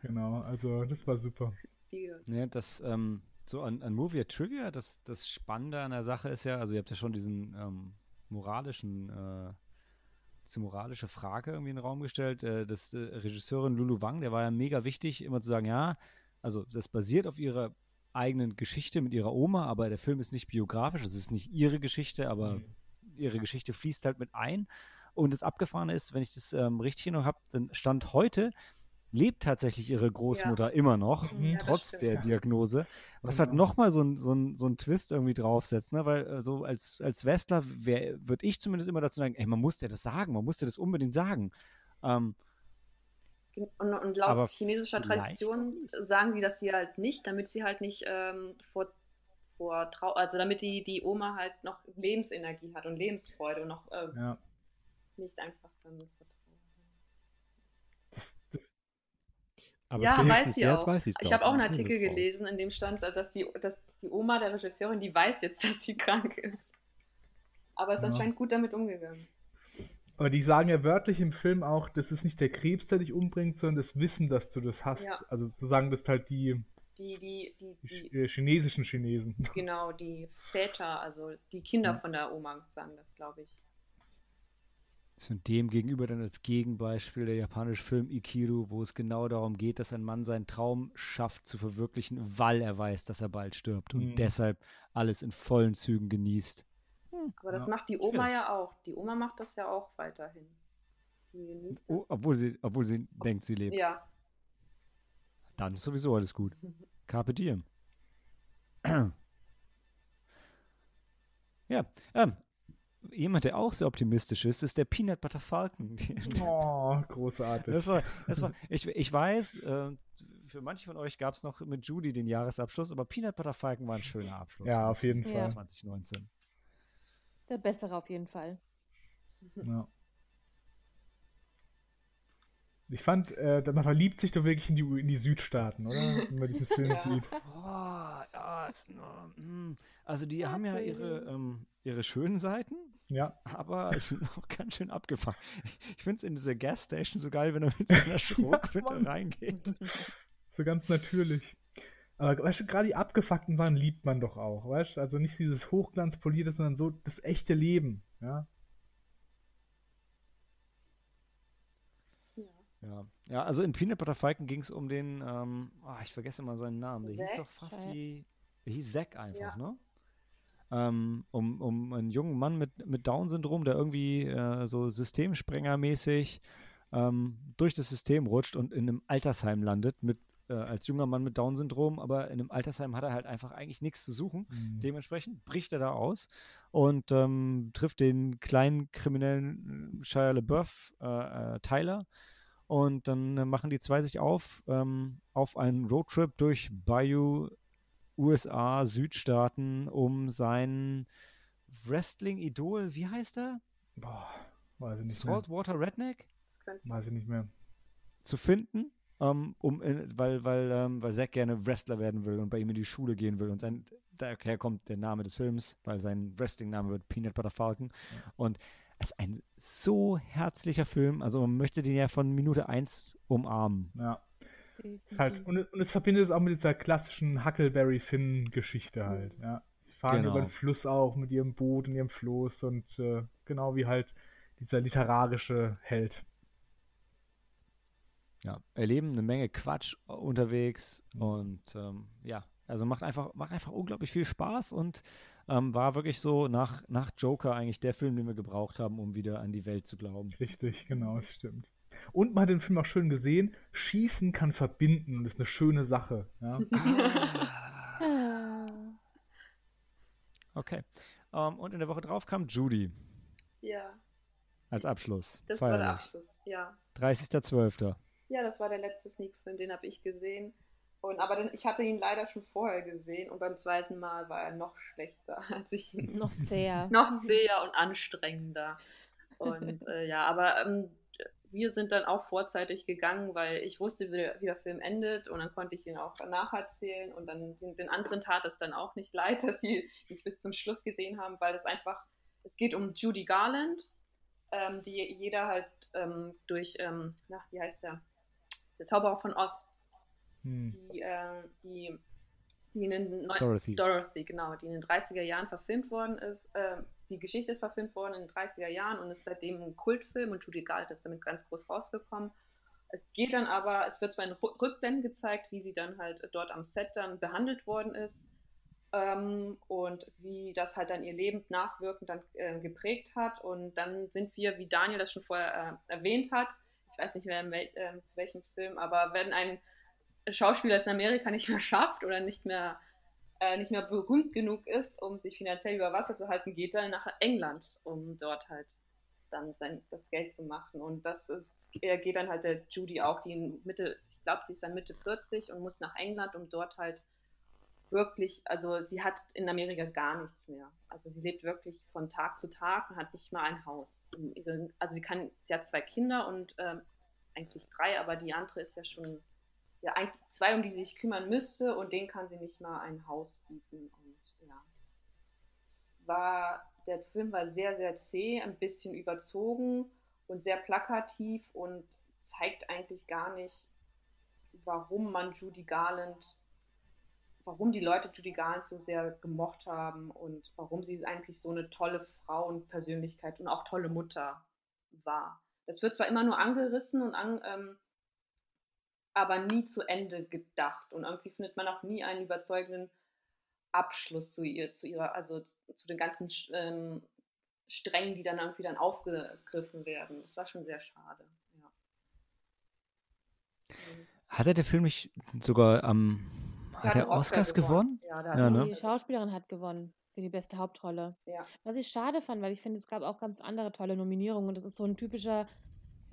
Genau, also das war super. Ja, das, ähm, so an, an Movie Trivia, das, das Spannende an der Sache ist ja, also ihr habt ja schon diesen ähm, moralischen, äh, diese moralische Frage irgendwie in den Raum gestellt. Äh, das äh, Regisseurin Lulu Wang, der war ja mega wichtig, immer zu sagen, ja, also das basiert auf ihrer eigenen Geschichte mit ihrer Oma, aber der Film ist nicht biografisch, es ist nicht ihre Geschichte, aber mhm. ihre Geschichte fließt halt mit ein. Und das Abgefahrene ist, wenn ich das ähm, richtig noch habe, dann stand heute lebt tatsächlich ihre Großmutter ja. immer noch, mhm. ja, trotz der Diagnose. Was genau. halt nochmal so ein, so, ein, so ein Twist irgendwie draufsetzt, ne? Weil äh, so als, als Westler würde ich zumindest immer dazu sagen, ey, man muss dir das sagen, man muss dir das unbedingt sagen. Ähm, Und, und laut chinesischer Tradition sagen sie das hier halt nicht, damit sie halt nicht ähm, vor, vor Trau also damit die, die Oma halt noch Lebensenergie hat und Lebensfreude und noch ähm, Ja. nicht einfach dann vertrauen. Das, das, Aber Ja, weiß sie jetzt auch. weiß Ich habe auch einen Ja, Artikel gelesen, in dem stand, dass die, dass die Oma der Regisseurin, die weiß jetzt, dass sie krank ist. Aber ist Ja. anscheinend gut damit umgegangen. aber die sagen ja wörtlich im Film auch, das ist nicht der Krebs, der dich umbringt, sondern das Wissen, dass du das hast. Ja. Also zu sagen, das halt die, Die, die, die, die, äh, chinesischen Chinesen. genau, die Väter, also die Kinder Ja. von der Oma sagen das, glaube ich. So dem gegenüber dann als Gegenbeispiel der japanische Film Ikiru, wo es genau darum geht, dass ein Mann seinen Traum schafft zu verwirklichen, weil er weiß, dass er bald stirbt und Mhm. deshalb alles in vollen Zügen genießt. Aber das Ja, macht die Oma ja auch. Die Oma macht das ja auch weiterhin. Oh, obwohl sie, obwohl sie denkt, sie lebt. Ja. Dann ist sowieso alles gut. Carpe diem. Ja, ähm, jemand, der auch sehr optimistisch ist, ist der Peanut Butter Falcon. Oh, großartig. Das war, das war, ich, ich weiß, äh, für manche von euch gab es noch mit Judy den Jahresabschluss, aber Peanut Butter Falcon war ein schöner Abschluss. Ja, für auf jeden Fall. 2019. Der bessere auf jeden Fall. Ja. Ich fand, äh, man verliebt sich doch wirklich in die, in die Südstaaten, oder? Wenn man diesen Film Ja. sieht. Boah, ja, mm, also die haben ja ihre, ähm, ihre schönen Seiten, Ja, aber es sind auch ganz schön abgefahren. Ich finde es in dieser Gasstation so geil, wenn er mit seiner Schrotflinte Mann. reingeht. so ganz natürlich. Aber weißt du, gerade die abgefuckten Sachen liebt man doch auch, weißt du? Also nicht dieses Hochglanzpolierte, sondern so das echte Leben, ja? ja. Ja. ja, also in Peanut Butter Falcon ging es um den, ähm, ah, ich vergesse immer seinen Namen, der hieß Zack? doch fast Ja. wie, der hieß Zack einfach, Ja. ne? Ähm, um, um einen jungen Mann mit, mit Down-Syndrom, der irgendwie äh, so Systemsprengermäßig ähm, durch das System rutscht und in einem Altersheim landet, mit, äh, als junger Mann mit Down-Syndrom, aber in einem Altersheim hat er halt einfach eigentlich nichts zu suchen. Mhm. Dementsprechend bricht er da aus und ähm, trifft den kleinen kriminellen äh, Shia LaBeouf, äh, äh, Tyler. Und dann äh, machen die zwei sich auf ähm, auf einen Roadtrip durch Bayou, USA, Südstaaten, um sein Wrestling-Idol, wie heißt er? Boah, weiß ich nicht mehr. Saltwater Redneck? Das könnte Weiß ich nicht mehr. zu finden, ähm, um in, weil, weil, ähm, weil Zack gerne Wrestler werden will und bei ihm in die Schule gehen will. Und sein, daher kommt der Name des Films, weil sein Wrestling-Name wird Peanut Butter Falcon. Und es ist ein so herzlicher Film. Also man möchte den ja von Minute 1 umarmen. Ja. Ist halt, und, es- und es verbindet es auch mit dieser klassischen Huckleberry Finn-Geschichte halt, ja. Sie fahren Genau. über den Fluss auch mit ihrem Boot und ihrem Floß und äh, genau wie halt dieser literarische Held. Ja, erleben eine Menge Quatsch unterwegs und ähm, ja, also macht einfach, macht einfach unglaublich viel Spaß und ähm, war wirklich so nach, nach Joker eigentlich der Film, den wir gebraucht haben, um wieder an die Welt zu glauben. Richtig, genau, das stimmt. Und man hat den Film auch schön gesehen, Schießen kann verbinden und ist eine schöne Sache. Ja. Ah. Okay. Ähm, und in der Woche drauf kam Judy Ja, als Abschluss. das war der Feierlich. Abschluss. Ja. 30.12. Ja, das war der letzte Sneak-Film, den habe ich gesehen. Und, aber den, ich hatte ihn leider schon vorher gesehen und beim zweiten Mal war er noch schlechter, als ich ihn Noch zäher. noch zäher und anstrengender. Und äh, ja, aber ähm, wir sind dann auch vorzeitig gegangen, weil ich wusste, wie der, Film endet und dann konnte ich ihn auch nacherzählen und dann den, den anderen tat es dann auch nicht leid, dass sie nicht bis zum Schluss gesehen haben, weil es einfach, es geht um Judy Garland, ähm, die jeder halt ähm, durch, ähm, na, wie heißt der? Der Zauberer von Oz, Hm. die, äh, die, die in den neun- Dorothy. Dorothy, genau, die in den 30er Jahren verfilmt worden ist. Äh, die Geschichte ist verfilmt worden in den 30er Jahren und ist seitdem ein Kultfilm und Judy Garland ist damit ganz groß rausgekommen. Es geht dann aber, es wird zwar in Rück- Rückblenden gezeigt, wie sie dann halt dort am Set dann behandelt worden ist ähm, und wie das halt dann ihr Leben nachwirkend dann äh, geprägt hat. Und dann sind wir, wie Daniel das schon vorher äh, erwähnt hat, ich weiß nicht mehr welch, äh, zu welchem Film, aber wenn ein Schauspieler es in Amerika nicht mehr schafft oder nicht mehr, äh, nicht mehr berühmt genug ist, um sich finanziell über Wasser zu halten, geht er nach England, um dort halt dann sein, das Geld zu machen. Und das ist, er geht dann halt der Judy auch, die in Mitte, ich glaube, sie ist dann Mitte 40 und muss nach England, um dort halt wirklich, also sie hat in Amerika gar nichts mehr. Also sie lebt wirklich von Tag zu Tag und hat nicht mal ein Haus. Also sie kann, sie hat zwei Kinder und ähm, eigentlich drei, aber die andere ist ja schon, ja eigentlich zwei, um die sie sich kümmern müsste und denen kann sie nicht mal ein Haus bieten. Und ja, es war, der Film war sehr, sehr zäh, ein bisschen überzogen und sehr plakativ und zeigt eigentlich gar nicht, warum man Judy Garland warum die Leute Judy Garland so sehr gemocht haben und warum sie eigentlich so eine tolle Frau und Persönlichkeit und auch tolle Mutter war. Das wird zwar immer nur angerissen und an, ähm, aber nie zu Ende gedacht und irgendwie findet man auch nie einen überzeugenden Abschluss zu ihr, zu ihrer, also zu den ganzen ähm, Strängen, die dann irgendwie dann aufgegriffen werden. Das war schon sehr schade. Ja. Hatte der Film nicht sogar am hat er Oscars Oscar gewonnen? gewonnen? Ja, ja ne? Die Schauspielerin hat gewonnen für die beste Hauptrolle. Ja. Was ich schade fand, weil ich finde, es gab auch ganz andere tolle Nominierungen und das ist so ein typischer,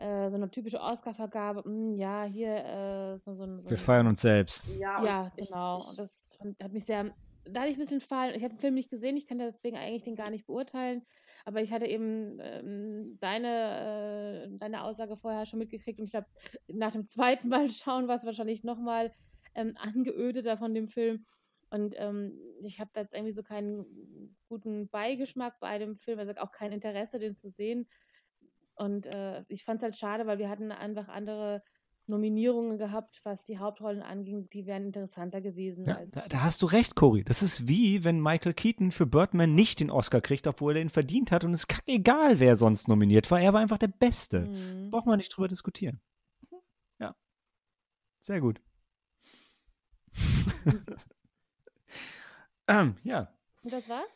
äh, so eine typische Oscar-Vergabe. Hm, ja, hier äh, so, so, so Wir feiern uns selbst. Ja, ja genau. Und das hat mich sehr, da hatte ich ein bisschen fallen. Ich habe den Film nicht gesehen, ich kann deswegen eigentlich den gar nicht beurteilen. Aber ich hatte eben ähm, deine, äh, deine Aussage vorher schon mitgekriegt und ich glaube, nach dem zweiten Mal schauen war es wahrscheinlich nochmal ähm, angeödeter von dem Film. Und ähm, ich habe da jetzt irgendwie so keinen guten Beigeschmack bei dem Film, also auch kein Interesse, den zu sehen. Und äh, ich fand es halt schade, weil wir hatten einfach andere Nominierungen gehabt, was die Hauptrollen anging, die wären interessanter gewesen. Ja, da, da, hast du recht, Cory. Das ist wie, wenn Michael Keaton für Birdman nicht den Oscar kriegt, obwohl er ihn verdient hat und es ist egal, wer sonst nominiert war. Er war einfach der Beste. Mhm. Brauchen wir nicht drüber diskutieren. Ja. Sehr gut. ähm, ja. Und das war's?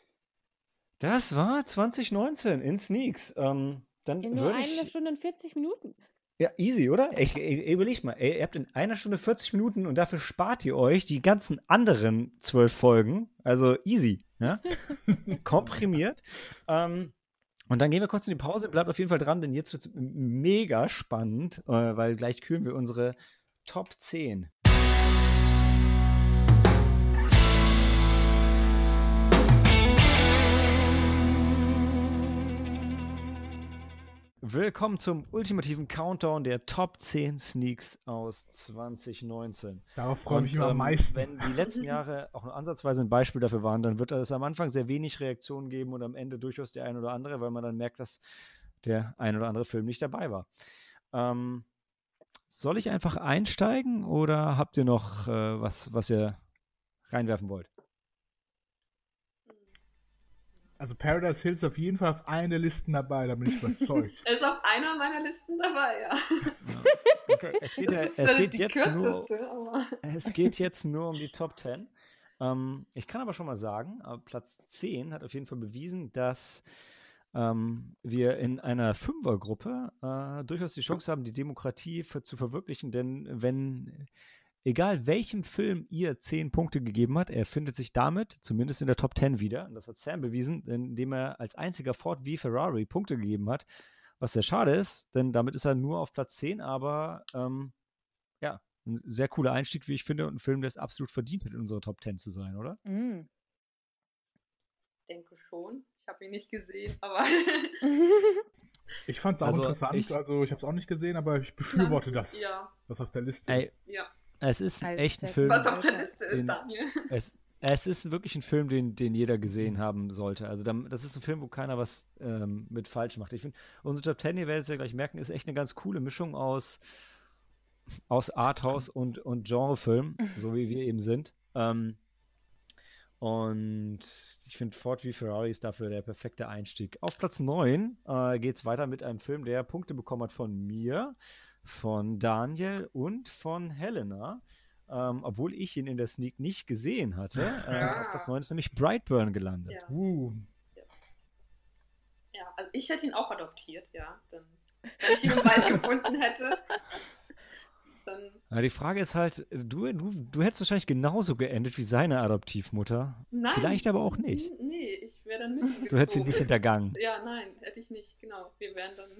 Das war 2019 in Sneaks. Ähm, dann in nur eine Stunde und 40 Minuten. Ja, easy, oder? Ich, ich, überleg mal, ihr habt in einer Stunde 40 Minuten und dafür spart ihr euch die ganzen anderen zwölf Folgen. Also easy, ja? Komprimiert. Ähm, und dann gehen wir kurz in die Pause, bleibt auf jeden Fall dran, denn jetzt wird es mega spannend, äh, weil gleich küren wir unsere Top 10 Willkommen zum ultimativen Countdown der Top 10 Sneaks aus 2019. Darauf freue ich mich immer am ähm, meisten. Wenn die letzten Jahre auch nur ansatzweise ein Beispiel dafür waren, dann wird es am Anfang sehr wenig Reaktionen geben und am Ende durchaus der ein oder andere, weil man dann merkt, dass der ein oder andere Film nicht dabei war. Ähm, soll ich einfach einsteigen oder habt ihr noch äh, was, was ihr reinwerfen wollt? Also Paradise Hills auf jeden Fall auf einer der Listen dabei, da bin ich überzeugt. er ist auf einer meiner Listen dabei, ja. ja. Okay. Es geht, ja, es geht jetzt nur, es geht jetzt nur um die Top 10. Ähm, ich kann aber schon mal sagen, äh, Platz 10 hat auf jeden Fall bewiesen, dass ähm, wir in einer Fünfergruppe äh, durchaus die Chance haben, die Demokratie für, zu verwirklichen, denn wenn egal welchem Film ihr zehn Punkte gegeben hat, er findet sich damit zumindest in der Top 10 wieder. Und das hat Sam bewiesen, indem er als einziger Ford wie Ferrari Punkte gegeben hat. Was sehr schade ist, denn damit ist er nur auf Platz 10, aber ähm, ja, ein sehr cooler Einstieg, wie ich finde, und ein Film, der es absolut verdient hat, in unserer Top 10 zu sein, oder? Mm. Denke schon. Ich habe ihn nicht gesehen, aber. ich fand es auch also interessant. Ich, also, ich habe es auch nicht gesehen, aber ich befürworte das. Ja. Was auf der Liste ey, ist. Ja. Es ist ein echt ein Film. Was auf der Liste ist, den, Daniel. Es, es ist wirklich ein Film, den, den jeder gesehen haben sollte. Also das ist ein Film, wo keiner was ähm, mit falsch macht. Ich finde, unsere Top Ten, ihr werdet es ja gleich merken, ist echt eine ganz coole Mischung aus, aus Arthouse und, und Genrefilm, so wie wir eben sind. Ähm, und ich finde, Ford v Ferrari ist dafür der perfekte Einstieg. Auf Platz 9 äh, geht es weiter mit einem Film, der Punkte bekommen hat von mir von Daniel und von Helena. Ähm, obwohl ich ihn in der Sneak nicht gesehen hatte. Äh, auf Platz 9 ist nämlich Brightburn gelandet. Ja. Uh. ja. also ich hätte ihn auch adoptiert, ja. Dann, wenn ich ihn im Wald gefunden hätte. Dann die Frage ist halt, du, du, du hättest wahrscheinlich genauso geendet wie seine Adoptivmutter. Nein. Vielleicht aber auch nicht. Nee, ich wäre dann mitgezogen. Du hättest ihn nicht hintergangen. Ja, nein, hätte ich nicht, genau. Wir wären dann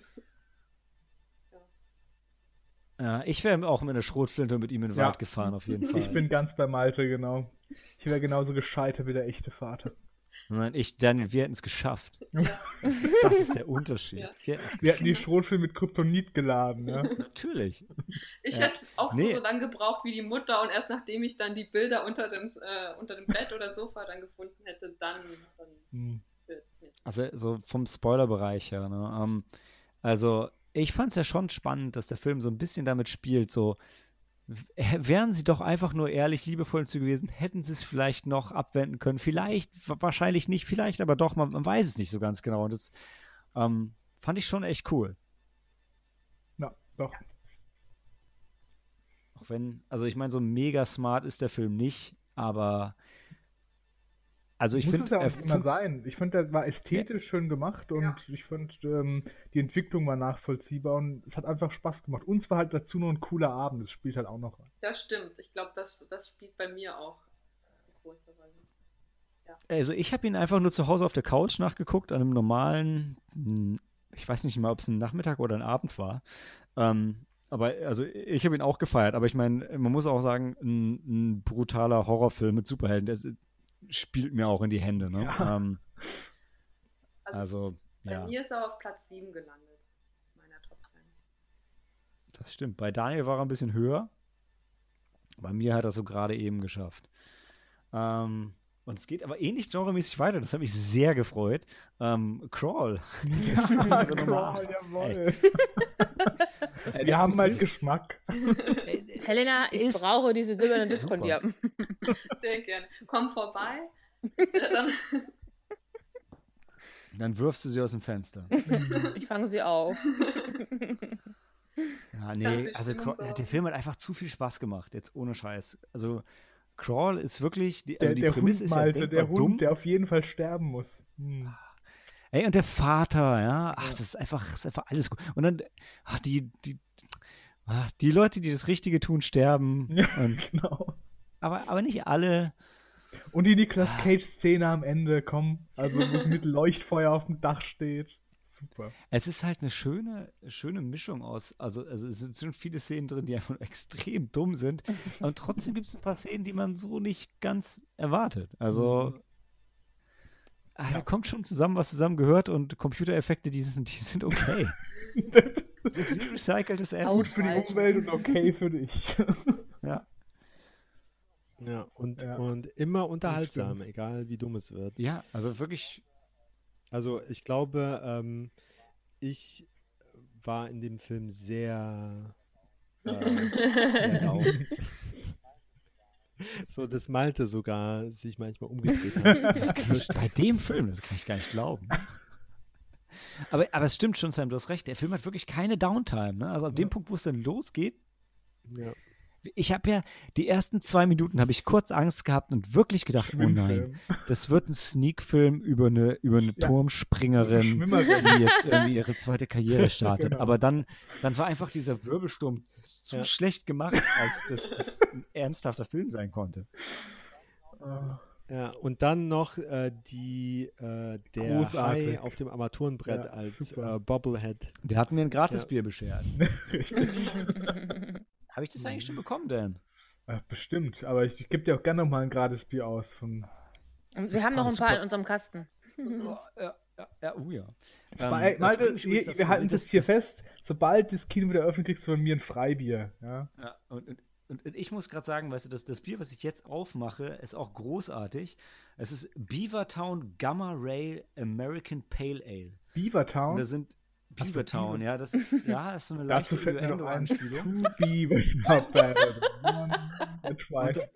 Ja, ich wäre auch mit einer Schrotflinte mit ihm in den Ja. Wald gefahren, auf jeden Fall. Ich bin ganz bei Malte, genau. Ich wäre genauso gescheitert wie der echte Vater. Nein, ich, Daniel, wir hätten es geschafft. Ja. Das ist der Unterschied. Ja. Wir hätten's Wir hatten die. Schrotfilme mit Kryptonit geladen, ja. Natürlich. Ich Ja. hätte auch Nee. so lange gebraucht wie die Mutter und erst nachdem ich dann die Bilder unter dem, äh, unter dem Bett oder Sofa dann gefunden hätte, dann, dann Hm. Also so vom Spoilerbereich her. Ne? Ähm, also ich fand es ja schon spannend, dass der Film so ein bisschen damit spielt, so wären sie doch einfach nur ehrlich, liebevoll zu gewesen, hätten sie es vielleicht noch abwenden können. Vielleicht, wa- wahrscheinlich nicht, vielleicht aber doch, man, man weiß es nicht so ganz genau. Und das ähm, fand ich schon echt cool. Ja, doch. Auch wenn, also ich meine, so mega smart ist der Film nicht, aber also ich Muss finde, es ja auch er nicht immer sein. Ich fand, der war ästhetisch schön gemacht und Ja. ich fand, ähm, die Entwicklung war nachvollziehbar und es hat einfach Spaß gemacht. Uns war halt dazu nur ein cooler Abend, das spielt halt auch noch rein. Das stimmt. Ich glaube, das, das spielt bei mir auch eine große Rolle. Also ich habe ihn einfach nur zu Hause auf der Couch nachgeguckt, an einem normalen, hm, ich weiß nicht mal, ob es ein Nachmittag oder ein Abend war. Ähm, aber also ich habe ihn auch gefeiert, aber ich meine, man muss auch sagen, ein, ein brutaler Horrorfilm mit Superhelden, der spielt mir auch in die Hände. Ne? Ja. Ähm, Also, also, bei ja, mir ist er auf Platz 7 gelandet. Meiner Top 10. das stimmt. Bei Daniel war er ein bisschen höher. Bei mir hat er so gerade eben geschafft. Ähm, und es geht aber ähnlich genremäßig weiter. Das hat mich sehr gefreut. Ähm, Crawl. Das ist unsere Nummer Crawl, jawohl. Wir haben halt Geschmack. Helena, ich Ist- brauche diese silbernen Super. Diskondiapen. Sehr gerne. Komm vorbei. Ja, dann, Dann wirfst du sie aus dem Fenster. Ich fange sie auf. Ja, nee, also Crawl, der Film hat einfach zu viel Spaß gemacht, jetzt ohne Scheiß. Also Crawl ist wirklich, die, also der die der Prämisse Hund, ist ja Malte, der Hund, dumm. der auf jeden Fall sterben muss. Hm. Ey, und der Vater, ja, ach, das ist einfach, das ist einfach alles gut. Und dann, ach, die, die, ach, die Leute, die das Richtige tun, sterben. Ja, Und, genau. aber, aber nicht alle. Und die Nicolas Cage-Szene am Ende, komm, also wo sie mit Leuchtfeuer auf dem Dach steht. Super. Es ist halt eine schöne, schöne Mischung aus, also, also es sind schon viele Szenen drin, die einfach extrem dumm sind. Und trotzdem gibt es ein paar Szenen, die man so nicht ganz erwartet. Also ah, da kommt schon zusammen, was zusammen gehört und Computereffekte, die sind, die sind okay. Das wie recyceltes ist Essen. gut für die. Umwelt und okay für dich. Ja. Ja, und, Ja. und immer unterhaltsam, egal wie dumm es wird. ja, also wirklich. Also ich glaube, ähm, ich war in dem Film sehr, äh, sehr laut. so, dass Malte sogar sich manchmal umgedreht hat. Das kann ich, bei dem Film, das kann ich gar nicht glauben. Aber, aber es stimmt schon, Sam, du hast recht. Der Film hat wirklich keine Downtime. Ne? Also ab dem Punkt, wo es dann losgeht, Ja. Ich habe ja die ersten zwei Minuten habe ich kurz Angst gehabt und wirklich gedacht, oh nein, das wird ein Sneak-Film über eine, über eine Ja. Turmspringerin, die jetzt irgendwie ihre zweite Karriere startet. Genau. Aber dann, dann war einfach dieser Wirbelsturm zu Ja. schlecht gemacht, als dass das ein ernsthafter Film sein konnte. Ah, Ja, und dann noch äh, die äh, der Großartig. Hai auf dem Armaturenbrett Ja, als äh, Bobblehead. Der hat mir ein Gratisbier beschert. Richtig. Habe ich das eigentlich schon bekommen, Dan? Ja, bestimmt, aber ich, ich gebe dir auch gerne noch mal ein gratis Bier aus. Von, Und wir haben noch ein paar in unserem Kasten. Ja, ja, ja, oh ja. Bei- das Malte, wir, wir halten das- das hier das- fest. Sobald das Kino wieder öffnet, kriegst du von mir ein Freibier. Ja? Ja, und, und, und und ich muss gerade sagen, weißt du, das, das Bier, was ich jetzt aufmache, ist auch großartig. Es ist Beavertown Gamma Ray American Pale Ale. Und Beavertown. da sind Beavertown, Beaver- ja, das ist, ja, ist so eine leichte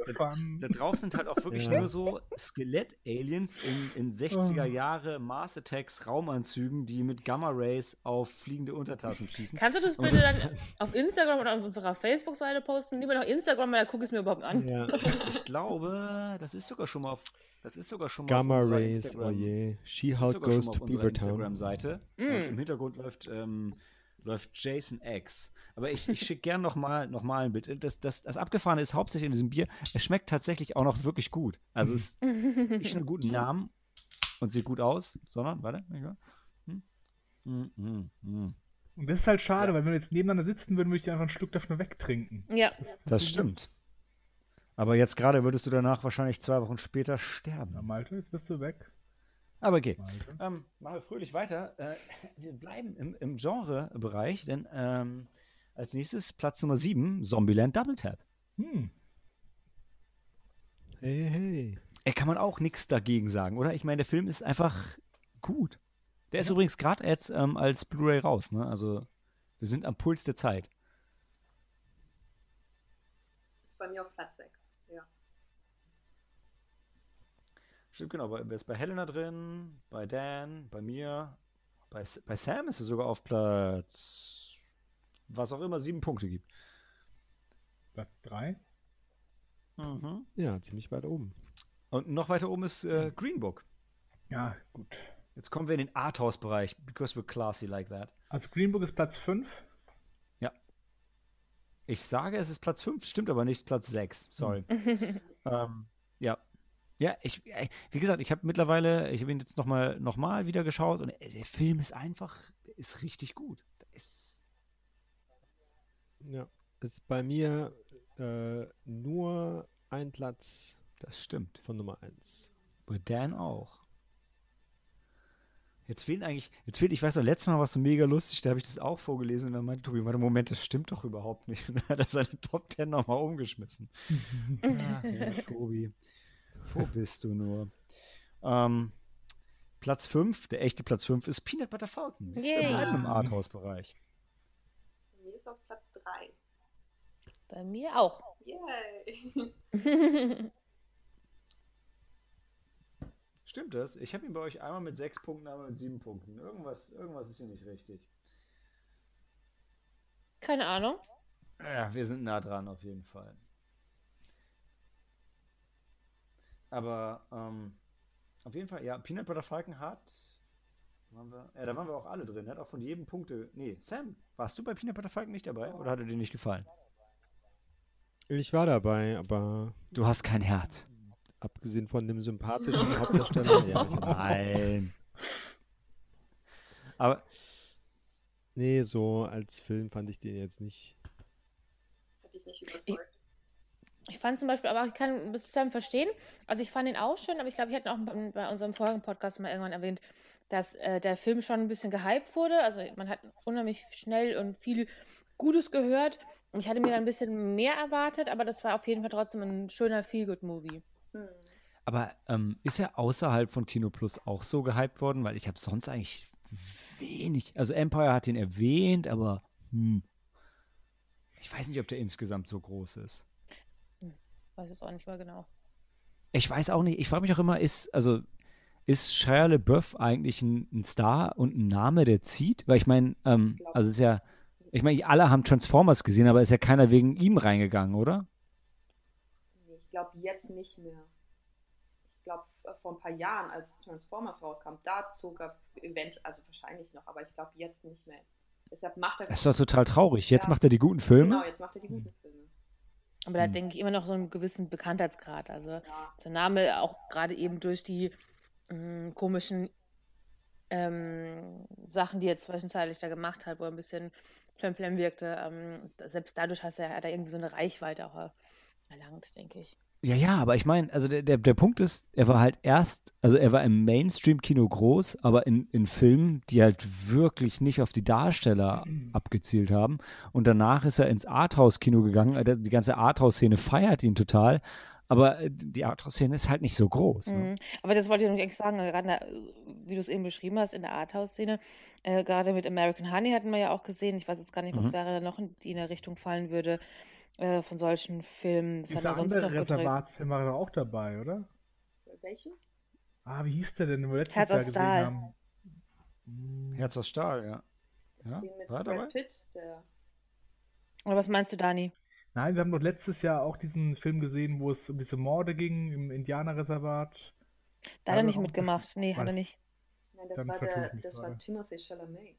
the da-. Da drauf sind halt auch wirklich Ja. nur so Skelett-Aliens in, in 60er Jahre Mars Attacks Raumanzügen, die mit Gamma-Rays auf fliegende Untertassen schießen. Kannst du das bitte das- dann auf Instagram oder auf unserer Facebook-Seite posten? Lieber noch Instagram, weil da gucke ich es mir überhaupt an. Ja. Ich glaube, das ist sogar schon mal auf, das ist sogar schon mal Gamma auf unserer Rays, oh Instagram. je. Das ist She-Hulk sogar schon goes mal to Beavertown. Instagram-Seite. Mm. Und im Hintergrund läuft, ähm, läuft Jason X. Aber ich, ich schicke gern nochmal noch mal ein Bild. Das, das, das Abgefahrene ist hauptsächlich in diesem Bier, es schmeckt tatsächlich auch noch wirklich gut. Also es ist nicht nur einen guten Namen und sieht gut aus, sondern, warte. Hm? Hm, hm, hm. Und das ist halt schade, weil wenn wir jetzt nebeneinander sitzen würden, würde ich einfach einen Schluck davon wegtrinken. Ja. Das stimmt. Aber jetzt gerade würdest du danach wahrscheinlich zwei Wochen später sterben. Na, Malte, jetzt bist du weg. Aber okay. Ähm, machen wir fröhlich weiter. Äh, wir bleiben im, im Genre-Bereich, denn ähm, als nächstes Platz Nummer 7, Zombieland Double Tap. Hm. Hey, hey. Ey, kann man auch nichts dagegen sagen, oder? Ich meine, der Film ist einfach gut. Der ist übrigens gerade jetzt ähm, als Blu-ray raus, ne? Also wir sind am Puls der Zeit. Ist bei mir auf Platz 6. Ja. Stimmt, genau. Bei, wer ist bei Helena drin, bei Dan, bei mir, bei, bei Sam ist er sogar auf Platz, was auch immer, sieben Punkte gibt. Platz 3. Mhm. Ja, ziemlich weit oben. Und noch weiter oben ist äh, Green Book. Ja, gut. Jetzt kommen wir in den Arthouse-Bereich, because we're classy like that. Also Green Book ist Platz 5. Ich sage, es ist Platz 5, stimmt aber nicht, es ist Platz 6. Sorry. ähm, ja. Ich, ey, wie gesagt, ich habe mittlerweile, ich habe ihn jetzt nochmal noch mal wieder geschaut und ey, der Film ist einfach, ist richtig gut. Ist, Ja. Ist bei mir äh, nur ein Platz das stimmt. von Nummer 1. Bei Dan auch. Jetzt fehlen eigentlich, jetzt fehlt, ich weiß noch, letztes Mal war es so mega lustig, da habe ich das auch vorgelesen und dann meinte Tobi, warte, Moment, das stimmt doch überhaupt nicht. Und dann hat er seine Top 10 nochmal umgeschmissen. Ach, ja, Tobi, wo bist du nur? Ähm, Platz 5, der echte Platz 5 ist Peanut Butter Falcon. Das ist Yay. wir bleiben im Arthouse-Bereich. Bei mir ist auf Platz 3. Bei mir auch. Yay! Stimmt das? Ich habe ihn bei euch einmal mit 6 Punkten, einmal mit 7 Punkten. Irgendwas, irgendwas ist hier nicht richtig. Keine Ahnung. Ja, wir sind nah dran auf jeden Fall. Aber ähm, auf jeden Fall, ja, Peanut Butter Falcon hat. Waren wir, ja, da waren wir auch alle drin. Er hat auch von jedem Punkte. Nee, Sam, warst du bei Peanut Butter Falcon nicht dabei? Oder hat er dir nicht gefallen? Ich war dabei, aber Du hast kein Herz. abgesehen von dem sympathischen Hauptdarsteller, ja, hab- Nein. Aber nee, so als Film fand ich den jetzt nicht. Hat dich nicht überzeugt. Ich fand zum Beispiel, aber ich kann bis zusammen verstehen. Also ich fand ihn auch schön, aber ich glaube, wir hatten auch bei- unserem vorigen Podcast mal irgendwann erwähnt, dass äh, der Film schon ein bisschen gehypt wurde. Also man hat unheimlich schnell und viel Gutes gehört. Ich hatte mir da ein bisschen mehr erwartet, aber das war auf jeden Fall trotzdem ein schöner Feel-Good-Movie. Hm. Aber ähm, ist er außerhalb von Kino Plus auch so gehypt worden? Weil ich habe sonst eigentlich wenig. Also Empire hat ihn erwähnt, aber hm, ich weiß nicht, ob der insgesamt so groß ist. Weiß jetzt auch nicht mehr genau. Ich weiß auch nicht. Ich frage mich auch immer, ist also ist Shia LaBeouf eigentlich ein, ein Star und ein Name, der zieht? Weil ich meine, ähm, also es ist ja, ich meine, alle haben Transformers gesehen, aber ist ja keiner wegen ihm reingegangen, oder? Nee, ich glaube jetzt nicht mehr. Ich glaube vor ein paar Jahren, als Transformers rauskam, da zog er event, also wahrscheinlich noch, aber ich glaube jetzt nicht mehr. Deshalb macht er. Das ist doch total traurig. Jetzt Ja. macht er die guten Filme. Genau, jetzt macht er die guten Filme. Aber da Hm. denke ich immer noch so einen gewissen Bekanntheitsgrad. Also Ja. sein Name auch gerade eben durch die ähm, komischen ähm, Sachen, die er zwischenzeitlich da gemacht hat, wo er ein bisschen plemplem wirkte. Ähm, selbst dadurch hat er, hat er irgendwie so eine Reichweite auch erlangt, denke ich. Ja, ja, aber ich meine, also der, der, der Punkt ist, er war halt erst, also er war im Mainstream-Kino groß, aber in, in Filmen, die halt wirklich nicht auf die Darsteller abgezielt haben. Und danach ist er ins Arthouse-Kino gegangen. Äh, Die ganze Arthouse-Szene feiert ihn total, aber äh, die Arthouse-Szene ist halt nicht so groß. Ne? Mhm. Aber das wollte ich noch eigentlich sagen, gerade in der, wie du es eben beschrieben hast, in der Arthouse-Szene, äh, gerade mit American Honey hatten wir ja auch gesehen, ich weiß jetzt gar nicht, was Mhm. wäre noch, in, die in der Richtung fallen würde, äh, von solchen Filmen. Das Dieser er sonst andere. Reservatsfilm war auch dabei, oder? Welchen? Ah, wie hieß der denn, den wir letztes Herz Jahr aus gesehen Stahl. haben? Hm, Herz aus Stahl, ja. ja? Den mit War er dabei? Brad Pitt, der. Oder was meinst du, Dani? Nein, wir haben doch letztes Jahr auch diesen Film gesehen, wo es um diese Morde ging im Indianerreservat. Da hat er nicht mitgemacht. Nee, hat er nicht. Nein, das Dann war der, das war. Timothy Chalamet.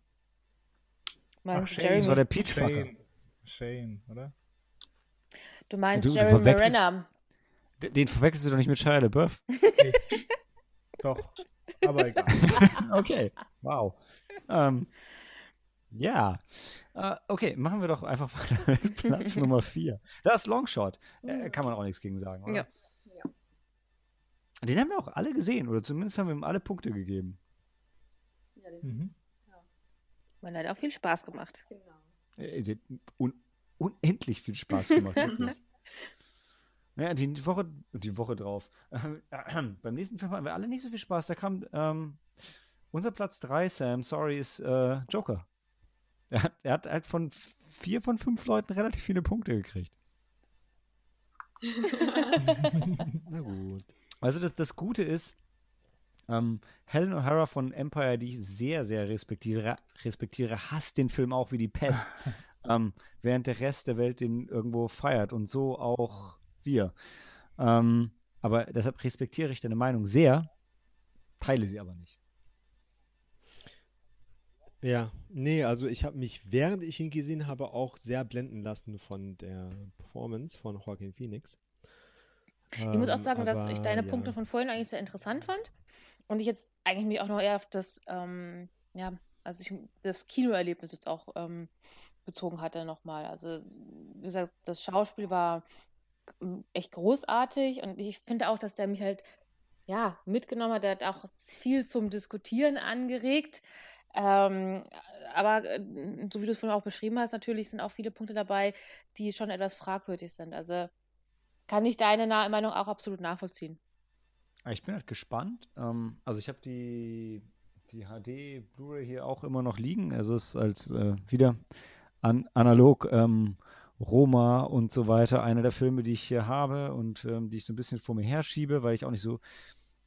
Meinst du Shane, Jeremy? Das war der Peachfucker. Shane. Shane, oder? Du meinst Du- verwechselst- Renner. Den verwechselst du doch nicht mit Shia LaBeouf. Doch, aber egal. okay, wow. Ähm, Ja. Äh, okay, machen wir doch einfach weiter mit Platz Nummer 4. Das ist Longshot. Äh, kann man auch nichts gegen sagen, oder? Ja. Den haben wir auch alle gesehen, oder zumindest haben wir ihm alle Punkte gegeben. Ja, den, Mhm. Man hat auch viel Spaß gemacht. genau. Äh, der hat un unendlich viel Spaß gemacht, wirklich. Ja, die Woche, die Woche drauf. Äh, beim nächsten Film hatten wir alle nicht so viel Spaß. Da kam ähm, unser Platz 3, Sam, sorry, ist äh, Joker. Er hat, er hat halt von vier von fünf Leuten relativ viele Punkte gekriegt. Na gut. Also das, das Gute ist, ähm, Helen O'Hara von Empire, die ich sehr, sehr respektiere, respektiere, hasst den Film auch wie die Pest, ähm, während der Rest der Welt den irgendwo feiert und so auch wir. Ähm, aber deshalb respektiere ich deine Meinung sehr, teile sie aber nicht. Ja, nee, also ich habe mich, während ich ihn gesehen habe, auch sehr blenden lassen von der Performance von Joaquin Phoenix. Ich muss auch Ähm, sagen, dass ich aber deine ja. Punkte von vorhin eigentlich sehr interessant fand. Und ich jetzt eigentlich mich auch noch eher auf das, ähm, ja, also ich das Kinoerlebnis jetzt auch ähm, bezogen hatte nochmal. Also, wie gesagt, das Schauspiel war ähm, echt großartig und ich finde auch, dass der mich halt, ja, mitgenommen hat. Der hat auch viel zum Diskutieren angeregt. Ähm, aber äh, so wie du es vorhin auch beschrieben hast, natürlich sind auch viele Punkte dabei, die schon etwas fragwürdig sind. Also kann ich deine Meinung auch absolut nachvollziehen. Ich bin halt gespannt. Ähm, also ich habe die, die HD Blu-ray hier auch immer noch liegen. Also es ist halt äh, wieder an, analog ähm, Roma und so weiter. Einer der Filme, die ich hier habe und ähm, die ich so ein bisschen vor mir herschiebe, weil ich auch nicht so,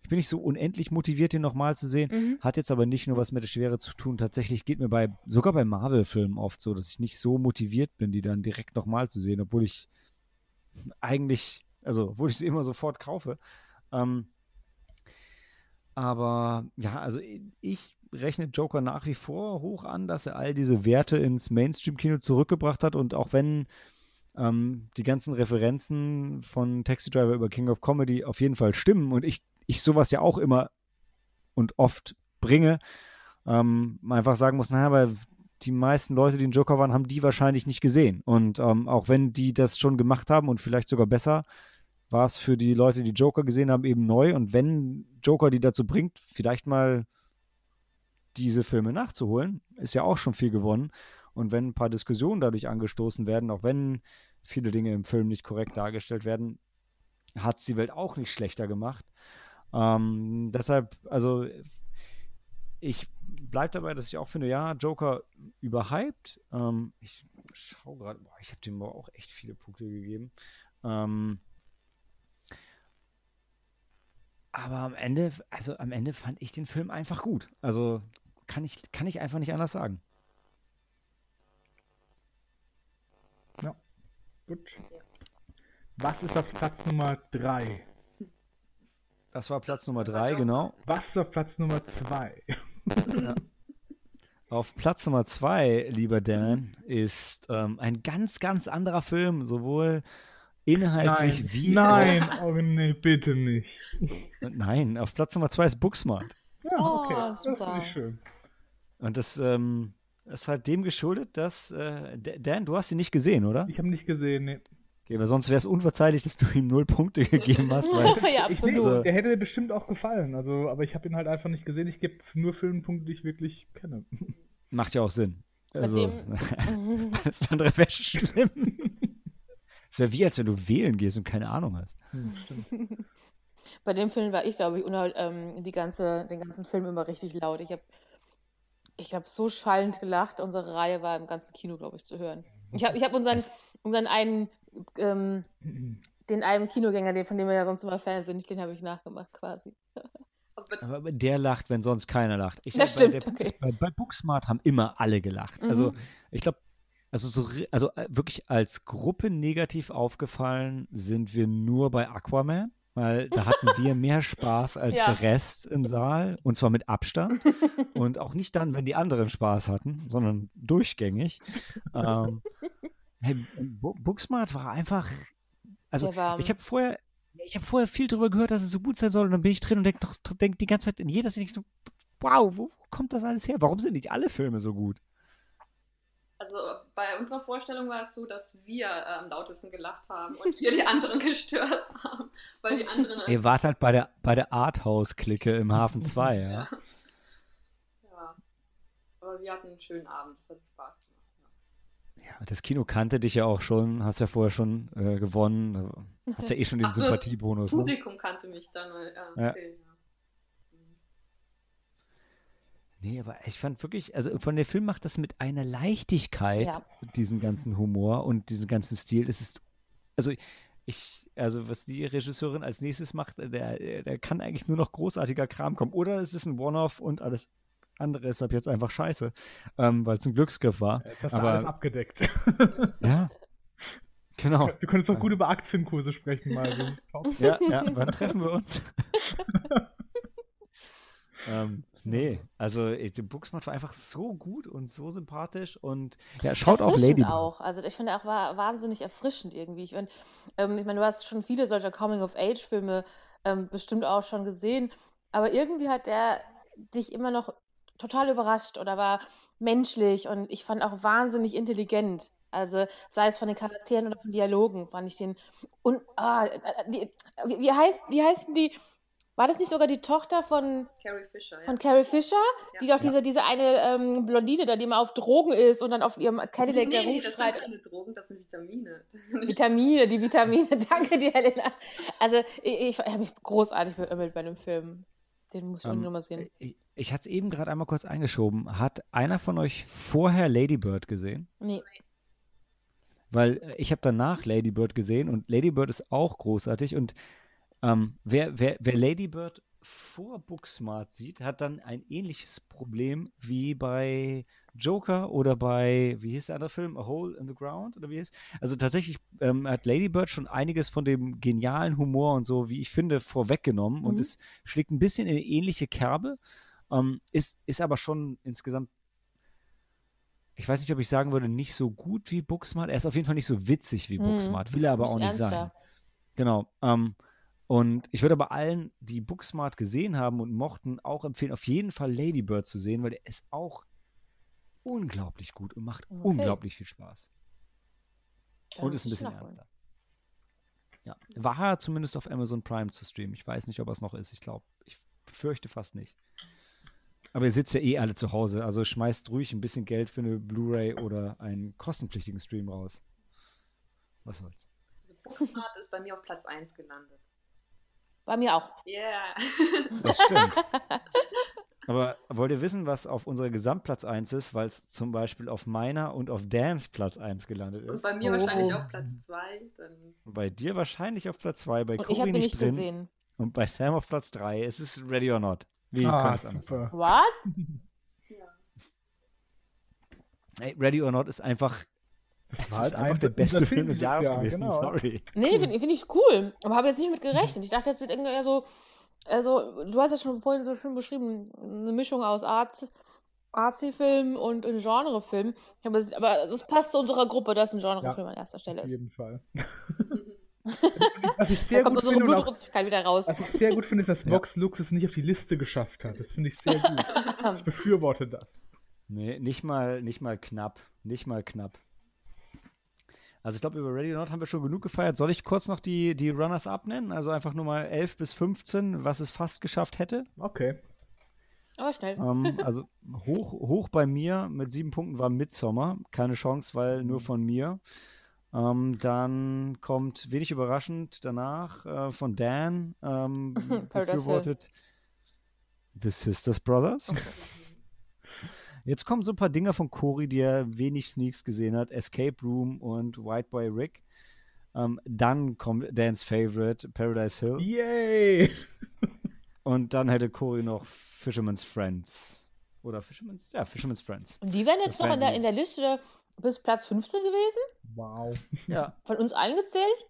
ich bin nicht so unendlich motiviert, den nochmal zu sehen. Mhm. Hat jetzt aber nicht nur was mit der Schwere zu tun. Tatsächlich geht mir bei, sogar bei Marvel-Filmen oft so, dass ich nicht so motiviert bin, die dann direkt nochmal zu sehen, obwohl ich eigentlich, also obwohl ich sie immer sofort kaufe. Ähm, aber ja, also ich rechne Joker nach wie vor hoch an, dass er all diese Werte ins Mainstream-Kino zurückgebracht hat und auch wenn ähm, die ganzen Referenzen von Taxi Driver über King of Comedy auf jeden Fall stimmen und ich, ich sowas ja auch immer und oft bringe, ähm, einfach sagen muss, naja, aber die meisten Leute, die in Joker waren, haben die wahrscheinlich nicht gesehen. Und ähm, auch wenn die das schon gemacht haben und vielleicht sogar besser, war es für die Leute, die Joker gesehen haben, eben neu. Und wenn Joker die dazu bringt, vielleicht mal diese Filme nachzuholen, ist ja auch schon viel gewonnen. Und wenn ein paar Diskussionen dadurch angestoßen werden, auch wenn viele Dinge im Film nicht korrekt dargestellt werden, hat es die Welt auch nicht schlechter gemacht. Ähm, deshalb, also ich bleibe dabei, dass ich auch finde, ja, Joker überhyped. Ähm, ich schaue gerade, ich habe dem auch echt viele Punkte gegeben. Ähm, aber am Ende, also am Ende fand ich den Film einfach gut. Also kann ich, kann ich einfach nicht anders sagen. Gut. Was ist auf Platz Nummer 3? Das war Platz Nummer drei, genau. Was ist auf Platz Nummer 2? Auf Platz Nummer zwei, lieber Dan, ist ähm, ein ganz, ganz anderer Film, sowohl inhaltlich Nein, wie nein, oh nee, bitte nicht. Nein, auf Platz Nummer zwei ist Booksmart. Ja, Oh, okay, das super. finde ich schön. Und das ähm, ist halt dem geschuldet, dass äh, Dan, du hast ihn nicht gesehen, oder? Ich habe nicht gesehen, nee. Okay, aber sonst wäre es unverzeihlich, dass du ihm null Punkte gegeben hast, weil ja, Ich, absolut. der hätte mir bestimmt auch gefallen, also, aber ich habe ihn halt einfach nicht gesehen. Ich gebe nur Filmpunkte, die ich wirklich kenne. macht ja auch Sinn. Also, das andere wäre schlimm. Es wäre wie, als wenn du wählen gehst und keine Ahnung hast. Hm, stimmt. Bei dem Film war ich, glaube ich, ähm, die ganze, den ganzen Film immer richtig laut. Ich habe, ich glaube, so schallend gelacht. Unsere Reihe war im ganzen Kino, glaube ich, zu hören. Ich habe ich hab unseren, unseren einen, ähm, den einen Kinogänger, den, von dem wir ja sonst immer Fans sind, den habe ich nachgemacht quasi. Aber der lacht, wenn sonst keiner lacht. Ich Das bei, der stimmt, Books, okay. bei, bei Booksmart haben immer alle gelacht. Mhm. Also ich glaube, also so also äh, wirklich als Gruppe negativ aufgefallen sind wir nur bei Aquaman, weil da hatten wir mehr Spaß als Ja. der Rest im Saal und zwar mit Abstand und auch nicht dann, wenn die anderen Spaß hatten, sondern durchgängig. ähm, hey, Bo- Booksmart war einfach, also ich habe vorher ich habe vorher viel drüber gehört, dass es so gut sein soll und dann bin ich drin und denke denk die ganze Zeit in jeder Szene, wow, wo kommt das alles her? Warum sind nicht alle Filme so gut? Also bei unserer Vorstellung war es so, dass wir äh, am lautesten gelacht haben und wir die anderen gestört haben. Weil die anderen. Ihr wart halt bei der, bei der Arthouse-Clique im Hafen 2, ja? ja. ja. Aber wir hatten einen schönen Abend, das hat Spaß gemacht. Ja, das Kino kannte dich ja auch schon, hast ja vorher schon äh, gewonnen. Hast ja eh schon den Ach so, das Sympathiebonus. Ne? Publikum kannte mich dann. Weil, äh, Ja. okay, ja. Nee, aber ich fand wirklich, also von der Film macht das mit einer Leichtigkeit, Ja. diesen ganzen Humor und diesen ganzen Stil. Das ist, also ich, also was die Regisseurin als nächstes macht, der, der kann eigentlich nur noch großartiger Kram kommen. Oder es ist ein One-Off und alles andere ist ab jetzt einfach scheiße, ähm, weil es ein Glücksgriff war. Jetzt hast du Aber- alles abgedeckt. Ja, genau. Du könntest doch gut über Aktienkurse sprechen mal. Das. Ja, ja, wann treffen wir uns? ähm, nee, also äh, die Booksmart war einfach so gut und so sympathisch und ja, schaut auch Lady. auch. Also ich finde auch war wahnsinnig erfrischend irgendwie. Ich, find, ähm, ich meine, du hast schon viele solcher Coming-of-Age-Filme ähm, bestimmt auch schon gesehen, aber irgendwie hat der dich immer noch total überrascht oder war menschlich und ich fand auch wahnsinnig intelligent. Also sei es von den Charakteren oder von Dialogen, fand ich den und ah, äh, die, wie, wie heißt wie heißen die? War das nicht sogar die Tochter von Carrie Fisher, ja. von Carrie Fisher, die Ja. doch diese, diese eine ähm, Blondine da, die immer auf Drogen ist und dann auf ihrem Cadillac da nee, nee, das rumschreit. sind keine Drogen, das sind Vitamine. Vitamine, die Vitamine. Danke dir, Helena. Also, ich, ich habe mich großartig beömmelt bei dem Film. Den muss ich Ähm, unbedingt nochmal sehen. Ich, ich hatte es eben gerade einmal kurz eingeschoben. Hat einer von euch vorher Lady Bird gesehen? Nee. Weil äh, ich habe danach Lady Bird gesehen und Lady Bird ist auch großartig und ähm, wer, wer, wer Lady Bird vor Booksmart sieht, hat dann ein ähnliches Problem wie bei Joker oder bei, wie hieß der andere Film? A Hole in the Ground oder wie hieß? Also tatsächlich ähm, hat Lady Bird schon einiges von dem genialen Humor und so, wie ich finde, vorweggenommen und Mhm. es schlägt ein bisschen in eine ähnliche Kerbe, ähm, ist, ist aber schon insgesamt ich weiß nicht, ob ich sagen würde, nicht so gut wie Booksmart. Er ist auf jeden Fall nicht so witzig wie Mhm. Booksmart, will er aber auch nicht sein. ernster. Genau. Ähm, und ich würde aber allen, die Booksmart gesehen haben und mochten, auch empfehlen, auf jeden Fall Lady Bird zu sehen, weil der ist auch unglaublich gut und macht Okay. unglaublich viel Spaß. Dann Und ist ein bisschen ernster. Ja. War er zumindest auf Amazon Prime zu streamen. Ich weiß nicht, ob er es noch ist. Ich glaube, ich fürchte fast nicht. Aber ihr sitzt ja eh alle zu Hause, also schmeißt ruhig ein bisschen Geld für eine Blu-ray oder einen kostenpflichtigen Stream raus. Was soll's. Also Booksmart ist bei mir auf Platz 1 gelandet. Bei mir auch. Yeah. Das stimmt. Aber wollt ihr wissen, was auf unserer Gesamtplatz 1 ist, weil es zum Beispiel auf meiner und auf Dans Platz 1 gelandet Und ist? bei mir Oh. wahrscheinlich auf Platz 2. Dann Bei dir wahrscheinlich auf Platz 2, bei Und ich Cory nicht nicht drin gesehen. und bei Sam auf Platz 3. Es ist Ready or Not. Wie Ah, könnte es anders sein? What? Ey, Ready or Not ist einfach, Das war halt einfach ein- der beste Film des Jahres Jahr, gewesen. genau. Sorry. Nee, finde find ich cool. Aber habe jetzt nicht mit gerechnet. Ich dachte, jetzt wird irgendwie eher so. Also, du hast ja schon vorhin so schön beschrieben, eine Mischung aus Arts, Artsy-Film und ein Genrefilm. Aber, es- aber das passt zu unserer Gruppe, dass ein Genrefilm an erster Stelle Auf ist. jeden Fall. Was ich Da sehr kommt gut unsere Blutrünstigkeit wieder raus. was ich sehr gut finde, ist, dass Ja. Vox Lux es nicht auf die Liste geschafft hat. Das finde ich sehr gut. Ich befürworte das. Nee, nicht mal, nicht mal knapp. Nicht mal knapp. Also ich glaube, über Ready or Not haben wir schon genug gefeiert. Soll ich kurz noch die, die Runners-Up nennen? Also einfach nur mal 11 bis 15, was es fast geschafft hätte. Okay. Aber schnell. Ähm, also hoch, hoch bei mir mit sieben Punkten war Midsommar. Keine Chance, weil nur von mir. Ähm, dann kommt wenig überraschend danach äh, von Dan ähm, befürwortet The Sisters Brothers. Jetzt kommen so ein paar Dinger von Cory, die er wenig Sneaks gesehen hat. Escape Room und White Boy Rick. Ähm, dann kommt Dans Favorite, Paradise Hill. Yay! Und dann hätte Cory noch Fisherman's Friends. Oder Fisherman's, ja, Fisherman's Friends. Und die wären das jetzt noch wären in der, in der Liste bis Platz 15 gewesen? Wow. Ja, Von uns allen gezählt?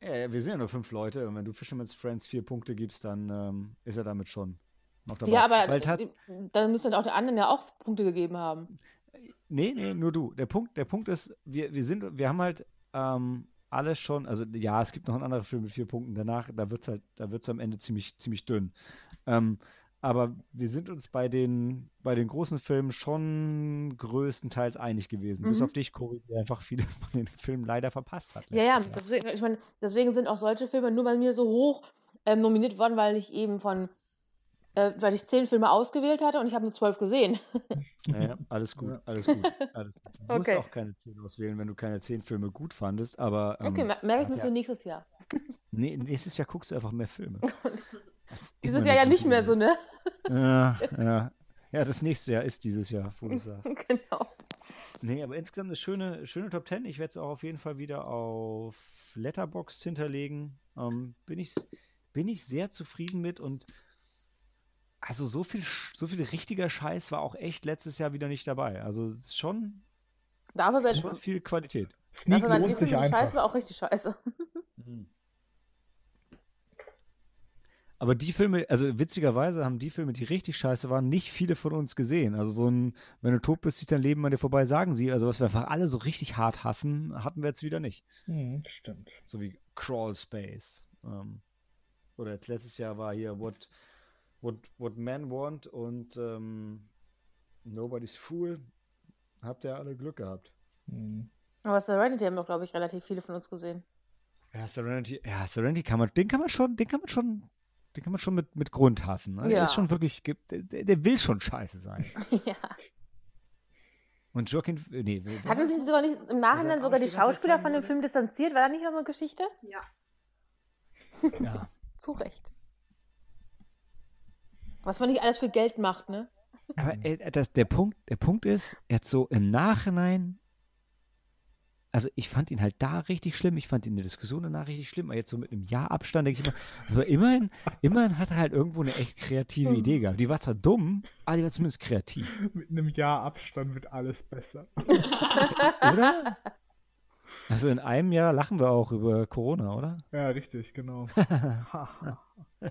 ja, ja, wir sind ja nur fünf Leute. Und wenn du Fisherman's Friends vier Punkte gibst, dann ähm, ist er damit schon noch dabei. Ja, aber dann müssen auch die anderen ja auch Punkte gegeben haben. nee, nee, nur du. Der Punkt, der Punkt ist, wir, wir sind, wir haben halt ähm, alle schon, also ja, es gibt noch einen anderen Film mit vier Punkten danach, da wird es halt, da wird am Ende ziemlich, ziemlich dünn. Ähm, aber wir sind uns bei den, bei den großen Filmen schon größtenteils einig gewesen. Bis Mhm. auf dich, Cory, der einfach viele von den Filmen leider verpasst hat. Ja, ja, deswegen, ich meine, deswegen sind auch solche Filme nur bei mir so hoch ähm, nominiert worden, weil ich eben von, äh, weil ich zehn Filme ausgewählt hatte und ich habe nur zwölf gesehen. Ja, ja, alles gut, Ja. alles gut. Alles gut. Du musst Okay. auch keine 10 auswählen, wenn du keine 10 Filme gut fandest, aber. Ähm, Okay, mer merke ich mir ja- für nächstes Jahr. Nee, nächstes Jahr guckst du einfach mehr Filme. Dieses Jahr ja nicht mehr so, ne? Ja, ja. Ja, das nächste Jahr ist dieses Jahr, wo du sagst. genau. Nee, aber insgesamt eine schöne, schöne Top 10. Ich werde es auch auf jeden Fall wieder auf Letterboxd hinterlegen. Ähm, bin, ich, bin ich sehr zufrieden mit und also so viel, so viel richtiger Scheiß war auch echt letztes Jahr wieder nicht dabei. Also schon, Dafür schon viel Qualität. Sneak dafür lohnt sich einfach. war, auch richtig scheiße. Aber die Filme, also witzigerweise haben die Filme, die richtig scheiße waren, nicht viele von uns gesehen. Also so ein, wenn du tot bist, zieht dein Leben an dir vorbei, sagen sie. Also was wir einfach alle so richtig hart hassen, hatten wir jetzt wieder nicht. Hm, stimmt. So wie Crawl Space. Ähm, oder jetzt letztes Jahr war hier What, What, What Men Want und ähm, Nobody's Fool. Habt ihr alle Glück gehabt. Hm. Aber Serenity haben doch, glaube ich, relativ viele von uns gesehen. Ja, Serenity, ja, Serenity kann man, den kann man schon, den kann man schon, den kann man schon mit, mit Grund hassen. Ne? Der Ja. ist schon wirklich, der, der will schon scheiße sein. ja. Und Joaquin, äh, nee, Hatten sich sogar nicht im Nachhinein auch sogar die Schauspieler von dem? Film distanziert? War da nicht noch eine Geschichte? Ja. Ja. Zu Recht. Was man nicht alles für Geld macht, ne? Aber äh, das, der, Punkt, der Punkt ist, jetzt so im Nachhinein, also ich fand ihn halt da richtig schlimm, ich fand ihn in der Diskussion danach richtig schlimm, aber jetzt so mit einem Jahr Abstand denke ich immer, aber immerhin, immerhin hat er halt irgendwo eine echt kreative Idee gehabt. Die war zwar dumm, aber die war zumindest kreativ, Mit einem Jahr Abstand wird alles besser. oder? Also in einem Jahr lachen wir auch über Corona, oder? Ja, richtig, genau. Haha.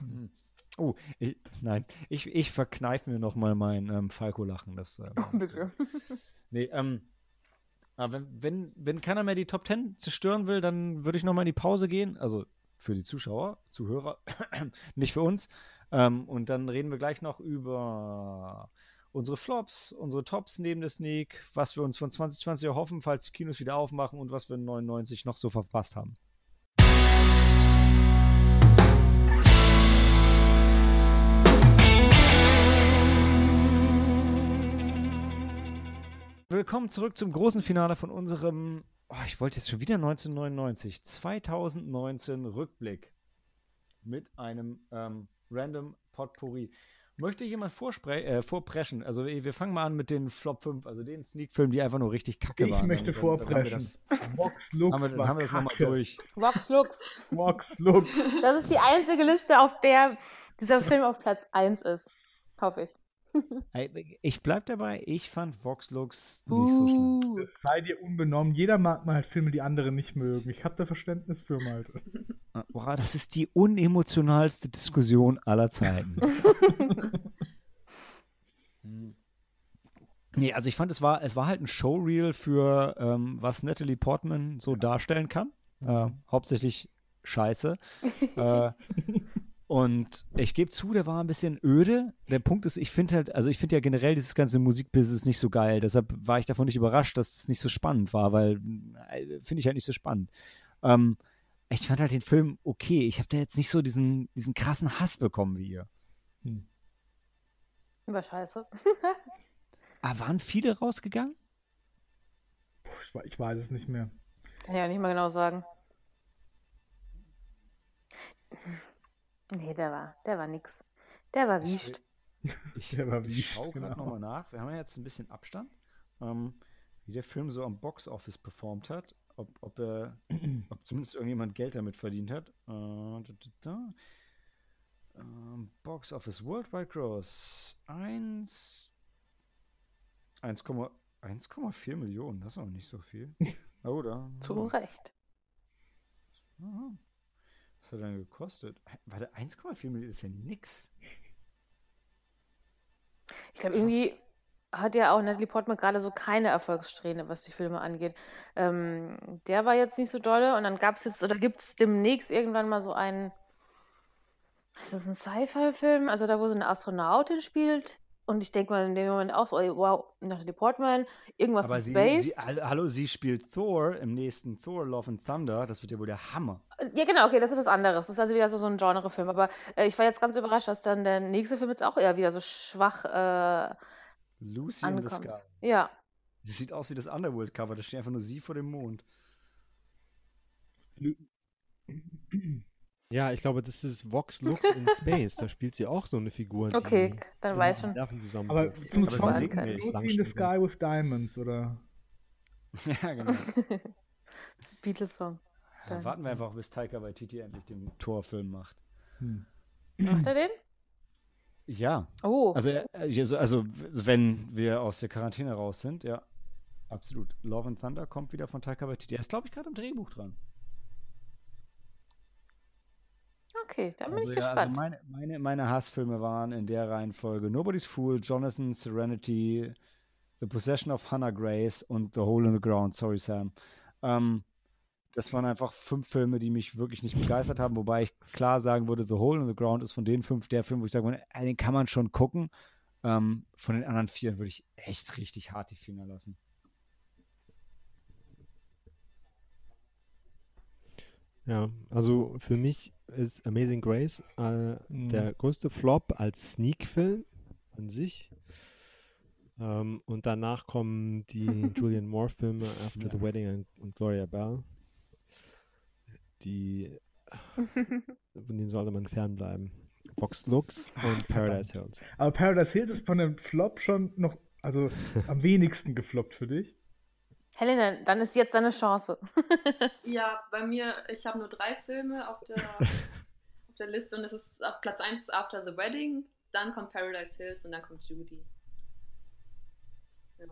Oh, ich, nein, ich, ich verkneife mir nochmal mein ähm, Falco-Lachen. Das, äh, Bitte. Nee, ähm, aber wenn, wenn, wenn keiner mehr die Top 10 zerstören will, dann würde ich nochmal in die Pause gehen. Also für die Zuschauer, Zuhörer, nicht für uns. Ähm, und dann reden wir gleich noch über unsere Flops, unsere Tops neben der Sneak, was wir uns von 2020 erhoffen, falls die Kinos wieder aufmachen und was wir in 99 noch so verpasst haben. Willkommen zurück zum großen Finale von unserem, oh, ich wollte jetzt schon wieder 1999, 2019 Rückblick mit einem ähm, random Potpourri. Möchte jemand äh, vorpreschen? Also wir fangen mal an mit den Flop 5, also den Sneak-Filmen, die einfach nur richtig kacke Ich waren. möchte Dann- dann- dann haben wir vorpreschen. das- Vox Lux Haben wir, dann war haben wir das nochmal durch. Vox Lux. Vox Lux. Das ist die einzige Liste, auf der dieser Film auf Platz 1 ist. Hoffe ich. Ich bleib dabei, ich fand Vox Lux nicht so schlimm. Uh. Das sei dir unbenommen. Jeder mag mal halt Filme, die andere nicht mögen. Ich habe da Verständnis für, Malte. Boah, das ist die unemotionalste Diskussion aller Zeiten. Nee, also ich fand, es war, es war halt ein Showreel für, ähm, was Natalie Portman so darstellen kann. Äh, hauptsächlich Scheiße. äh, und ich gebe zu, der war ein bisschen öde. Der Punkt ist, ich finde halt, also ich finde ja generell dieses ganze Musikbusiness nicht so geil. Deshalb war ich davon nicht überrascht, dass es nicht so spannend war, weil äh, finde ich halt nicht so spannend. Ähm, ich fand halt den Film okay. Ich habe da jetzt nicht so diesen, diesen krassen Hass bekommen wie ihr. War scheiße. Aber waren viele rausgegangen? Ich weiß es nicht mehr. Kann ich ja nicht mal genau sagen. Nee, der war, der war nix. Der war wischt. Ich, Der war ich schaue gerade genau. nochmal nach. Wir haben ja jetzt ein bisschen Abstand, ähm, wie der Film so am Box-Office performt hat. Ob, ob, er, ob zumindest irgendjemand Geld damit verdient hat. Äh, da, da, da. Ähm, Box Office Worldwide Gross 1 1,4 1,4 Millionen, das ist auch nicht so viel. Da. Zu Recht. Aha. Was hat er dann gekostet? Warte, 1,4 Millionen ist ja nix. Ich glaube, irgendwie hat ja auch Natalie Portman gerade so keine Erfolgssträhne, was die Filme angeht. Ähm, der war jetzt nicht so dolle und dann gab es jetzt oder gibt es demnächst irgendwann mal so einen ist das ein Sci-Fi-Film? Also da, wo so eine Astronautin spielt? Und ich denke mal in dem Moment auch so, wow, Natalie Portman, irgendwas Aber in sie, Space. sie, hallo, sie spielt Thor im nächsten Thor Love and Thunder. Das wird ja wohl der Hammer. Ja, genau, okay, das ist was anderes. Das ist also wieder so, so ein Genre-Film. Aber äh, ich war jetzt ganz überrascht, dass dann der nächste Film jetzt auch eher wieder so schwach äh, Lucy in the ankommt. Sky. Ja. Das sieht aus wie das Underworld-Cover. Da steht einfach nur sie vor dem Mond. Ja, ich glaube, das ist Vox Lux in Space. Da spielt sie auch so eine Figur. die Okay, dann weiß einem schon. Zusammenpasst. Aber zum Aber sie. Lucy in the. Sky with Diamonds, oder? ja, genau. Beatles-Song. Dann warten wir einfach, bis Taika Waititi endlich den Thor-Film macht. Hm. Macht er den? Ja, Oh, also, äh, also, also wenn wir aus der Quarantäne raus sind, ja, absolut. Love and Thunder kommt wieder von Taika Waititi. Er ist, glaube ich, gerade am Drehbuch dran. okay, dann bin Also, ich ja, also gespannt. meine, meine, meine Hassfilme waren in der Reihenfolge Nobody's Fool, Jonathan, Serenity, The Possession of Hannah Grace und The Hole in the Ground. Sorry, Sam. Ähm, das waren einfach fünf Filme, die mich wirklich nicht begeistert haben, wobei ich klar sagen würde, The Hole in the Ground ist von den fünf der Film, wo ich sagen würde, äh, den kann man schon gucken. Ähm, von den anderen vier würde ich echt richtig hart die Finger lassen. Ja, also für mich ist Amazing Grace äh, Mhm. der größte Flop als Sneak-Film an sich. Ähm, und danach kommen die Julian Moore-Filme After Ja. the Wedding und, und Gloria Bell. Die, von denen sollte man fernbleiben. Vox Lux und Paradise Hills. Aber Paradise Hills ist von dem Flop schon noch, also am wenigsten gefloppt für dich. Helena, dann ist jetzt deine Chance. Ja, bei mir, ich habe nur drei Filme auf der, auf der Liste und es ist auf Platz 1 ist After the Wedding, dann kommt Paradise Hills und dann kommt Judy. Ja.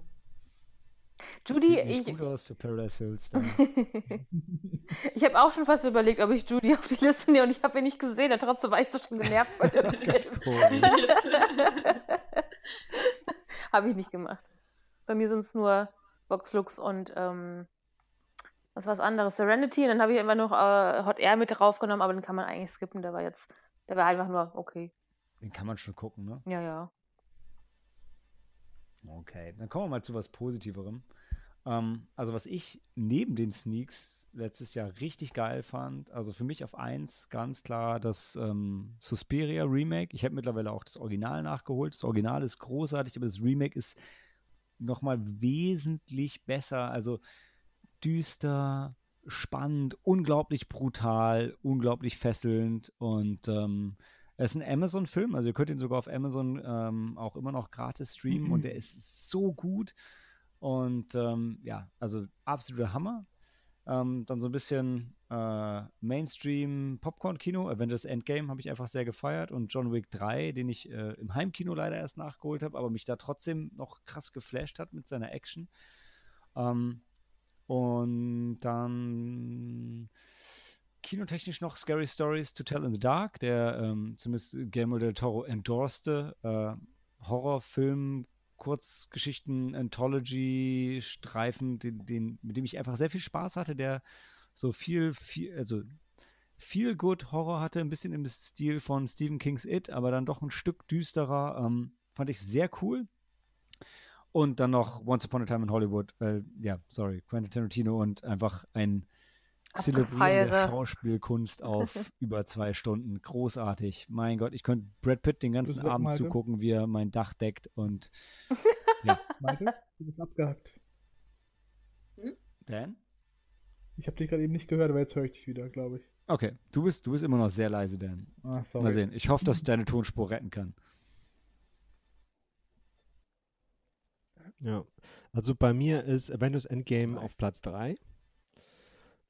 Judy, Sieht nicht ich, gut aus für Paradise Hills. Ich habe auch schon fast überlegt, ob ich Judy auf die Liste nehme und ich habe ihn nicht gesehen, und trotzdem war ich so schon genervt von dem Film. habe ich nicht gemacht. Bei mir sind es nur Vox Lux und ähm, was war das anderes? Serenity. Und dann habe ich immer noch äh, Hot Air mit draufgenommen, aber den kann man eigentlich skippen. Der war jetzt, der war einfach nur okay. Den kann man schon gucken, ne? Ja, ja. Okay, dann kommen wir mal zu was Positiverem. Ähm, also was ich neben den Sneaks letztes Jahr richtig geil fand, also für mich auf eins ganz klar das ähm, Suspiria Remake. Ich habe mittlerweile auch das Original nachgeholt. Das Original ist großartig, aber das Remake ist nochmal wesentlich besser. Also düster, spannend, unglaublich brutal, unglaublich fesselnd und ähm, es ist ein Amazon-Film, also ihr könnt ihn sogar auf Amazon ähm, auch immer noch gratis streamen und der ist so gut. Und ähm, ja, also absoluter Hammer. Ähm, dann so ein bisschen äh, Mainstream Popcorn-Kino. Avengers Endgame habe ich einfach sehr gefeiert und John Wick 3, den ich äh, im Heimkino leider erst nachgeholt habe, aber mich da trotzdem noch krass geflasht hat mit seiner Action. Ähm, und dann kinotechnisch noch Scary Stories to Tell in the Dark, der ähm, zumindest Guillermo del Toro endorste äh, Horrorfilm, Kurzgeschichten, Anthology, Streifen, den, den, mit dem ich einfach sehr viel Spaß hatte, der so viel, viel, also viel Good Horror hatte, ein bisschen im Stil von Stephen King's It, aber dann doch ein Stück düsterer. Ähm, fand ich sehr cool. Und dann noch Once Upon a Time in Hollywood, weil, ja, sorry, Quentin Tarantino und einfach ein Zelebrieren der. Schauspielkunst auf über zwei Stunden. Großartig. Mein Gott, ich könnte Brad Pitt den ganzen Abend Malte. zugucken, wie er mein Dach deckt und Malte, du bist abgehackt. Dan? Ich habe dich gerade eben nicht gehört, aber jetzt höre ich dich wieder, glaube ich. Okay, du bist, du bist immer noch sehr leise, Dan. Ah, sorry. Mal sehen. Ich hoffe, dass ich deine Tonspur retten kann. Ja, also bei mir ist Avengers Endgame auf Platz 3.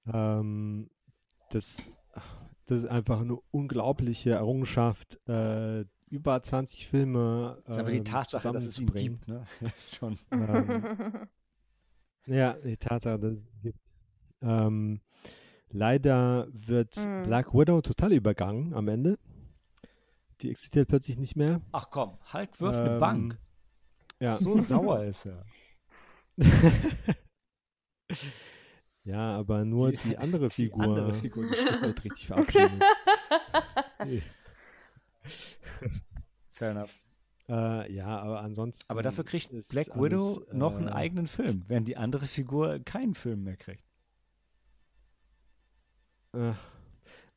Ähm, das, das ist einfach eine unglaubliche Errungenschaft, äh, über 20 Filme Das ist aber die ähm, Tatsache, dass es ihn zusammenzubringen. gibt, ne? Ist schon. Ähm, ja, die Tatsache, dass es ihn gibt. Ähm, leider wird Mm. Black Widow total übergangen am Ende. Die existiert plötzlich nicht mehr. Ach komm, Hulk wirft eine Ähm, Bank. Ja. So sauer ist er. ja, aber nur die, andere Die Figur andere Figur, die wird richtig verabschiedet. Fair enough. Äh, ja, aber ansonsten. Aber dafür kriegt ist Black alles, Widow noch einen äh, eigenen Film, während die andere Figur keinen Film mehr kriegt. Äh,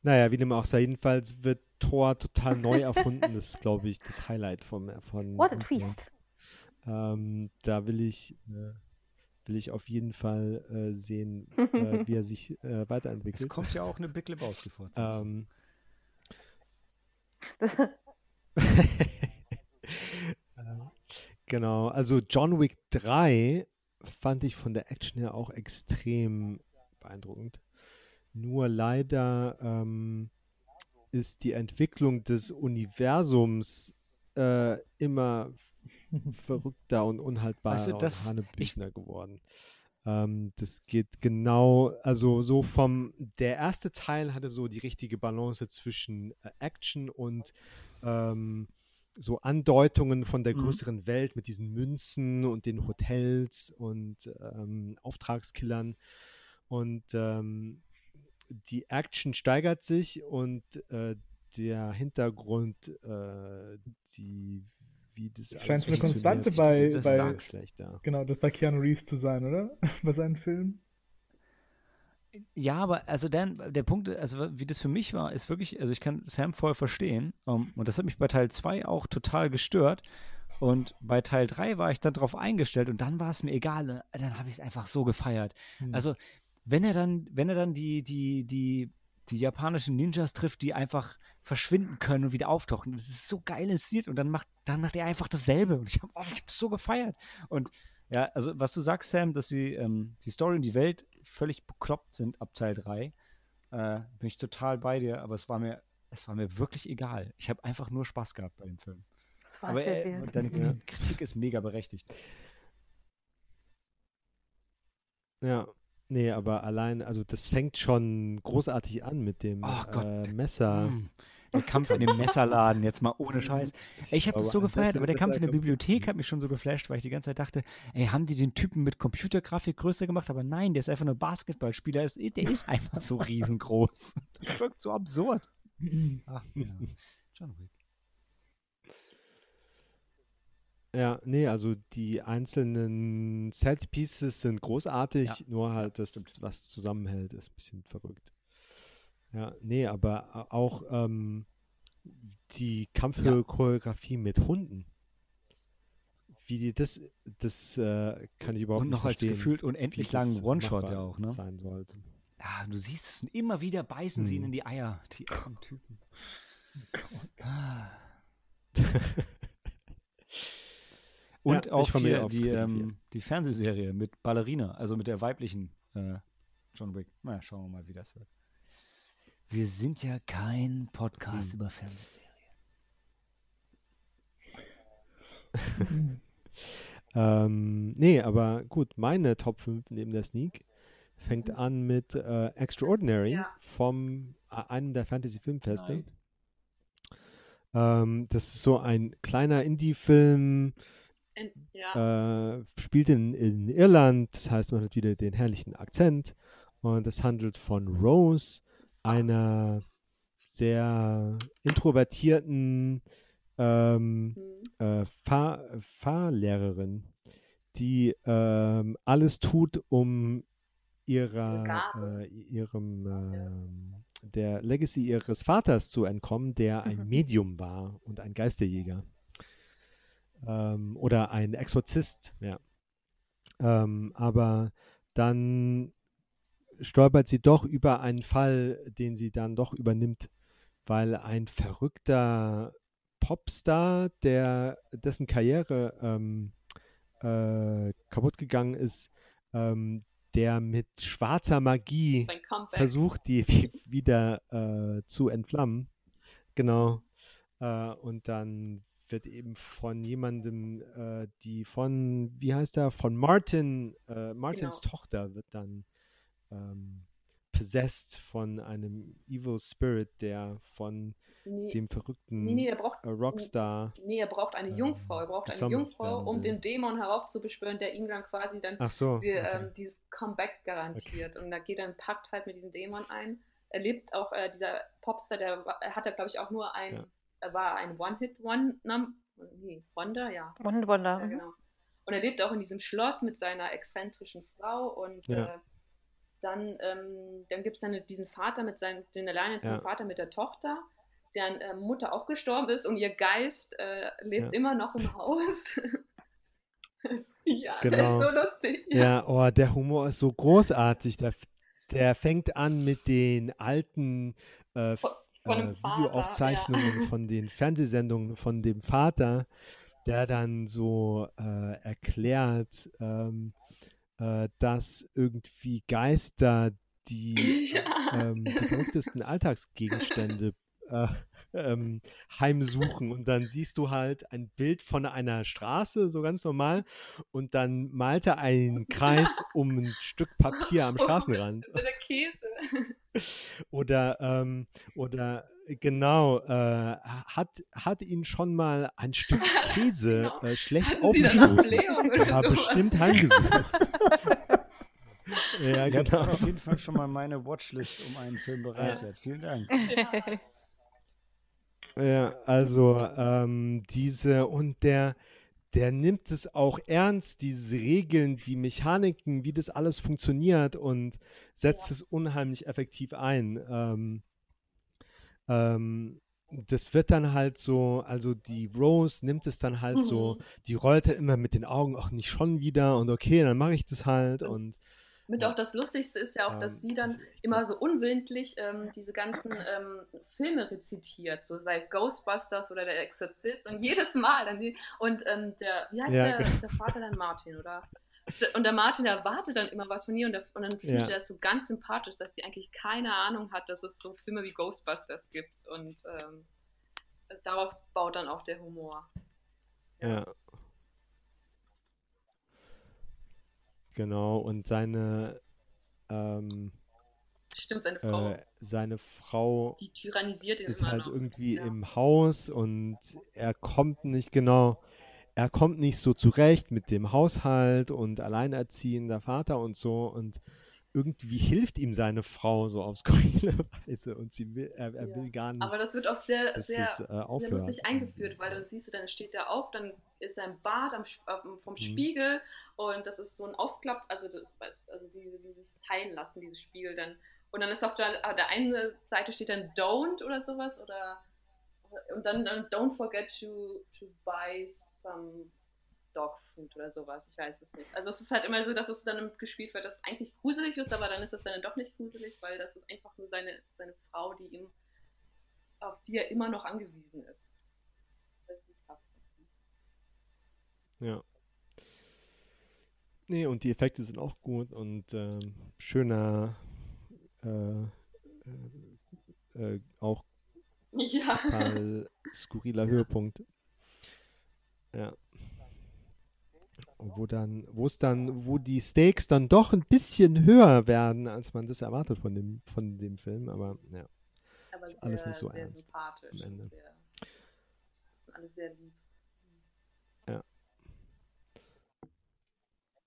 naja, wie dem auch sei, jedenfalls wird Thor total neu erfunden. Das ist, glaube ich, das Highlight vom, von. What a twist. Ähm, da will ich, äh, will ich auf jeden Fall äh, sehen, äh, wie er sich äh, Es weiterentwickelt. kommt ja auch eine Big Lebowski-Fortsetzung. Ähm, genau, also John Wick 3 fand ich von der Action her auch extrem beeindruckend. Nur leider ähm, ist die Entwicklung des Universums äh, immer verrückter und unhaltbarer Weißt du, das- und hanebüchner geworden. Ähm, das geht genau, also so vom, der erste Teil hatte so die richtige Balance zwischen äh, Action und ähm, so Andeutungen von der Mhm. größeren Welt mit diesen Münzen und den Hotels und ähm, Auftragskillern. Und ähm, die Action steigert sich und äh, der Hintergrund, äh, die, wie das Es alles scheint so eine Konstante bei- das bei- sagst. Genau, das bei Keanu Reeves zu sein, oder? Bei seinen Filmen. Ja, aber also dann, der Punkt, also wie das für mich war, ist wirklich, also ich kann Sam voll verstehen. um, und das hat mich bei Teil 2 auch total gestört. Und bei Teil 3 war ich dann drauf eingestellt und dann war es mir egal. äh, Dann habe ich es einfach so gefeiert. Hm. Also, wenn er dann, wenn er dann die, die, die, die japanischen Ninjas trifft, die einfach verschwinden können und wieder auftauchen, das ist so geil inszeniert und dann macht, dann macht er einfach dasselbe. Und ich habe oh, ich hab's so gefeiert. Und ja, also was du sagst, Sam, dass die, ähm, die Story und die Welt völlig bekloppt sind ab Teil 3, äh, bin ich total bei dir, aber es war mir, es war mir wirklich egal. Ich habe einfach nur Spaß gehabt bei dem Film. Das war aber sehr äh, deine Ja. Kritik ist mega berechtigt. Ja, nee, aber allein, also das fängt schon großartig an mit dem Oh Gott. äh, Messer. Mm. Der Kampf in dem Messerladen, jetzt mal ohne Scheiß. Ey, ich habe das so gefeiert, aber der Kampf in der Bibliothek hat mich schon so geflasht, weil ich die ganze Zeit dachte, ey, haben die den Typen mit Computergrafik größer gemacht? Aber nein, der ist einfach nur Basketballspieler. Der ist einfach so riesengroß. Das wirkt so absurd. Ach, ja. John Wick. Ja, nee, also die einzelnen Set Pieces sind großartig, Ja, nur halt das, was zusammenhält, ist ein bisschen verrückt. Ja, nee, aber auch ähm, die Kampfchoreografie mit Hunden. Wie die das, das äh, kann ich überhaupt Und nicht noch als verstehen, gefühlt unendlich langen One-Shot ja auch, ne? Sein sollte. Ja, du siehst es und immer wieder beißen sie ihn Hm. in die Eier, die armen Typen. Ah. Und Ja, auch hier auf die, ähm, die Fernsehserie mit Ballerina, also mit der weiblichen äh, John Wick. Na, ja, schauen wir mal, wie das wird. Wir sind ja kein Podcast Hm. über Fernsehserien. Ähm, nee, aber gut, meine Top 5 neben der Sneak fängt an mit äh, Extraordinary Ja. vom äh, einem der Fantasy-Filmfeste. Ähm, das ist so ein kleiner Indie-Film, In, ja. äh, spielt in, in Irland, das heißt, man hat wieder den herrlichen Akzent. Und es handelt von Rose, einer sehr introvertierten ähm, Hm. äh, Fahr Fahrlehrerin, die ähm, alles tut, um ihrer, äh, ihrem, ähm, der Legacy ihres Vaters zu entkommen, der ein Mhm. Medium war und ein Geisterjäger. Ähm, oder ein Exorzist, ja. Ähm, aber dann stolpert sie doch über einen Fall, den sie dann doch übernimmt, weil ein verrückter Popstar, der dessen Karriere ähm, äh, kaputt gegangen ist, ähm, der mit schwarzer Magie versucht, die wi- wieder äh, zu entflammen. Genau. Äh, und dann wird eben von jemandem, äh, die von, wie heißt er, von Martin, äh, Martins Genau. Tochter wird dann ähm, possessed von einem Evil Spirit, der von Nee, dem verrückten nee, nee, braucht, äh, Rockstar. nee, er braucht eine ähm, Jungfrau. Er braucht eine Jungfrau, um den Dämon heraufzubeschwören, der ihm dann quasi dann so. die, okay. ähm, dieses Comeback garantiert. Und da geht er einen Pakt halt mit diesem Dämon ein. Er lebt auch, äh, dieser Popstar, der er hat ja, glaube ich, auch nur ein, Ja. Er war ein One-Hit-One, nee, Wonder, ja. One-Hit-Wonder. Ja, mhm. genau. Und er lebt auch in diesem Schloss mit seiner exzentrischen Frau und Ja. äh, dann, ähm, dann gibt es dann diesen Vater mit seinem, den alleinerziehenden Ja. Vater mit der Tochter, deren äh, Mutter auch gestorben ist und ihr Geist äh, lebt Ja. immer noch im Haus. ja, der Genau. ist so lustig. Ja, oh, der Humor ist so großartig. Der, der fängt an mit den alten äh, äh, Videoaufzeichnungen ja. von den Fernsehsendungen von dem Vater, der dann so äh, erklärt, ähm, äh, dass irgendwie Geister die, Ja. ähm, die verrücktesten Alltagsgegenstände äh, ähm, heimsuchen und dann siehst du halt ein Bild von einer Straße, so ganz normal, und dann malt er einen Kreis um ein Stück Papier am Straßenrand. Der Käse. Oder, ähm, oder genau, äh, hat, hat ihn schon mal ein Stück Käse Genau. äh, schlecht Hatten aufgestoßen. Oder Ja, sowas? bestimmt heimgesucht. ja, genau. auf jeden Fall schon mal meine Watchlist um einen Film bereichert. Vielen Dank. Ja. Ja, also ähm, diese und der, der nimmt es auch ernst, diese Regeln, die Mechaniken, wie das alles funktioniert und setzt es unheimlich effektiv ein. Ähm, ähm, das wird dann halt so, also die Rose nimmt es dann halt so, Mhm. die rollt dann immer mit den Augen, auch nicht schon wieder und okay, dann mache ich das halt und Mit Ja. auch das Lustigste ist ja auch, dass ähm, sie dann immer so unwillentlich ähm, diese ganzen ähm, Filme rezitiert, so sei es Ghostbusters oder der Exorzist und jedes Mal dann die, und ähm, der, wie heißt Ja, der, genau. der Vater dann Martin, oder? Und der Martin erwartet dann immer was von ihr und, der, und dann findet Ja. er das so ganz sympathisch, dass sie eigentlich keine Ahnung hat, dass es so Filme wie Ghostbusters gibt und ähm, darauf baut dann auch der Humor. Ja. Genau, und seine, ähm, Stimmt, seine Frau, äh, seine Frau die tyrannisiert ihn ist halt noch. irgendwie Ja. im Haus und er kommt nicht genau, er kommt nicht so zurecht mit dem Haushalt und alleinerziehender Vater und so und irgendwie hilft ihm seine Frau so auf skurrile Weise und sie will, er, er Ja. will gar nicht, Aber das wird auch sehr, sehr es äh, sehr lustig eingeführt, weil dann siehst du, dann steht er auf, dann ist im Bad am, dem- vom Mhm. Spiegel und das ist so ein Aufklapp, also, also diese, die sich teilen lassen, dieses Spiegel dann. Und dann ist auf der, auf der einen Seite steht dann Don't oder sowas oder und dann, dann Don't forget to, to buy some dog food oder sowas. Ich weiß es nicht. Also es ist halt immer so, dass es dann gespielt wird, dass es eigentlich gruselig ist, aber dann ist es dann doch nicht gruselig, weil das ist einfach nur seine, seine Frau, die ihm auf die er immer noch angewiesen ist. Das ist krass. Ja. Nee, und die Effekte sind auch gut und ähm, schöner, äh, äh, äh, auch Ja. skurriler Höhepunkt. Ja. Wo dann, wo es dann, wo die Stakes dann doch ein bisschen höher werden, als man das erwartet von dem, von dem Film, aber ja. Aber Ist alles sehr, nicht so sehr ernst sympathisch. am Ende. Sehr, alles sehr lieb.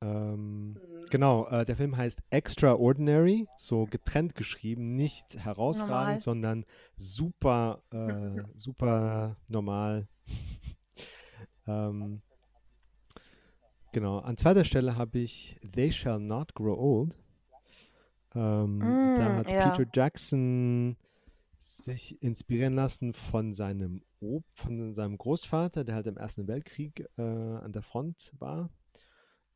Ähm, Mhm. Genau, äh, der Film heißt Extraordinary, so getrennt geschrieben, nicht herausragend, Normal. sondern super, äh, super normal. ähm, genau, an zweiter Stelle habe ich They Shall Not Grow Old. Ähm, da Mm, hat ja. Peter Jackson sich inspirieren lassen von seinem, Ob von seinem Großvater, der halt im Ersten Weltkrieg äh, an der Front war.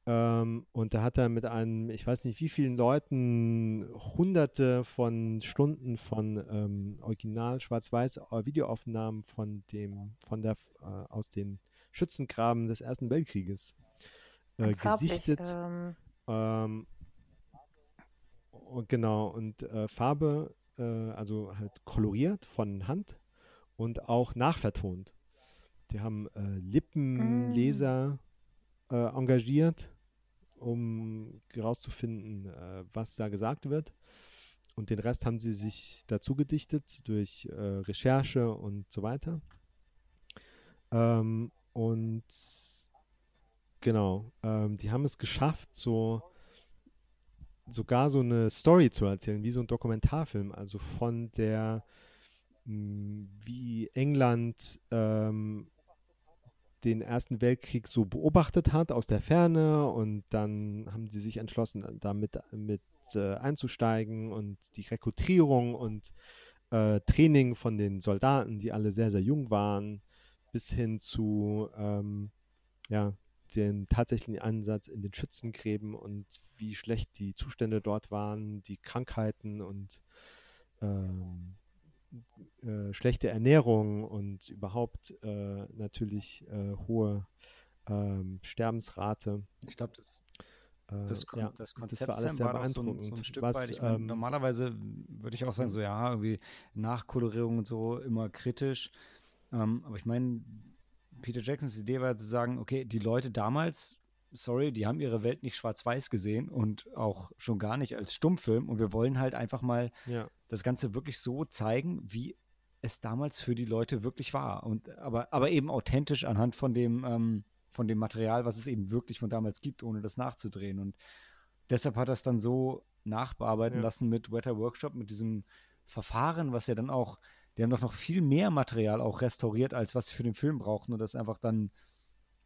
Ähm, und da hat er mit einem, ich weiß nicht wie vielen Leuten, hunderte von Stunden von ähm, Original Schwarz-Weiß äh, Videoaufnahmen von dem, von der, äh, aus den Schützengraben des Ersten Weltkrieges äh, gesichtet. ähm, Ähm, und genau, und äh, Farbe, äh, also halt koloriert von Hand und auch nachvertont. Die haben äh, Lippenleser äh, engagiert, um herauszufinden, äh, was da gesagt wird. Und den Rest haben sie sich dazu gedichtet durch Recherche und so weiter. Ähm, und genau, ähm, die haben es geschafft, so sogar so eine Story zu erzählen, wie so ein Dokumentarfilm, also von der wie England ähm, den Ersten Weltkrieg so beobachtet hat aus der Ferne und dann haben sie sich entschlossen, damit mit äh, einzusteigen und die Rekrutierung und äh, Training von den Soldaten, die alle sehr, sehr jung waren, bis hin zu ähm, ja, den tatsächlichen Ansatz in den Schützengräben und wie schlecht die Zustände dort waren, die Krankheiten und ähm, äh, schlechte Ernährung und überhaupt äh, natürlich äh, hohe ähm, Sterbensrate. Ich glaube, das, Äh, das, Kon ja, das das Konzept war alles sehr war doch so ein, so ein beeindruckend. Stück Was, weit. Ich mein, ähm, normalerweise würde ich auch sagen, so ja, irgendwie Nachkolorierung und so immer kritisch. Ähm, aber ich meine, Peter Jacksons Idee war zu sagen, okay, die Leute damals, sorry, die haben ihre Welt nicht schwarz-weiß gesehen und auch schon gar nicht als Stummfilm. Und wir wollen halt einfach mal ja, das Ganze wirklich so zeigen, wie es damals für die Leute wirklich war. Und aber, aber eben authentisch anhand von dem, ähm, von dem Material, was es eben wirklich von damals gibt, ohne das nachzudrehen. Und deshalb hat er es dann so nachbearbeiten Ja. lassen mit Wetter Workshop, mit diesem Verfahren, was ja dann auch, die haben doch noch viel mehr Material auch restauriert, als was sie für den Film brauchten und das einfach dann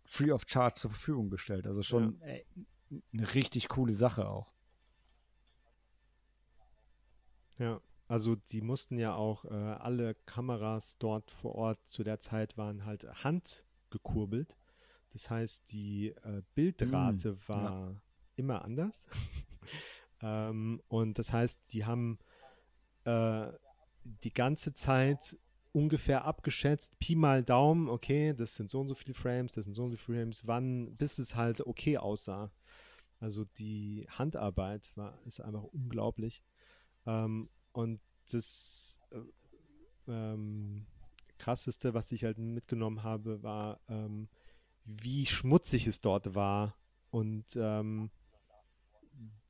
free of charge zur Verfügung gestellt. Also schon äh, eine richtig coole Sache auch. ja. Also die mussten ja auch, äh, alle Kameras dort vor Ort zu der Zeit waren halt handgekurbelt. Das heißt, die äh, Bildrate Mm, war immer anders. ähm, und das heißt, die haben äh, die ganze Zeit ungefähr abgeschätzt, Pi mal Daumen, okay, das sind so und so viele Frames, das sind so und so viele Frames, wann, bis es halt okay aussah. Also die Handarbeit war, ist einfach unglaublich. Ähm, und das äh, ähm, krasseste, was ich halt mitgenommen habe, war, ähm, wie schmutzig es dort war und ähm,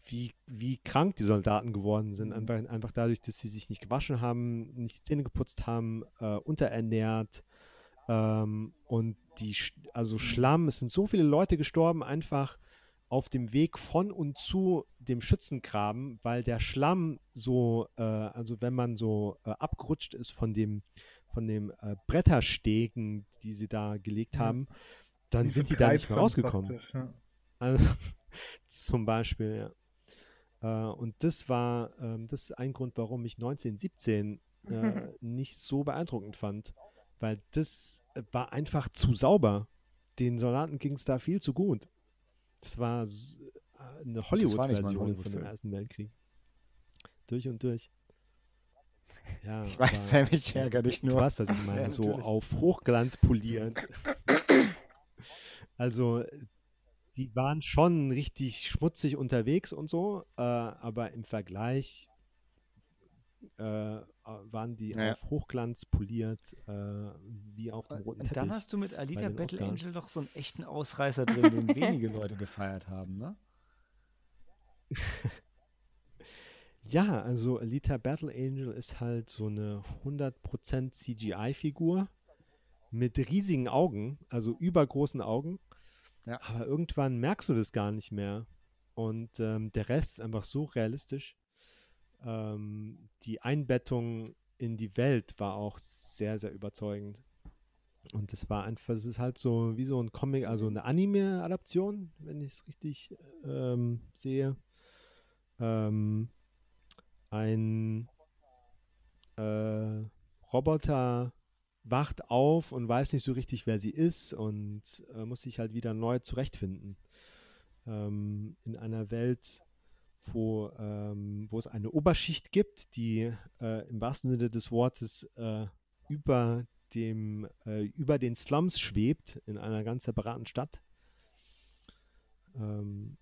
wie, wie krank die Soldaten geworden sind. Einfach, einfach dadurch, dass sie sich nicht gewaschen haben, nicht die Zähne geputzt haben, äh, unterernährt. Ähm, und die, also Schlamm, es sind so viele Leute gestorben, einfach auf dem Weg von und zu dem Schützengraben, weil der Schlamm so, äh, also wenn man so äh, abgerutscht ist von dem, von dem äh, Bretterstegen, die sie da gelegt Ja. haben, dann Wie so sind die da nicht mehr rausgekommen. Ja. Also, zum Beispiel, ja. Äh, und das war, ähm, das ist ein Grund, warum ich 1917 äh, nicht so beeindruckend fand. Weil das äh, war einfach zu sauber. Den Soldaten ging es da viel zu gut. Das war eine Hollywood-Version von dem. Ersten Weltkrieg. Durch und durch. Ja, Ich weiß, aber- ich ärgere dich Du nur. weißt, was ich meine, Ja, so auf Hochglanz polieren. also, die waren schon richtig schmutzig unterwegs und so, äh, aber im Vergleich äh, waren die Ja. auf Hochglanz poliert, äh, wie auf dem roten Und Teppich. dann hast du mit Alita Battle. Angel doch so einen echten Ausreißer drin, den wenige Leute gefeiert haben, ne? Ja, also Alita Battle Angel ist halt so eine 100% CGI-Figur mit riesigen Augen, also übergroßen Augen. Ja. Aber irgendwann merkst du das gar nicht mehr. Und ähm, der Rest ist einfach so realistisch. Ähm, die Einbettung in die Welt war auch sehr, sehr überzeugend. Und das war einfach, es ist halt so wie so ein Comic, also eine Anime-Adaption, wenn ich es richtig ähm, sehe. Ähm, ein äh, Roboter wacht auf und weiß nicht so richtig, wer sie ist und äh, muss sich halt wieder neu zurechtfinden. Ähm, in einer Welt, wo, ähm, wo es eine Oberschicht gibt, die äh, im wahrsten Sinne des Wortes äh, über, dem, äh, über den Slums schwebt, in einer ganz separaten Stadt. Ähm,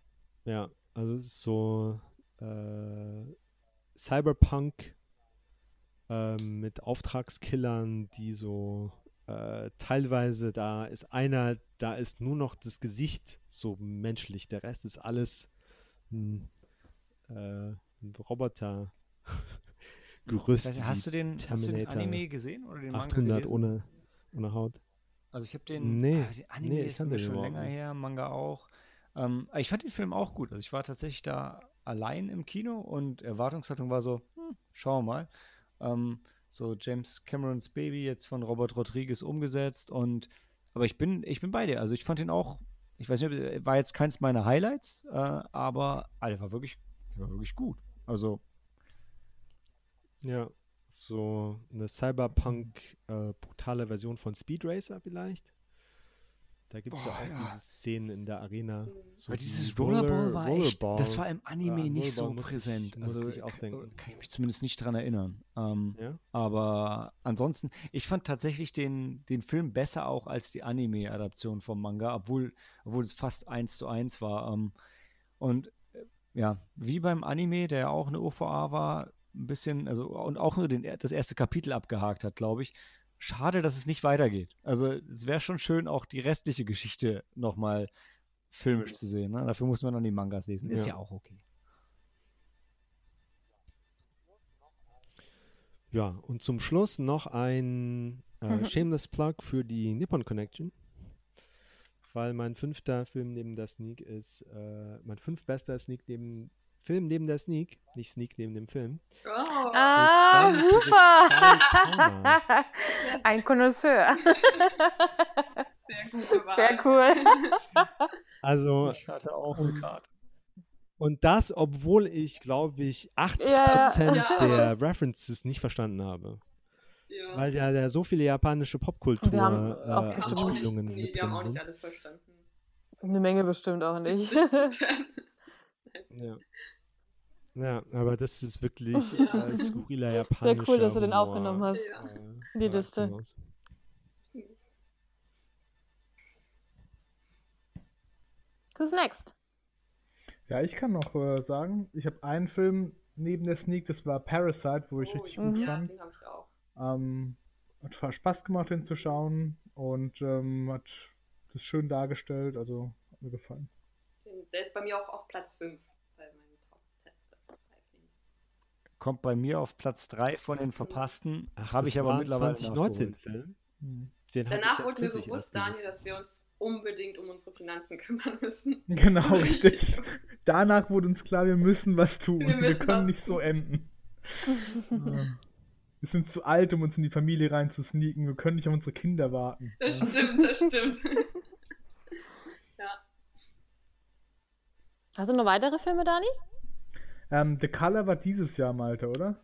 ja, also es ist so äh, Cyberpunk ähm, mit Auftragskillern, die so äh, teilweise, da ist einer, da ist nur noch das Gesicht so menschlich, der Rest ist alles ein, äh, ein Roboter. Gerüst. Hast, du den, hast du den Terminator Anime gesehen oder den Manga 800 gelesen? ohne, ohne Haut. Also ich habe den, Nee, ah, den Anime nee, ist schon überhaupt länger her, Manga auch. Ähm, ich fand den Film auch gut. Also ich war tatsächlich da allein im Kino und Erwartungshaltung war so, hm, schauen wir mal. Ähm, so James Camerons Baby jetzt von Robert Rodriguez umgesetzt und aber ich bin, ich bin bei dir. Also ich fand ihn auch, ich weiß nicht, war jetzt keins meiner Highlights, äh, aber Alter, war wirklich, war wirklich gut. Also. Ja, so eine Cyberpunk äh, brutale Version von Speed Racer vielleicht. Da gibt es ja auch diese Szenen in der Arena. So Weil dieses Rollerball Roller, war echt, das war im Anime ja, nicht so präsent. Ich, also ich auch denken. kann ich mich zumindest nicht dran erinnern. Ähm, ja? Aber ansonsten, ich fand tatsächlich den, den Film besser auch als die Anime-Adaption vom Manga, obwohl, obwohl es fast eins zu eins war. Ähm, und äh, ja, wie beim Anime, der ja auch eine OVA war, ein bisschen, also und auch nur den, das erste Kapitel abgehakt hat, glaube ich, schade, dass es nicht weitergeht. Also es wäre schon schön, auch die restliche Geschichte nochmal filmisch zu sehen. Ne? Dafür muss man dann die Mangas lesen. Ist ja, ja auch okay. Ja, und zum Schluss noch ein äh, mhm. Shameless Plug für die Nippon Connection. Weil mein fünfter Film neben der Sneak ist, äh, mein fünftbester Sneak neben Film neben der Sneak, nicht Sneak neben dem Film. Oh. Ah, super! Ein Connoisseur. Sehr gute Wahl. Sehr cool. Also, ich hatte auch eine Karte. Und das, obwohl ich, glaube ich, 80% ja, ja. der References nicht verstanden habe. Ja. Weil ja, ja so viele japanische Popkultur wir haben auch äh, nee, wir haben auch nicht alles verstanden. Eine Menge bestimmt auch nicht. ja. Ja, aber das ist wirklich äh, skurriler japanischer Sehr cool, dass du den aufgenommen hast. Ja. Äh, die Liste. Who's next? Ja, ich kann noch äh, sagen, ich habe einen Film neben der Sneak, das war Parasite, wo ich oh, richtig gut ja, fand. Den hab ich auch. Ähm, hat Spaß gemacht, den zu schauen und ähm, hat das schön dargestellt, also hat mir gefallen. Der ist bei mir auch auf Platz 5 kommt bei mir auf Platz 3 von den verpassten. Habe ich aber mittlerweile 2019 Film. Hm. Danach wurde mir bewusst, Daniel, dass wir uns unbedingt um unsere Finanzen kümmern müssen. Genau, richtig. Danach wurde uns klar, wir müssen was tun. Wir, wir können nicht tun. so enden. wir sind zu alt, um uns in die Familie reinzusneaken. Wir können nicht auf unsere Kinder warten. Das ja. stimmt, das stimmt. ja. Hast du noch weitere Filme, Dani? Ähm, The Color war dieses Jahr, Malte, oder?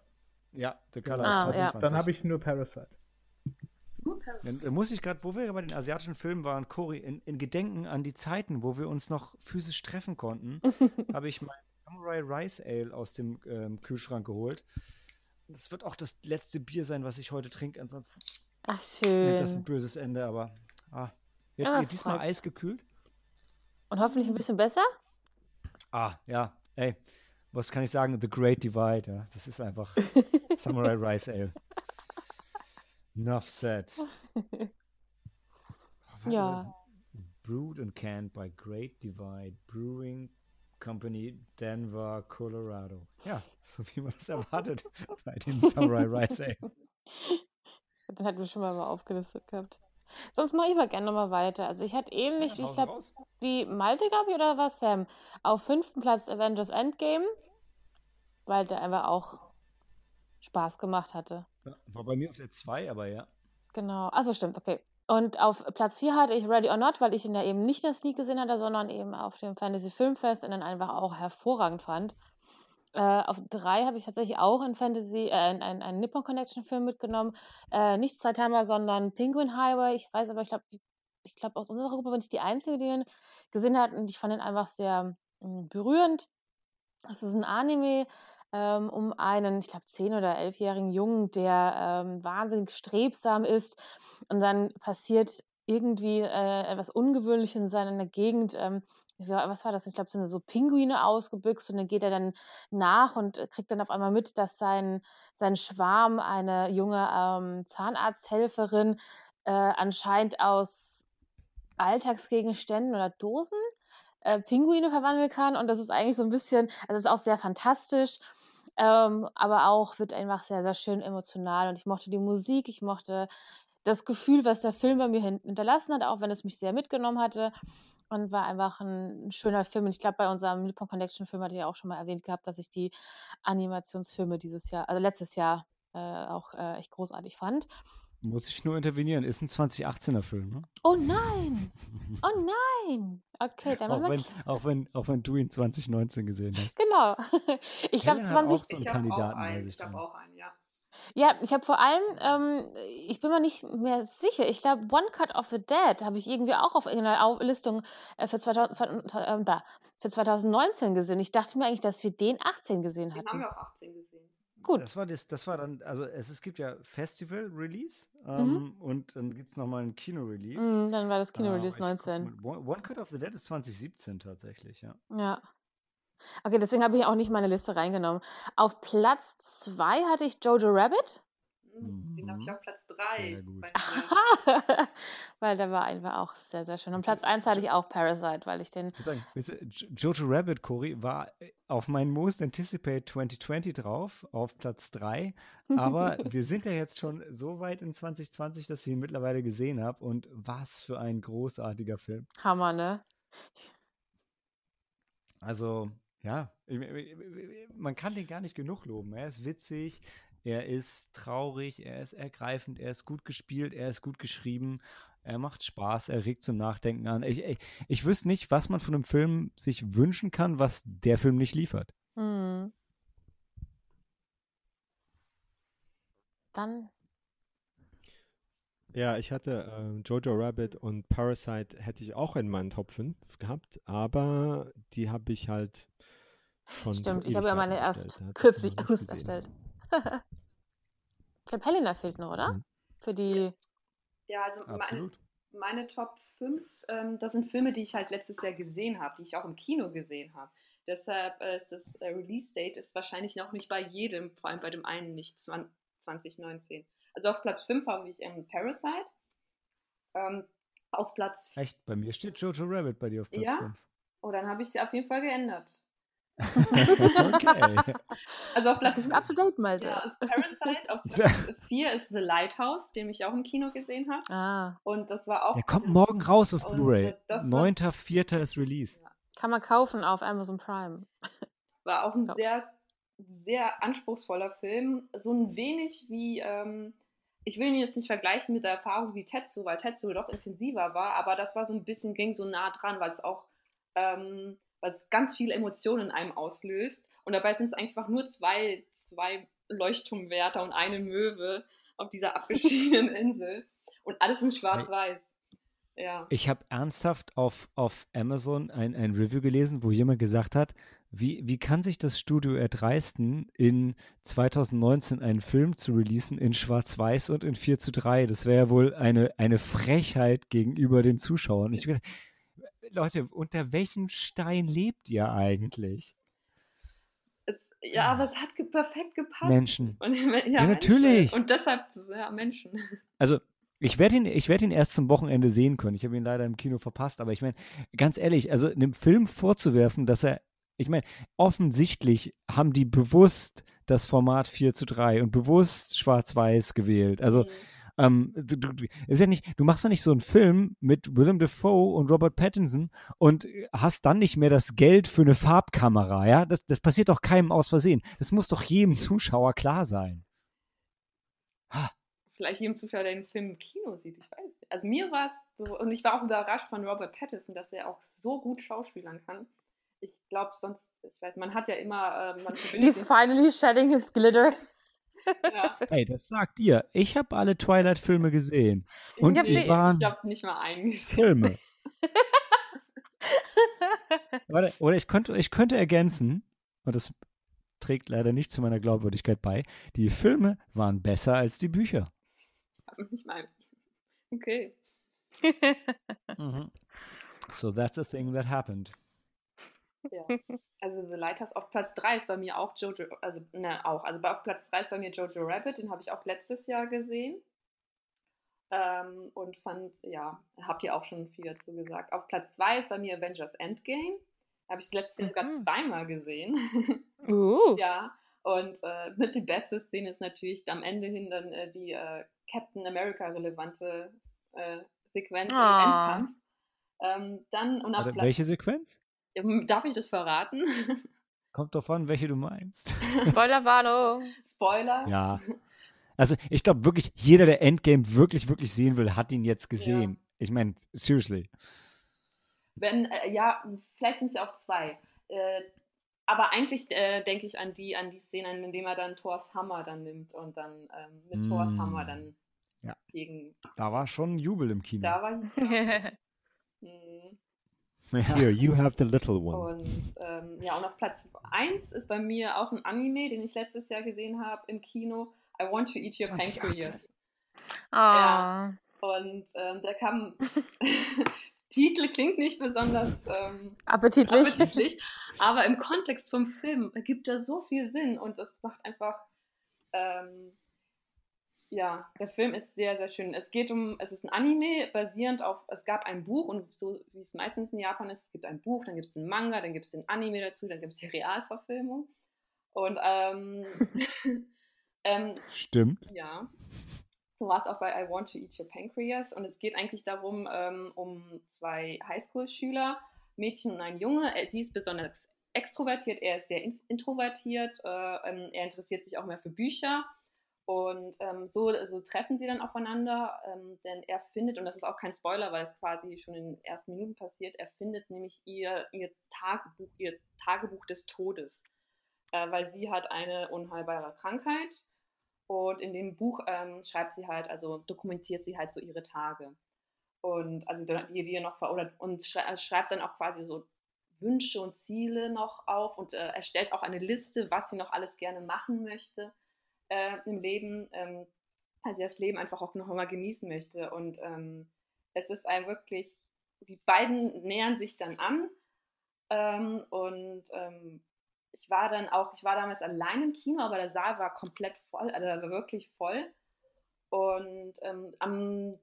Ja, The Color ah, ist 2020. Ja. Dann habe ich nur Parasite. Dann muss ich gerade, wo wir bei den asiatischen Filmen waren, Cory, in, in, Gedenken an die Zeiten, wo wir uns noch physisch treffen konnten, habe ich mein Samurai Rice Ale aus dem ähm, Kühlschrank geholt. Das wird auch das letzte Bier sein, was ich heute trinke. Ansonsten Ach, schön. nimmt das ein böses Ende, aber ah, jetzt ah, diesmal eisgekühlt. Und hoffentlich ein bisschen besser? Ah, ja. Ey, was kann ich sagen? The Great Divide. Ja. Das ist einfach Samurai Rice Ale. Enough said. Oh, ja. Brewed and canned by Great Divide Brewing Company, Denver, Colorado. Ja, so wie man das erwartet bei dem Samurai Rice Ale. Dann hatten wir schon mal, mal aufgelistet gehabt. Sonst mache ich mal gerne nochmal weiter. Also ich hatte ähnlich, ja, ich glaube, wie Malte, glaube ich, oder was Sam? Auf fünften Platz Avengers Endgame, weil der einfach auch Spaß gemacht hatte. Ja, war bei mir auf der 2, aber ja. Genau, also stimmt, okay. Und auf Platz 4 hatte ich Ready or Not, weil ich ihn ja eben nicht in der Sneak gesehen hatte, sondern eben auf dem Fantasy Filmfest und dann einfach auch hervorragend fand. Äh, auf 3 habe ich tatsächlich auch ein Fantasy, äh, einen, einen Nippon Connection Film mitgenommen. Äh, nicht Saitama, sondern Penguin Highway. Ich weiß aber, ich glaube, ich glaube, aus unserer Gruppe bin ich die Einzige, die ihn gesehen hat und ich fand ihn einfach sehr mh, hm, berührend. Es ist ein Anime ähm, um einen, ich glaube, 10- oder 11-jährigen Jungen, der ähm, wahnsinnig strebsam ist. Und dann passiert irgendwie äh, etwas Ungewöhnliches in seiner Gegend. Ähm, was war das? Ich glaube, es sind so Pinguine ausgebüxt und dann geht er dann nach und kriegt dann auf einmal mit, dass sein, sein Schwarm, eine junge ähm, Zahnarzthelferin, äh, anscheinend aus Alltagsgegenständen oder Dosen äh, Pinguine verwandeln kann. Und das ist eigentlich so ein bisschen, also es ist auch sehr fantastisch. Ähm, aber auch wird einfach sehr, sehr schön emotional. Und ich mochte die Musik, ich mochte das Gefühl, was der Film bei mir hinterlassen hat, auch wenn es mich sehr mitgenommen hatte. Und war einfach ein, schöner Film. Und ich glaube, bei unserem Nippon Connection Film hatte ich ja auch schon mal erwähnt gehabt, dass ich die Animationsfilme dieses Jahr, also letztes Jahr äh, auch äh, echt großartig fand. Muss ich nur intervenieren. Ist ein 2018er Film, ne? Oh nein! Oh nein! Okay, dann auch, machen wir. wenn, auch, wenn, auch wenn du ihn 2019 gesehen hast. Genau. Ich glaube, Helen hat 20. auch so einen ich habe auch einen, ich habe drin. auch einen, ja. Ja, ich habe vor allem, ähm, ich bin mir nicht mehr sicher. Ich glaube, One Cut of the Dead habe ich irgendwie auch auf irgendeiner Listung äh, für, 2000, äh, da, für 2019 gesehen. Ich dachte mir eigentlich, dass wir den 18 gesehen Den haben hatten. wir auch 18 gesehen. Gut. Das war, das, das war dann, also es, es gibt ja Festival-Release Mhm. ähm, und dann gibt es nochmal ein Kino-Release. Mm, dann war das Ah, Kino-Release guck 19. mal, One, One Cut of the Dead ist 2017 tatsächlich, ja. Ja. Okay, deswegen habe ich auch nicht meine Liste reingenommen. Auf Platz 2 hatte ich Jojo Rabbit. Mhm. Den habe ich Mhm. auf Platz 3. Sehr gut. weil der war einfach auch sehr, sehr schön. Und Platz 1 hatte ich auch Parasite, weil ich den. Ich sagen, Jojo Rabbit, Cory, war äh, auf meinen Most Anticipate 2020 drauf, auf Platz 3. Aber wir sind ja jetzt schon so weit in 2020, dass ich ihn mittlerweile gesehen habe. Und was für ein großartiger Film. Hammer, ne? Also, ja, ich- ich- man kann den gar nicht genug loben. Er ist witzig, er ist traurig, er ist ergreifend, er ist gut gespielt, er ist gut geschrieben, er macht Spaß, er regt zum Nachdenken an. Ich, ich, ich wüsste nicht, was man von einem Film sich wünschen kann, was der Film nicht liefert. Hm. Dann. Ja, ich hatte ähm, Jojo Rabbit und Parasite hätte ich auch in meinen Top 5 gehabt, aber die habe ich halt schon. Stimmt, ich habe ja meine erst kürzlich man ich glaube, Helena fehlt noch, oder? Mhm. Für die. Ja, also meine, Absolut. meine Top 5, ähm, das sind Filme, die ich halt letztes Jahr gesehen habe, die ich auch im Kino gesehen habe. Deshalb äh, ist das äh, Release-Date ist wahrscheinlich noch nicht bei jedem, vor allem bei dem einen nicht, 20, 2019. Also auf Platz 5 habe ich ähm, Parasite. Ähm, auf Platz Echt, bei mir steht Jojo Rabbit bei dir auf Platz Ja? 5. Oh, dann habe ich sie auf jeden Fall geändert. Okay. Also auf Lass Platz up to date, Malte. ja, ist Parasite. Auf Platz 4 ist The Lighthouse, den ich auch im Kino gesehen habe. Ah, Und das war auch. Der kommt morgen raus auf Blu-ray. das war- 9.4. ist Release. kann man kaufen auf Amazon Prime. War auch ein Ja. sehr, sehr anspruchsvoller Film. So ein wenig wie, ähm, ich will ihn jetzt nicht vergleichen mit der Erfahrung wie Tetsu, weil Tetsu doch intensiver war, aber das war so ein bisschen, ging so nah dran, weil es auch, ähm, weil es ganz viele Emotionen in einem auslöst. Und dabei sind es einfach nur zwei, zwei Leuchtturmwärter und eine Möwe auf dieser abgeschiedenen Insel. Und alles in schwarz-weiß. Ja. Ich habe ernsthaft auf, auf Amazon ein, ein Review gelesen, wo jemand gesagt hat, wie, wie kann sich das Studio erdreisten, in 2019 einen Film zu releasen in Schwarz-Weiß und in 4 zu 3? Das wäre ja wohl eine, eine Frechheit gegenüber den Zuschauern. Ich gedacht, Leute, unter welchem Stein lebt ihr eigentlich? Es, ja, aber es hat ge perfekt gepasst. Menschen. Und, ja, Ja, natürlich. Menschen. Und deshalb, ja, Menschen. Also, ich werde ihn, ich werde ihn erst zum Wochenende sehen können. Ich habe ihn leider im Kino verpasst, aber ich meine, ganz ehrlich, also einem Film vorzuwerfen, dass er, ich meine, offensichtlich haben die bewusst das Format 4 zu 3 und bewusst schwarz-weiß gewählt. Also, ähm, du, du, ist ja nicht, du machst ja nicht so einen Film mit Willem Dafoe und Robert Pattinson und hast dann nicht mehr das Geld für eine Farbkamera, ja? Das, das passiert doch keinem aus Versehen. Das muss doch jedem Zuschauer klar sein. Vielleicht jedem Zuschauer, der den Film im Kino sieht, ich weiß nicht. Also mir war es, und ich war auch überrascht von Robert Pattinson, dass er auch so gut schauspielern kann. Ich glaube, sonst, ich weiß, man hat ja immer, äh, man verbindet He's finally shedding his glitter. Ja, Hey, das sagt ihr. Ich habe alle Twilight-Filme gesehen. Und Ich die waren Ich habe nicht mal einen gesehen. Filme. Warte, oder ich könnte, ich könnte ergänzen, und das trägt leider nicht zu meiner Glaubwürdigkeit bei, die Filme waren besser als die Bücher. Nicht mal. Okay. So that's a thing that happened. Ja. Also The Lighthouse auf Platz 3 ist bei mir auch Jojo, also ne, auch, also auf Platz 3 ist bei mir Jojo Rabbit, den habe ich auch letztes Jahr gesehen. Ähm, und fand, ja, habt ihr auch schon viel dazu gesagt. Auf Platz 2 ist bei mir Avengers Endgame. Habe ich letztes Jahr sogar Mhm. zweimal gesehen. uh. ja, und äh, mit die beste Szene ist natürlich am Ende hin dann äh, die äh, Captain America relevante äh, Sequenz im Ah. Endkampf. Ähm, dann und auf Warte, Platz welche Sequenz? Darf ich das verraten? Kommt drauf an, welche du meinst. Spoilerwarnung. Spoiler. Ja. Also ich glaube wirklich, jeder, der Endgame wirklich, wirklich sehen will, hat ihn jetzt gesehen. Ich meine, seriously. Wenn, äh, ja, vielleicht sind es ja auch zwei. Äh, aber eigentlich äh, denke ich an die, an die Szene, in dem er dann Thors Hammer dann nimmt und dann ähm, mit Mm. Thors Hammer dann Ja. gegen. Da war schon Jubel im Kino. Da war. Ja. Mhm. Ja. Here, you have the little one. Und ähm, ja, und auf Platz 1 ist bei mir auch ein Anime, den ich letztes Jahr gesehen habe im Kino. I Want to Eat Your 2018. Pancreas. Ah. Und ähm, der kam. Titel klingt nicht besonders ähm, Appetitlich. appetitlich, aber im Kontext vom Film ergibt er so viel Sinn und das macht einfach. Ähm, ja, der Film ist sehr, sehr schön. Es geht um, es ist ein Anime basierend auf, es gab ein Buch und so wie es meistens in Japan ist, es gibt ein Buch, dann gibt es den Manga, dann gibt es den Anime dazu, dann gibt es die Realverfilmung. Und ähm, ähm, Stimmt. ja. So war es auch bei I Want to Eat Your Pancreas. Und es geht eigentlich darum, ähm, um zwei Highschool-Schüler, Mädchen und ein Junge. Sie ist besonders extrovertiert, er ist sehr in introvertiert. Äh, ähm, er interessiert sich auch mehr für Bücher. Und ähm, so, so treffen sie dann aufeinander, ähm, denn er findet, und das ist auch kein Spoiler, weil es quasi schon in den ersten Minuten passiert, er findet nämlich ihr, ihr Tagebuch, ihr Tagebuch des Todes. Äh, weil sie hat eine unheilbare Krankheit und in dem Buch ähm, schreibt sie halt, also dokumentiert sie halt so ihre Tage. Und also die, die noch ver- oder und schrei schreibt dann auch quasi so Wünsche und Ziele noch auf und äh, erstellt auch eine Liste, was sie noch alles gerne machen möchte äh, im Leben, ähm, also das Leben einfach auch noch mal genießen möchte. Und ähm, es ist ein wirklich, die beiden nähern sich dann an ähm, und ähm, ich war dann auch, ich war damals allein im Kino, aber der Saal war komplett voll, also war wirklich voll. Und ähm, am,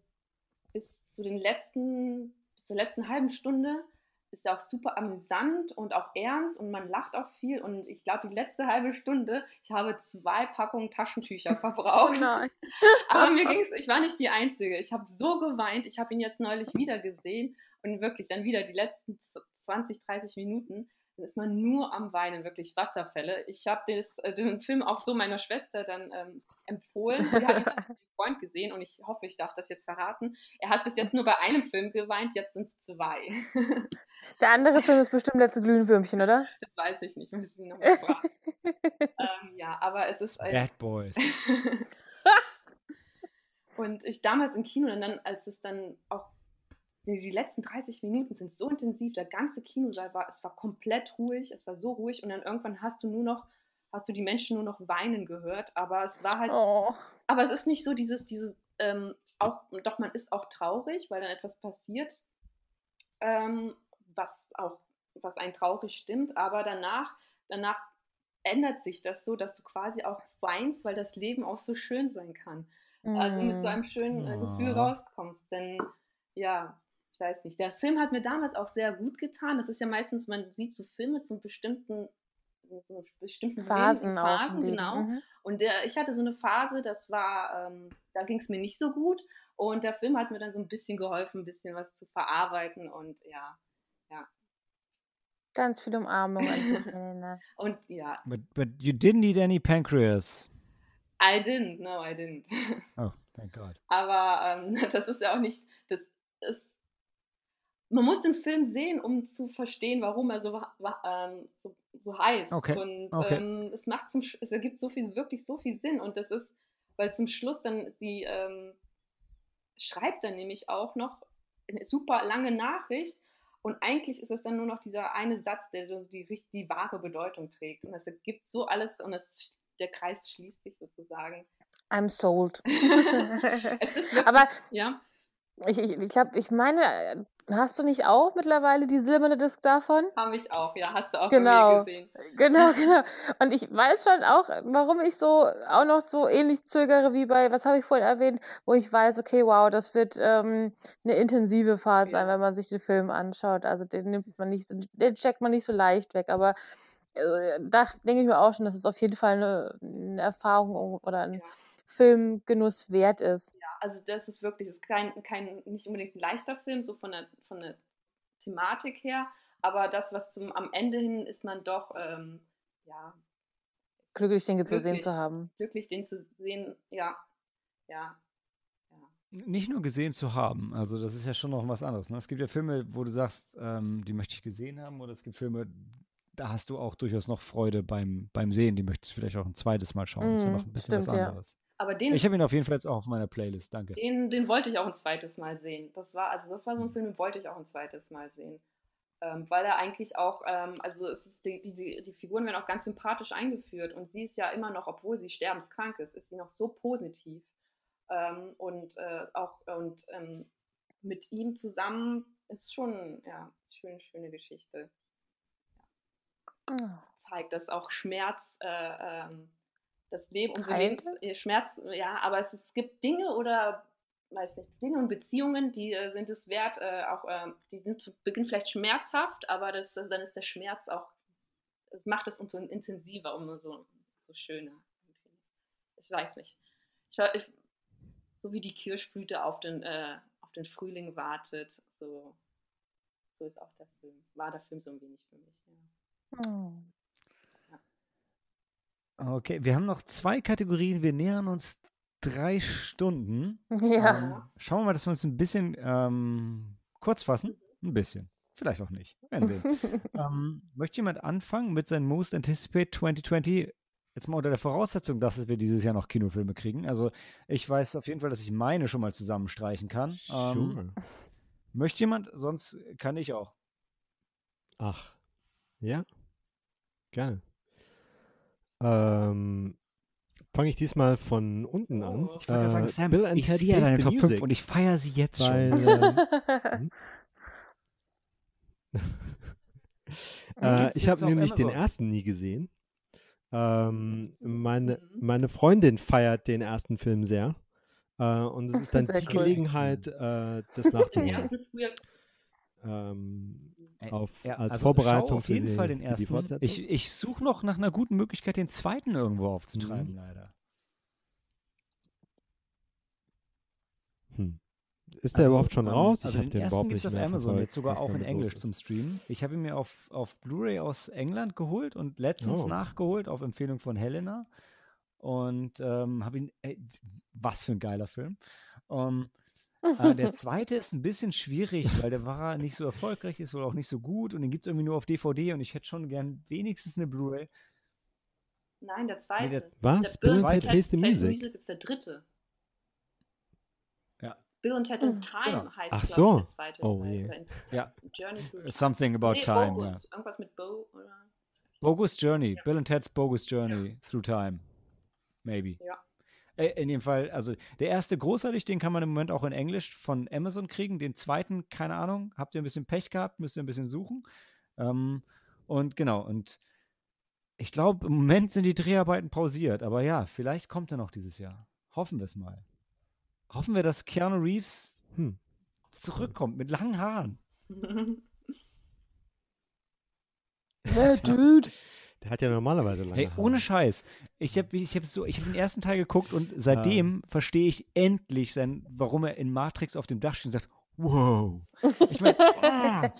bis zu den letzten, bis zur letzten halben Stunde ist auch super amüsant und auch ernst und man lacht auch viel. Und ich glaube, die letzte halbe Stunde, ich habe zwei Packungen Taschentücher Oh verbraucht. nein. Aber mir ging es, ich war nicht die Einzige. Ich habe so geweint. Ich habe ihn jetzt neulich wieder gesehen und wirklich dann wieder die letzten 20, 30 Minuten. Dann ist man nur am Weinen, wirklich Wasserfälle. Ich habe äh, den Film auch so meiner Schwester dann ähm, empfohlen. Sie hat ihn mit einem Freund gesehen und ich hoffe, ich darf das jetzt verraten. Er hat bis jetzt nur bei einem Film geweint, jetzt sind es zwei. Der andere Film ist bestimmt letzte Glühenwürmchen, oder? Das weiß ich nicht, müssen Sie nochmal fragen. ähm, ja, aber es ist ein, Bad Boys. Und ich damals im Kino, und dann, als es dann auch die, die letzten 30 Minuten sind so intensiv, der ganze Kinosaal war, es war komplett ruhig, es war so ruhig und dann irgendwann hast du nur noch, hast du die Menschen nur noch weinen gehört, aber es war halt, Oh. aber es ist nicht so dieses, dieses, ähm, auch, doch man ist auch traurig, weil dann etwas passiert, ähm, was auch, was einen traurig stimmt, aber danach, danach ändert sich das so, dass du quasi auch weinst, weil das Leben auch so schön sein kann also mit so Mm. einem schönen äh. Gefühl rauskommst. Denn ja, ich weiß nicht. Der Film hat mir damals auch sehr gut getan. Das ist ja meistens, man sieht so Filme zu bestimmten, zu bestimmten Phasen Phasen, genau. Mhm. Und der, ich hatte so eine Phase, das war, ähm, da ging es mir nicht so gut. Und der Film hat mir dann so ein bisschen geholfen, ein bisschen was zu verarbeiten. Und ja, Ganz viel Umarmung an und ja, But, but you didn't eat any pancreas. I didn't, no, I didn't. Oh, thank God. Aber ähm, das ist ja auch nicht, das ist, man muss den Film sehen, um zu verstehen, warum er so, ähm, so, so heißt. Okay, Und okay. ähm, es macht zum, Sch- es ergibt so viel, wirklich so viel Sinn. Und das ist, weil zum Schluss dann die ähm, schreibt dann nämlich auch noch eine super lange Nachricht. Und eigentlich ist es dann nur noch dieser eine Satz, der so die, die wahre Bedeutung trägt. Und es ergibt so alles und es, der Kreis schließt sich sozusagen. I'm sold. Es ist wirklich, Aber ja. ich, ich, ich glaube, ich meine, äh, hast du nicht auch mittlerweile die silberne Disc davon? Habe ich auch, ja, hast du auch Genau. bei mir gesehen. Genau, genau. Und ich weiß schon auch, warum ich so auch noch so ähnlich zögere wie bei, was habe ich vorhin erwähnt, wo ich weiß, okay, wow, das wird ähm, eine intensive Phase sein, Ja. wenn man sich den Film anschaut. Also den nimmt man nicht, so- den checkt man nicht so leicht weg. Aber äh, da denke ich mir auch schon, dass es auf jeden Fall eine, eine Erfahrung oder ein Ja. Filmgenuss wert ist. Ja, also das ist wirklich, es ist kein, kein, nicht unbedingt ein leichter Film, so von der, von der Thematik her, aber das, was zum, am Ende hin ist man doch, ähm, ja, glücklich, den gesehen Glücklich. zu haben. Glücklich, den zu sehen, ja. Ja. Nicht nur gesehen zu haben, also das ist ja schon noch was anderes. Ne? Es gibt ja Filme, wo du sagst, ähm, die möchte ich gesehen haben, oder es gibt Filme, da hast du auch durchaus noch Freude beim, beim Sehen. Die möchtest du vielleicht auch ein zweites Mal schauen. das ist ja Mhm, noch ein bisschen stimmt, was ja. anderes. Aber den, Ich habe ihn auf jeden Fall jetzt auch auf meiner Playlist, danke. den, den wollte ich auch ein zweites Mal sehen. Das war, also das war so ein Film, den wollte ich auch ein zweites Mal sehen. Ähm, weil er eigentlich auch, ähm, also es ist die, die, die, Figuren werden auch ganz sympathisch eingeführt und sie ist ja immer noch, obwohl sie sterbenskrank ist, ist sie noch so positiv. Ähm, und äh, auch und ähm, mit ihm zusammen ist schon, ja, schön, schöne Geschichte. Ah. zeigt, dass auch Schmerz, äh, ähm, das Leben, umso Heilt Lebens, äh, Schmerz, ja, aber es, es gibt Dinge oder, weiß nicht, Dinge und Beziehungen, die äh, sind es wert, äh, auch, ähm, die sind zu Beginn vielleicht schmerzhaft, aber das, das, dann ist der Schmerz auch, es macht es umso intensiver, umso so, so schöner. Ich weiß nicht. Ich, ich, so wie die Kirschblüte auf den, äh, auf den Frühling wartet, so, so ist auch der Film, war der Film so ein wenig für mich. Ja. Hm. Okay, wir haben noch zwei Kategorien. Wir nähern uns drei Stunden. Ja. Ähm, schauen wir mal, dass wir uns ein bisschen ähm, kurz fassen. Ein bisschen. Vielleicht auch nicht. Wir werden sehen. ähm, möchte jemand anfangen mit seinem Most Anticipated 2020? Jetzt mal unter der Voraussetzung, dass wir dieses Jahr noch Kinofilme kriegen. Also ich weiß auf jeden Fall, dass ich meine schon mal zusammenstreichen kann. Ähm, Sure. möchte jemand? Sonst kann ich auch. Ach. Ja. Gerne. Ähm, Fange ich diesmal von unten an. Ich wollte gerade sagen, Äh, Sam, Bill and ich Ted sehe ja deine the Top 5 Music, und ich feiere sie jetzt weil, schon. ähm, Und äh, ich habe nämlich den Amazon. ersten nie gesehen. Ähm, meine, Mhm. meine Freundin feiert den ersten Film sehr. Äh, und es ist dann Sehr die cool. Gelegenheit, äh, das Den nachzuholen. ähm, Ey, auf, ja, als also Vorbereitung auf für jeden die, Fall den ersten. Ich, ich suche noch nach einer guten Möglichkeit, den zweiten irgendwo aufzutreiben, Mhm. leider. Hm. Ist der überhaupt schon ähm, raus? Also ich habe den den überhaupt nicht auf mehr Amazon, jetzt sogar auch in Englisch zum Streamen. Ich habe ihn mir auf, auf Blu-ray aus England geholt und letztens Oh. nachgeholt auf Empfehlung von Helena. Und ähm, habe ihn, ey, was für ein geiler Film. Ähm, äh, der zweite ist ein bisschen schwierig, weil der war nicht so erfolgreich, ist wohl auch nicht so gut und den gibt es irgendwie nur auf DVD und ich hätte schon gern wenigstens eine Blu-ray. Nein, der zweite. der- Was? Der Bill and Zweite. Ted Face the Music? Music ist der dritte. Ja. Bill und Ted in Mhm, Time genau. heißt, Ach so. der zweite. Oh je. In- Ja. Journey through Something about Nee, time, Bogus. ja. Irgendwas mit Bo, oder? Bogus Journey. Bill and Ted's Bogus Journey through time. Maybe. Ja. Äh, In dem Fall, also der erste großartig, den kann man im Moment auch in Englisch von Amazon kriegen. Den zweiten, keine Ahnung, habt ihr ein bisschen Pech gehabt, müsst ihr ein bisschen suchen. Ähm, und genau, und ich glaube, im Moment sind die Dreharbeiten pausiert, aber ja, vielleicht kommt er noch dieses Jahr. Hoffen wir es mal. Hoffen wir, dass Keanu Reeves Hm. zurückkommt mit langen Haaren. Yeah, dude. Der hat ja normalerweise lange Hey, Haare. ohne Scheiß. Ich habe ich hab so, ich hab den ersten Teil geguckt und seitdem verstehe ich endlich, sein, warum er in Matrix auf dem Dach steht und sagt, wow. Ich meine,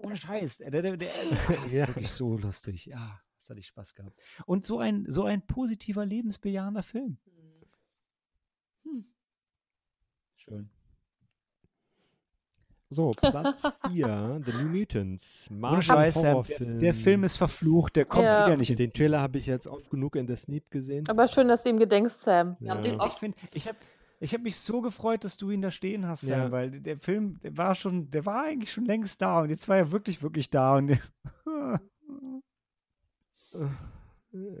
ohne Scheiß. Der, der, der, der, das ist Ja. wirklich so lustig. Ja, das hatte ich Spaß gehabt. Und so ein, so ein positiver, lebensbejahender Film. Hm. Schön. So, Platz 4, The New Mutants. Ohne Marvel Scheiß, Sam, der, der Film ist verflucht, der kommt Ja. wieder nicht in Den Trailer habe ich jetzt oft genug in der Sneak gesehen. Aber schön, dass du ihm gedenkst, Sam. Wir haben Ja. den Ich oft finde, ich habe ich hab mich so gefreut, dass du ihn da stehen hast, Sam, Ja. weil der Film, der war schon, der war eigentlich schon längst da und jetzt war er wirklich, wirklich da und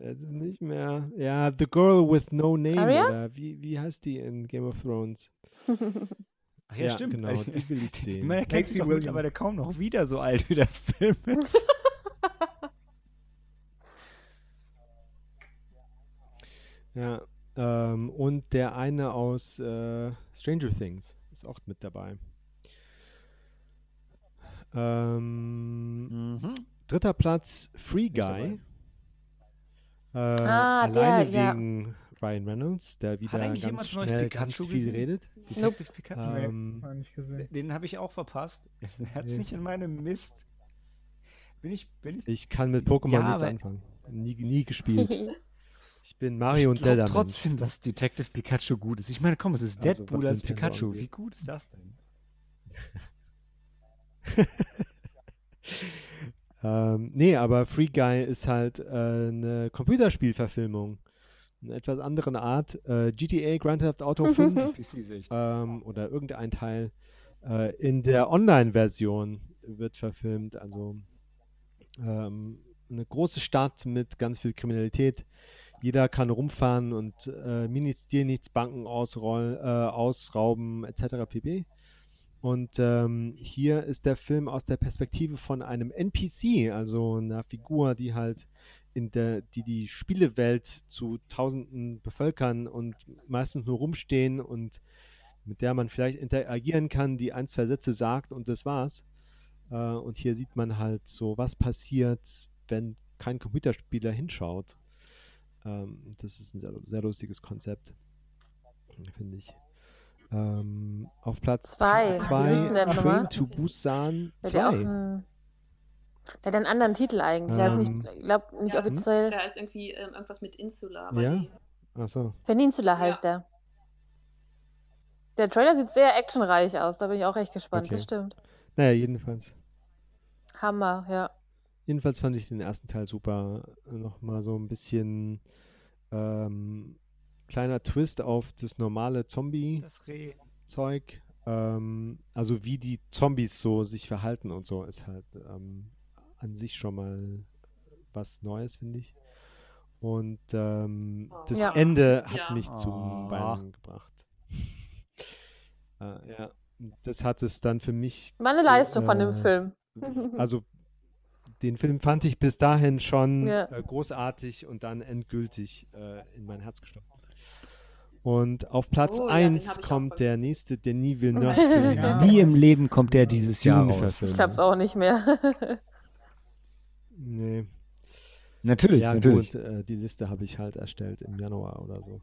Also nicht mehr. Ja, The Girl with No Name Arya? oder wie, wie heißt die in Game of Thrones? Ach ja, Ja, stimmt. genau, die will ich sehen. Ich meine, er kennt sich doch mittlerweile kaum noch wieder so alt, wie der Film ist. Ja, ähm, und der eine aus äh, Stranger Things ist auch mit dabei. Ähm, Mhm. dritter Platz, Free Guy. Äh, Ah, der, alleine ja. Ryan Reynolds, der wieder ganz jemand von euch schnell Pikachu ganz viel gesehen? redet. Detective Pikachu. Ähm. Den habe ich auch verpasst. Er hat es Nee. nicht in meinem Mist. Bin ich, bin ich. ich kann mit Pokémon Ja, nichts anfangen. Nie, nie gespielt. Ich bin Mario und ich glaub Zelda. trotzdem, dass Detective Pikachu gut ist. Ich meine, komm, es ist Also, Deadpool als Pikachu. Wie gut ist das denn? Ähm, nee, aber Free Guy ist halt äh, eine Computerspielverfilmung. Eine etwas andere Art. Äh, GTA Grand Theft Auto 5 PC-Sicht. ähm, oder irgendein Teil äh, in der Online-Version wird verfilmt. Also ähm, eine große Stadt mit ganz viel Kriminalität. Jeder kann rumfahren und äh, dir nichts, Banken ausrollen, äh, ausrauben, etc. pp. Und ähm, hier ist der Film aus der Perspektive von einem NPC, also einer Figur, die halt in der, die die Spielewelt zu Tausenden bevölkern und meistens nur rumstehen und mit der man vielleicht interagieren kann, die ein, zwei Sätze sagt und das war's. Äh, und hier sieht man halt so, was passiert, wenn kein Computerspieler hinschaut. Ähm, das ist ein sehr, sehr lustiges Konzept, finde ich. Ähm, auf Platz Zwei. zwei Wie hieß denn der Train nochmal? to Busan Der hat ja auch 2. der hat einen anderen Titel eigentlich. Der ist Ähm. nicht, ich glaube, nicht Ja. offiziell. Da ist irgendwie ähm, irgendwas mit Insula. Aber Ja? Achso. Peninsula heißt der. Der Trailer sieht sehr actionreich aus, da bin ich auch echt gespannt, Okay. das stimmt. Naja, jedenfalls. Hammer, ja. Jedenfalls fand ich den ersten Teil super. Nochmal so ein bisschen ähm, kleiner Twist auf das normale Zombie-Zeug. Ähm, also wie die Zombies so sich verhalten und so ist halt ähm, an sich schon mal was Neues, finde ich. Und ähm, das Ja. Ende hat Ja. mich zum Oh. Weinen gebracht. äh, ja, das hat es dann für mich War eine Leistung von dem Äh, Film. also den Film fand ich bis dahin schon Ja. äh, großartig und dann endgültig äh, in mein Herz gestochen. Und auf Platz Oh, ja, den 1 hab ich auch kommt der nächste Denis Villeneuve-Film. Ja. Nie im Leben kommt der dieses Jahr raus. Ich glaub's auch nicht mehr. Nee. Natürlich, Ja, natürlich. gut, äh, die Liste habe ich halt erstellt im Januar oder so.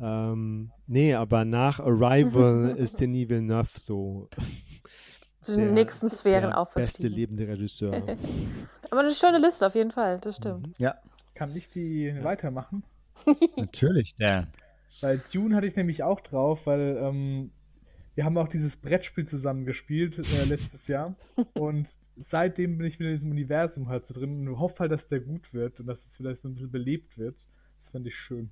Ähm, nee, aber nach Arrival ist Denis Villeneuve so Zu den nächsten Sphären der beste aufgestiegen. lebende Regisseur. Aber eine schöne Liste auf jeden Fall, das stimmt. Mhm. Ja, Kann ich die weitermachen? natürlich, Dan. Weil Dune hatte ich nämlich auch drauf, weil ähm, wir haben auch dieses Brettspiel zusammen gespielt äh, letztes Jahr. Und seitdem bin ich wieder in diesem Universum halt so drin und hoffe halt, dass der gut wird und dass es vielleicht so ein bisschen belebt wird. Das fand ich schön.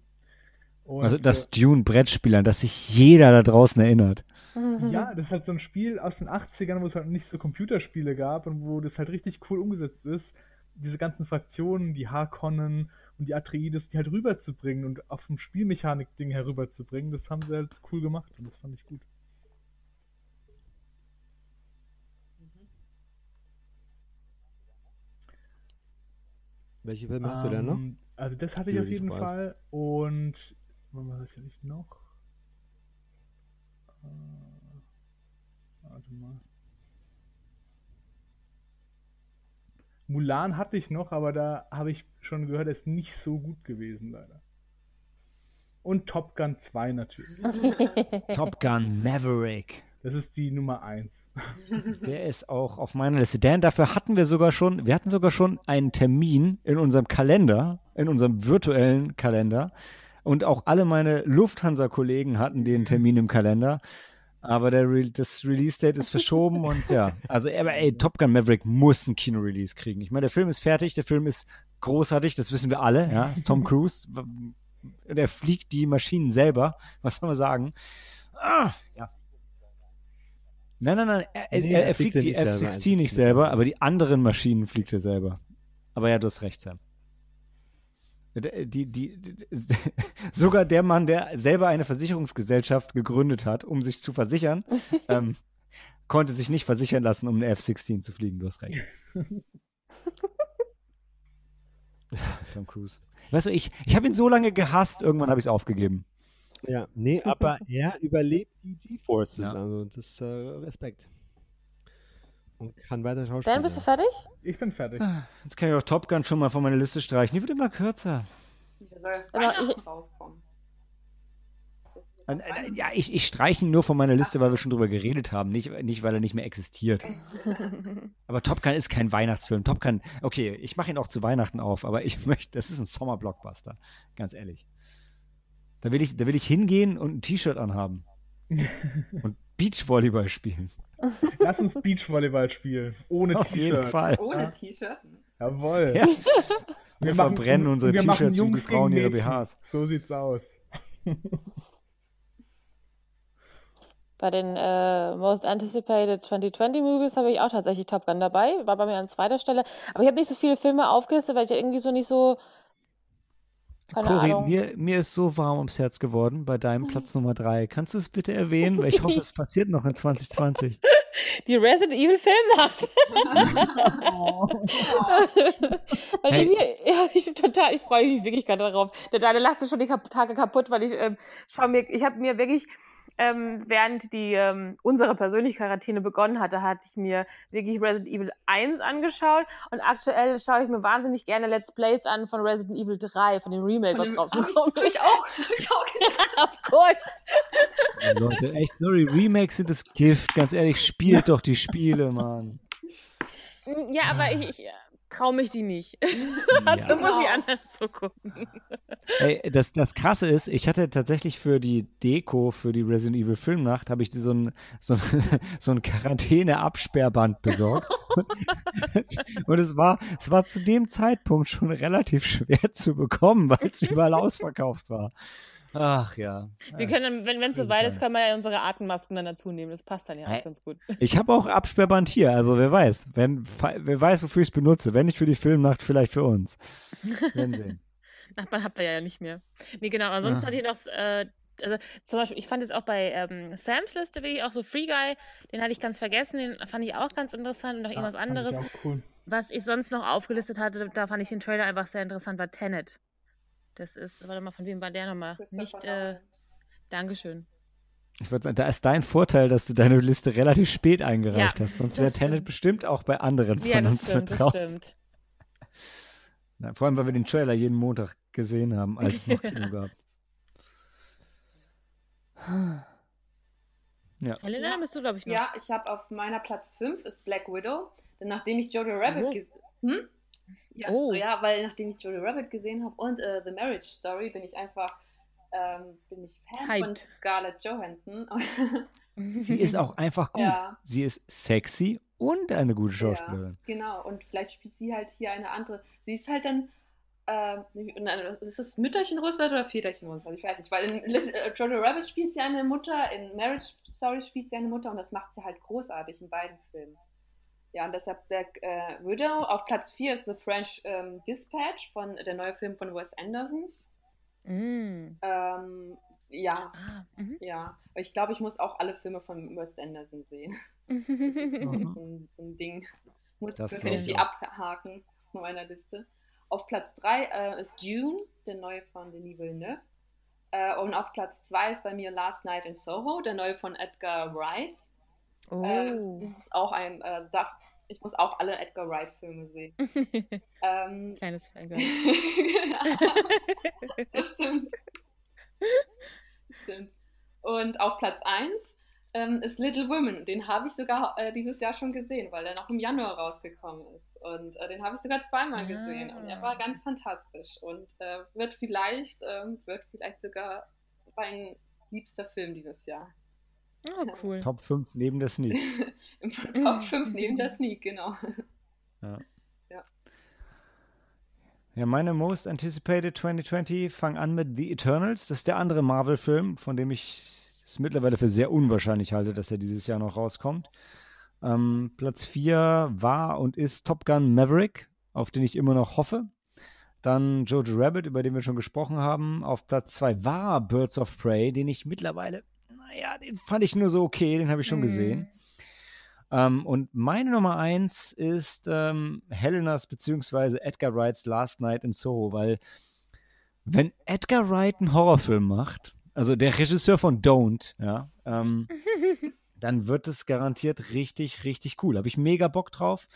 Und, Also das Dune-Brettspiel, an das sich jeder da draußen erinnert. äh, ja, das ist halt so ein Spiel aus den 80ern, wo es halt nicht so Computerspiele gab und wo das halt richtig cool umgesetzt ist, diese ganzen Fraktionen, die Harkonnen und die Atreides, die halt rüberzubringen und auf dem Spielmechanik-Ding herüberzubringen, das haben sie halt cool gemacht und das fand ich gut. Welche Filme hast du denn noch? Ähm, Also das hatte Die ich auf jeden. Fall. Und was hatte ich noch? Äh, warte mal. Mulan hatte ich noch, aber da habe ich schon gehört, er ist nicht so gut gewesen, leider. Und Top Gun 2 natürlich. Top Gun Maverick. Das ist die Nummer 1. Der ist auch auf meiner Liste. Dan, dafür hatten wir sogar schon, wir hatten sogar schon einen Termin in unserem Kalender, in unserem virtuellen Kalender. Und auch alle meine Lufthansa-Kollegen hatten den Termin im Kalender. Aber der Re das Release-Date ist verschoben und ja. Also, aber ey, Top Gun Maverick muss ein Kino-Release kriegen. Ich meine, der Film ist fertig, der Film ist großartig, das wissen wir alle, ja. Ist Tom Cruise. Der fliegt die Maschinen selber. Was soll man sagen? Ah, ja. Nein, nein, nein, er, Nee, er, er fliegt fliegt die nicht selber, F-16 also nicht selber, egal. aber die anderen Maschinen fliegt er selber. Aber ja, du hast recht, Sam. Die, die, die, sogar der Mann, der selber eine Versicherungsgesellschaft gegründet hat, um sich zu versichern, ähm, konnte sich nicht versichern lassen, um eine F-16 zu fliegen. Du hast recht. Tom Cruise. Weißt du, ich, ich habe ihn so lange gehasst, irgendwann habe ich es aufgegeben. Ja, nee, aber er überlebt die G-Forces, Ja. also das ist äh, Respekt. Und kann weiter Schauspieler. Dan, bist du fertig? Ich bin fertig. Jetzt kann ich auch Top Gun schon mal von meiner Liste streichen. Die wird immer kürzer. Der soll Aber Weihnachten ich- rauskommen. Ja, ich, ich streiche ihn nur von meiner Liste, weil wir schon drüber geredet haben, nicht, nicht weil er nicht mehr existiert. aber Top Gun ist kein Weihnachtsfilm. Top Gun, okay, ich mache ihn auch zu Weihnachten auf, aber ich möchte, das ist ein Sommerblockbuster, ganz ehrlich. Da will ich, da will ich hingehen und ein T-Shirt anhaben. und Beachvolleyball spielen. Lass uns Beachvolleyball spielen. Ohne T-Shirt. Auf jeden Fall. Ohne T-Shirt. Jawohl. Ja. Wir, Wir machen- verbrennen unsere T-Shirts wie die Frauen ihre. BHs. So sieht's aus. Bei den äh, Most Anticipated 2020 Movies habe ich auch tatsächlich Top Gun dabei. War bei mir an zweiter Stelle. Aber ich habe nicht so viele Filme aufgelistet, weil ich ja irgendwie so nicht so. Keine Cory, Ahnung. mir, mir ist so warm ums Herz geworden bei deinem Platz Nummer drei. Kannst du es bitte erwähnen? Weil ich hoffe, es passiert noch in 2020. Die Resident Evil Filmnacht. weil Hey. irgendwie, ja, ich total, ich freue mich wirklich gerade darauf. Der Deine lacht sich schon die Tage kaputt, weil ich ähm, schau mir, ich habe mir wirklich, ähm, während die ähm, unsere persönliche Quarantäne begonnen hatte, hatte ich mir wirklich Resident Evil 1 angeschaut und aktuell schaue ich mir wahnsinnig gerne Let's Plays an von Resident Evil 3, von dem Remake, was Hab ich, rausgekommen hab ich auch. Ich auch. Of course. Ja, Leute, echt, sorry, Remakes sind das Gift. Ganz ehrlich, spielt doch die Spiele, Mann. Ja, aber ich, ich traue mich die nicht. Also Ja. muss ich anderen zugucken. Ey, das, das Krasse ist, ich hatte tatsächlich für die Deko, für die Resident Evil Filmnacht, habe ich so ein, so ein, so ein Quarantäne-Absperrband besorgt. Und es war, es war zu dem Zeitpunkt schon relativ schwer zu bekommen, weil es überall ausverkauft war. Ach ja. Wir können, dann, wenn es so Böse weit ist, können wir ja unsere Atemmasken dann dazu nehmen. Das passt dann ja auch ganz gut. Ich habe auch Absperrband hier, also wer weiß. Wenn, wer weiß, wofür ich es benutze. Wenn nicht für die Filmnacht, vielleicht für uns. Werden sehen. Nachbarn habt ihr ja nicht mehr. Nee, genau. Ansonsten Ah. hatte ich noch, äh, also zum Beispiel, ich fand jetzt auch bei ähm, Sams Liste wirklich auch so Free Guy, den hatte ich ganz vergessen, den fand ich auch ganz interessant und noch irgendwas Fand ich anderes. Auch cool. Was ich sonst noch aufgelistet hatte, da fand ich den Trailer einfach sehr interessant, war Tenet. Das ist, warte mal, von wem war der nochmal? Nicht, äh. Dankeschön. Ich würde sagen, da ist dein Vorteil, dass du deine Liste relativ spät eingereicht Ja, hast. Sonst das wäre Tenet stimmt. bestimmt auch bei anderen Ja, von das uns stimmt, mit das drauf. stimmt. Na, vor allem, weil wir den Trailer jeden Montag gesehen haben, als es noch Kino gab. Helena, Ja. bist du, glaube ich, noch. Ja, ich habe auf meiner Platz 5 ist Black Widow. Denn nachdem ich Jojo Rabbit Oh. gesehen hm? Ja, Oh. ja, weil nachdem ich Jojo Rabbit gesehen habe und äh, The Marriage Story, bin ich einfach ähm, bin ich Fan von Hyped. Scarlett Johansson. Sie ist auch einfach gut. Ja. Sie ist sexy und eine gute Schauspielerin. Ja, genau. Und vielleicht spielt sie halt hier eine andere. Sie ist halt dann. Ähm, ist das Mütterchen Russland oder Väterchen Russland? Ich weiß nicht, weil in äh, Jojo Rabbit spielt sie eine Mutter, in Marriage Story spielt sie eine Mutter und das macht sie halt großartig in beiden Filmen. Ja, und deshalb Black äh, Widow. Auf Platz 4 ist The French ähm, Dispatch von der neue Film von Wes Anderson. Mm. Ähm, ja, Ah, mhm. ja. Ich glaube, ich muss auch alle Filme von Wes Anderson sehen. Mhm. so, ein, so ein Ding. Muss Das kann ich ich die auch. abhaken von meiner Liste. Auf Platz 3 äh, ist Dune, der neue von Denis Villeneuve. Äh, und auf Platz 2 ist bei mir Last Night in Soho, der neue von Edgar Wright. Oh. Äh, das ist auch ein, äh, darf, ich muss auch alle Edgar Wright-Filme sehen. Ähm, Kleines Fangirl. das stimmt. Stimmt. Und auf Platz 1 ähm, ist Little Women. Den habe ich sogar äh, dieses Jahr schon gesehen, weil er noch im Januar rausgekommen ist. Und äh, den habe ich sogar zweimal gesehen. Und er war ganz fantastisch. Und äh, wird vielleicht, ähm, wird vielleicht sogar mein liebster Film dieses Jahr. Oh, cool. Top 5 neben der Sneak. Im Top 5 neben der Sneak, genau. Ja, meine Most Anticipated 2020 fangen an mit The Eternals. Das ist der andere Marvel-Film, von dem ich es mittlerweile für sehr unwahrscheinlich halte, dass er dieses Jahr noch rauskommt. Ähm, Platz 4 war und ist Top Gun Maverick, auf den ich immer noch hoffe. Dann Jojo Rabbit, über den wir schon gesprochen haben. Auf Platz 2 war Birds of Prey, den ich mittlerweile, naja, den fand ich nur so okay, den habe ich schon Mhm. gesehen. Ähm, und meine Nummer eins ist ähm, Helenas beziehungsweise Edgar Wrights Last Night in Soho, weil wenn Edgar Wright einen Horrorfilm macht, also der Regisseur von Don't, ja, ähm, dann wird es garantiert richtig, richtig cool. Habe ich mega Bock drauf.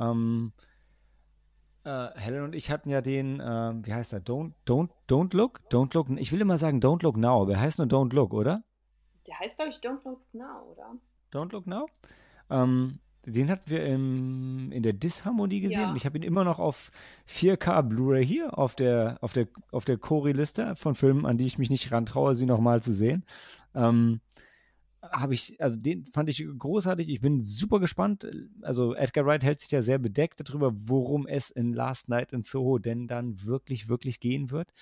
Ähm, Äh, Helen und ich hatten ja den, äh, wie heißt der? Don't, don't, don't look? Don't look. Ich will immer sagen Don't look now, aber er heißt nur Don't look, oder? Der heißt, glaube ich, Don't Look Now, oder? Don't look now? Ähm, den hatten wir im, in der Disharmonie gesehen. Ja. Ich habe ihn immer noch auf 4K Blu-ray hier auf der, auf der, auf der Cori-Liste von Filmen, an die ich mich nicht rantraue, sie nochmal zu sehen. Ähm, habe ich, also den fand ich großartig. Ich bin super gespannt. Also Edgar Wright hält sich ja sehr bedeckt darüber, worum es in Last Night in Soho denn dann wirklich, wirklich gehen wird.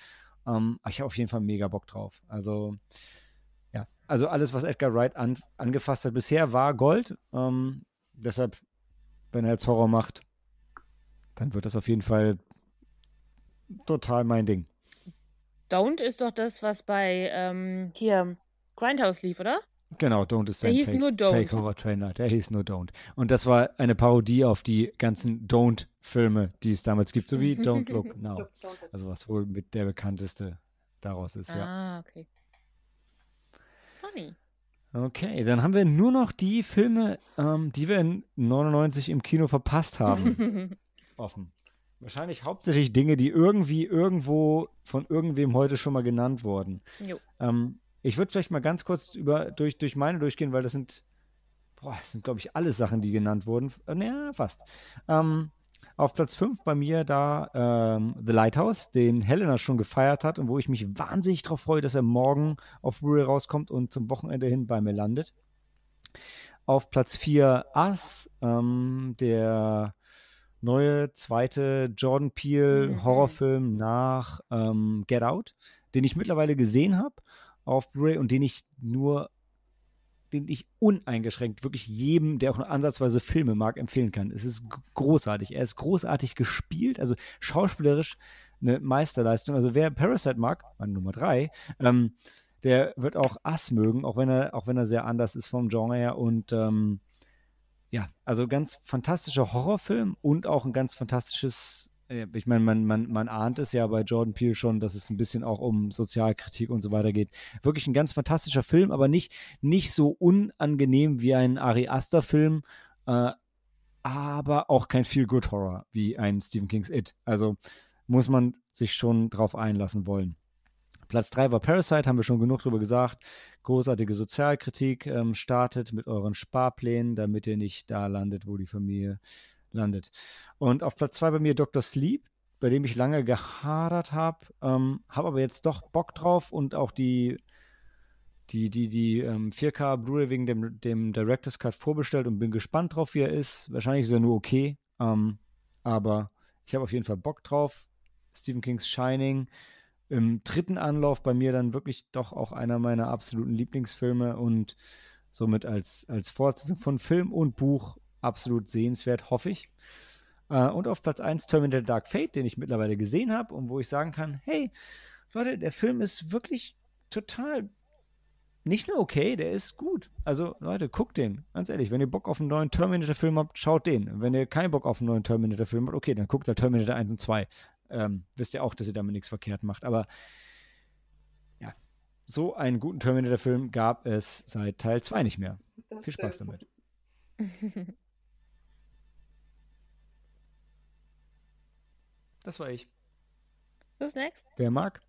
Ähm, ich habe auf jeden Fall mega Bock drauf. Also ja, also alles, was Edgar Wright an, angefasst hat bisher, war Gold. Ähm, deshalb, wenn er jetzt Horror macht, dann wird das auf jeden Fall total mein Ding. Don't ist doch das, was bei ähm, hier Grindhouse lief, oder? Genau, Don't ist Der sein hieß Fake, nur Don't. Fake Horror Trainer. Der hieß nur Don't. Und das war eine Parodie auf die ganzen Don't-Filme, die es damals gibt, so wie Don't Look Now. Also was wohl mit der bekannteste daraus ist, ja. Ah, okay. Funny. Okay, dann haben wir nur noch die Filme, ähm, die wir in 99 im Kino verpasst haben, offen. Wahrscheinlich hauptsächlich Dinge, die irgendwie irgendwo von irgendwem heute schon mal genannt wurden. Ähm, ich würde vielleicht mal ganz kurz über, durch, durch meine durchgehen, weil das sind, boah, das sind, glaube ich, alle Sachen, die genannt wurden. Äh, naja, fast. Ähm, auf Platz 5 bei mir da ähm, The Lighthouse, den Helena schon gefeiert hat und wo ich mich wahnsinnig darauf freue, dass er morgen auf Blu-ray rauskommt und zum Wochenende hin bei mir landet. Auf Platz 4 Us, ähm, der neue zweite Jordan Peele Mhm. Horrorfilm nach ähm, Get Out, den ich mittlerweile gesehen habe auf Blu-ray und den ich nur, den ich uneingeschränkt wirklich jedem, der auch nur ansatzweise Filme mag, empfehlen kann. Es ist großartig. Er ist großartig gespielt, also schauspielerisch eine Meisterleistung. Also wer Parasite mag, meine Nummer drei, ähm, der wird auch Ass mögen, auch wenn er, auch wenn er sehr anders ist vom Genre her und ähm, ja, also ganz fantastischer Horrorfilm und auch ein ganz fantastisches, ich meine, man, man, man ahnt es ja bei Jordan Peele schon, dass es ein bisschen auch um Sozialkritik und so weiter geht. Wirklich ein ganz fantastischer Film, aber nicht, nicht so unangenehm wie ein Ari Aster-Film, äh, aber auch kein Feel-Good-Horror wie ein Stephen King's It. Also muss man sich schon drauf einlassen wollen. Platz 3 war Parasite, haben wir schon genug drüber gesagt. Großartige Sozialkritik. Ähm, startet mit euren Sparplänen, damit ihr nicht da landet, wo die Familie landet. Und auf Platz 2 bei mir Dr. Sleep, bei dem ich lange gehadert habe, ähm, habe aber jetzt doch Bock drauf und auch die, die, die, die ähm, 4K Blu-ray wegen dem, dem Director's Cut vorbestellt und bin gespannt drauf, wie er ist. Wahrscheinlich ist er nur okay, ähm, aber ich habe auf jeden Fall Bock drauf. Stephen Kings Shining im dritten Anlauf bei mir dann wirklich doch auch einer meiner absoluten Lieblingsfilme und somit als, als Fortsetzung von Film und Buch absolut sehenswert, hoffe ich. Äh, und auf Platz 1 Terminator Dark Fate, den ich mittlerweile gesehen habe und wo ich sagen kann, hey, Leute, der Film ist wirklich total nicht nur okay, der ist gut. Also, Leute, guckt den. Ganz ehrlich, wenn ihr Bock auf einen neuen Terminator-Film habt, schaut den. Wenn ihr keinen Bock auf einen neuen Terminator-Film habt, okay, dann guckt der Terminator 1 und 2. Ähm, wisst ihr auch, dass ihr damit nichts verkehrt macht. Aber ja, so einen guten Terminator-Film gab es seit Teil 2 nicht mehr. Das Viel Spaß stimmt. damit. Das war ich. Who's next? Wer mag?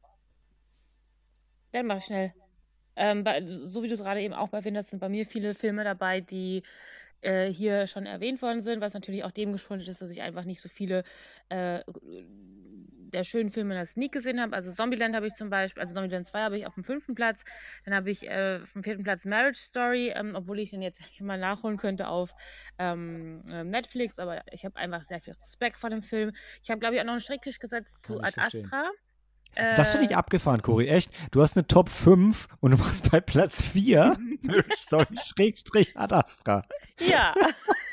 Dann mach ich schnell. Ähm, bei, so wie du es gerade eben auch erwähnt hast, sind bei mir viele Filme dabei, die äh, hier schon erwähnt worden sind, was natürlich auch dem geschuldet ist, dass ich einfach nicht so viele äh, der schönen Filme in der Sneak gesehen habe. Also Zombieland habe ich zum Beispiel, also Zombieland 2 habe ich auf dem fünften Platz. Dann habe ich äh, auf dem vierten Platz Marriage Story, ähm, obwohl ich den jetzt mal nachholen könnte auf ähm, ähm, Netflix, aber ich habe einfach sehr viel Respekt vor dem Film. Ich habe, glaube ich, auch noch einen Strickkrieg gesetzt zu Kann Ad verstehen. Das finde ich abgefahren, Cory. Echt? Du hast eine Top 5 und du machst bei Platz 4 sorry, Schrägstrich Ad Astra. Ja.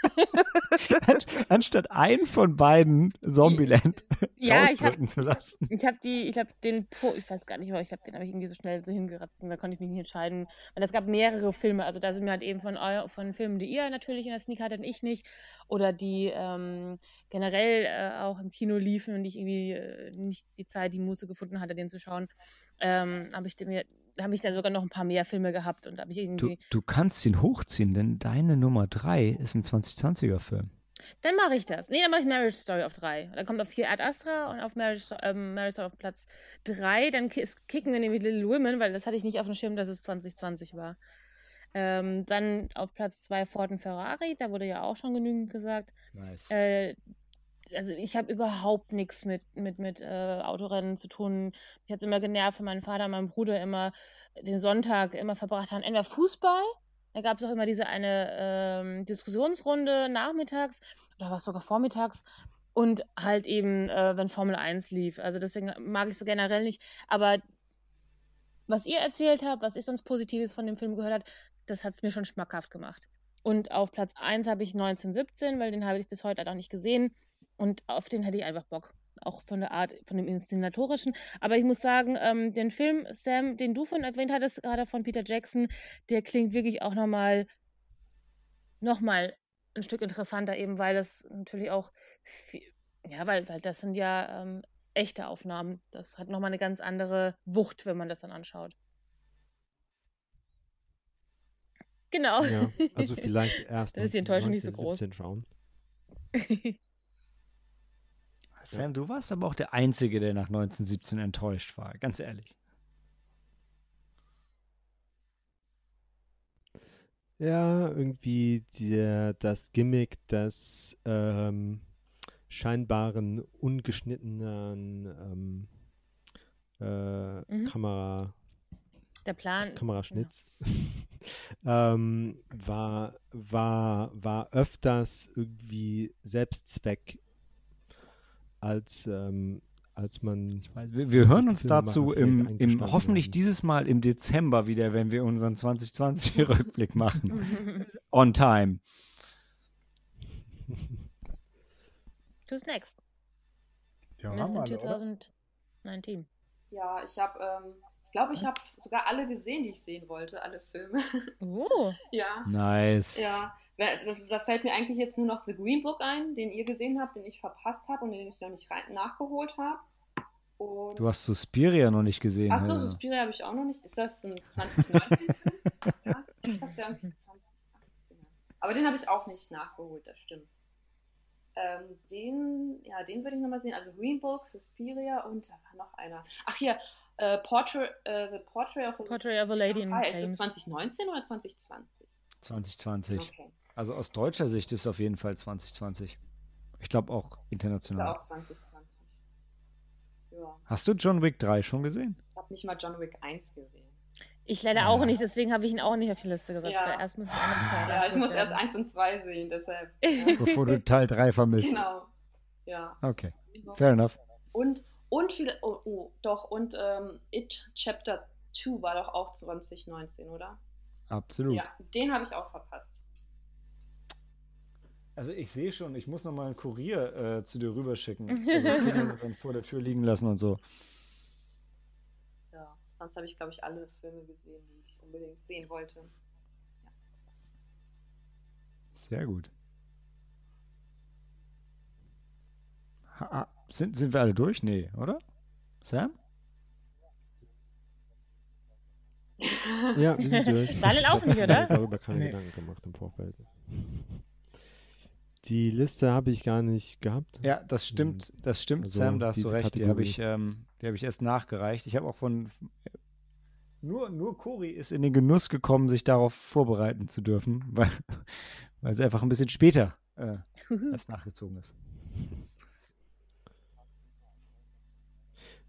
An- Anstatt einen von beiden Zombieland Ja, habe rausdrücken zu lassen. ich hab die, ich habe den, Po- ich weiß gar nicht mehr, ich habe den habe ich irgendwie so schnell so hingeratzt und da konnte ich mich nicht entscheiden, weil es gab mehrere Filme, also da sind mir halt eben von von Filmen, die ihr natürlich in der Sneak hattet und ich nicht, oder die ähm, generell äh, auch im Kino liefen und ich irgendwie äh, nicht die Zeit, die Muße gefunden hatte, den zu schauen, ähm, habe ich den mir habe ich da sogar noch ein paar mehr Filme gehabt und habe ich Du, irgendwie du kannst ihn hochziehen, denn deine Nummer 3 ist ein 2020er Film. Dann mache ich das. Nee, dann mache ich Marriage Story auf 3. Dann kommt auf 4 Ad Astra und auf Marriage, ähm, Marriage Story auf Platz 3. Dann ki- kicken wir nämlich Little Women, weil das hatte ich nicht auf dem Schirm, dass es 2020 war. Ähm, dann auf Platz 2 Ford und Ferrari, da wurde ja auch schon genügend gesagt. Nice. Äh, also ich habe überhaupt nichts mit, mit, mit äh, Autorennen zu tun. Mich hat es immer genervt, wenn mein Vater und mein Bruder immer den Sonntag immer verbracht haben. Entweder Fußball, da gab es auch immer diese eine ähm, Diskussionsrunde nachmittags oder was sogar vormittags und halt eben, äh, wenn Formel 1 lief. Also deswegen mag ich so generell nicht. Aber was ihr erzählt habt, was ich sonst Positives von dem Film gehört habe, das hat es mir schon schmackhaft gemacht. Und auf Platz 1 habe ich 1917, weil den habe ich bis heute halt auch nicht gesehen. Und auf den hätte ich einfach Bock. Auch von der Art, von dem Inszenatorischen. Aber ich muss sagen, ähm, den Film, Sam, den du von erwähnt hattest, gerade von Peter Jackson, der klingt wirklich auch nochmal noch mal ein Stück interessanter, eben weil das natürlich auch, viel, ja, weil, weil das sind ja ähm, echte Aufnahmen. Das hat nochmal eine ganz andere Wucht, wenn man das dann anschaut. Genau. Ja, also vielleicht erst Dann ist die Enttäuschung nicht so groß. 1917 schauen. Sam, du warst aber auch der Einzige, der nach 1917 enttäuscht war, ganz ehrlich. Ja, irgendwie der, das Gimmick des ähm, scheinbaren ungeschnittenen ähm, äh, Mhm. Kamera, Der Plan. Kameraschnitz ähm, war, war, war öfters irgendwie Selbstzweck, als, ähm, als man Wir, wir Das hören uns dazu im, im hoffentlich haben. dieses Mal im Dezember wieder, wenn wir unseren 2020-Rückblick machen. On time. Who's next? Ja, wir Mr. oder? 2019. Ja, ich habe, ähm, ich glaube, ich habe sogar alle gesehen, die ich sehen wollte, alle Filme. Oh. ja. Nice. Ja, da, da fällt mir eigentlich jetzt nur noch The Green Book ein, den ihr gesehen habt, den ich verpasst habe und den ich noch nicht rein, nachgeholt habe. Und Du hast Suspiria noch nicht gesehen. Achso, ne? Suspiria habe ich auch noch nicht. Ist das ein 2019-Film? ja, ich dachte, das wäre 2018. Aber den habe ich auch nicht nachgeholt, das stimmt. Ähm, den, ja, den würde ich nochmal sehen. Also Green Book, Suspiria und da war noch einer. Ach hier, äh, Portrait, äh, The Portrait of a Portrait of a Lady in Ah, ist es Flames. 2019 oder 2020? 2020. Okay, Also aus deutscher Sicht ist es auf jeden Fall 2020. Ich glaube auch international. auch 2020. Ja, Hast du John Wick 3 schon gesehen? ich habe nicht mal John Wick 1 gesehen. Ich leider Ja. auch nicht, deswegen habe ich ihn auch nicht auf die Liste gesetzt, Ja. erst müssen zwei Ja, ich muss erst werden. 1 und 2 sehen, deshalb. Ja. Bevor du Teil 3 vermisst. genau. Ja. Okay, fair enough. Und, und viele, oh, oh doch, und ähm, It Chapter 2 war doch auch 2019, oder? Absolut. Ja, den habe ich auch verpasst. Also ich sehe schon, ich muss noch mal einen Kurier äh, zu dir rüberschicken. Also Kinder dann vor der Tür liegen lassen und so. Ja, sonst habe ich, glaube ich, alle Filme gesehen, die ich unbedingt sehen wollte. Sehr gut. Ha, sind, sind wir alle durch? Nee, oder? Sam? Ja, wir sind durch. Daniel auch nicht, Ich oder? hab mir darüber keine Nee. Gedanken gemacht im Vorfeld. Die Liste habe ich gar nicht gehabt. Ja, das stimmt, das stimmt, Also Sam, da hast du recht. Die habe Kategorie. ich, ähm, die habe ich erst nachgereicht. Ich habe auch von nur, nur Cori ist in den Genuss gekommen, sich darauf vorbereiten zu dürfen, weil, weil sie einfach ein bisschen später äh, erst nachgezogen ist.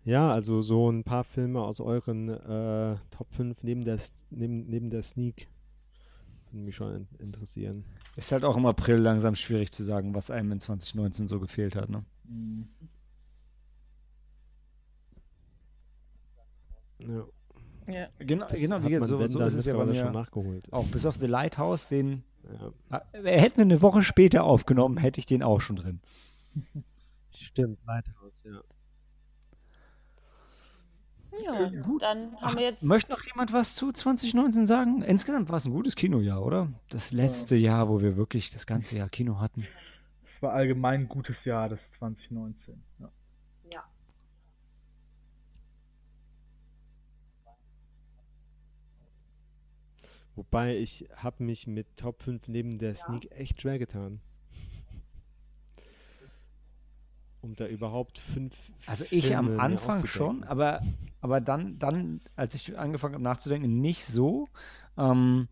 Ja, also so ein paar Filme aus euren äh, Top 5 neben der, neben, neben der Sneak würden mich schon in, interessieren. Ist halt auch im April langsam schwierig zu sagen, was einem in 2019 so gefehlt hat. Ne? Mhm. Ja. Ja. Genau, Das genau wie gesagt, so, so ist es ja bei mir schon nachgeholt. auch. Bis auf The Lighthouse, den Ja. äh, hätten wir eine Woche später aufgenommen, hätte ich den auch schon drin. Stimmt, Lighthouse, ja. Ja, gut. dann haben wir jetzt. Möchte noch jemand was zu 2019 sagen? Insgesamt war es ein gutes Kinojahr, oder? Das letzte Jahr, wo wir wirklich das ganze Jahr Kino hatten. Es war allgemein ein gutes Jahr, das 2019. Ja. Ja. Wobei ich habe mich mit Top 5 neben der Ja. Sneak echt schwer getan. Um da überhaupt fünf. Also ich Filme am Anfang schon, aber, aber dann, dann, als ich angefangen habe nachzudenken, nicht so. Ähm,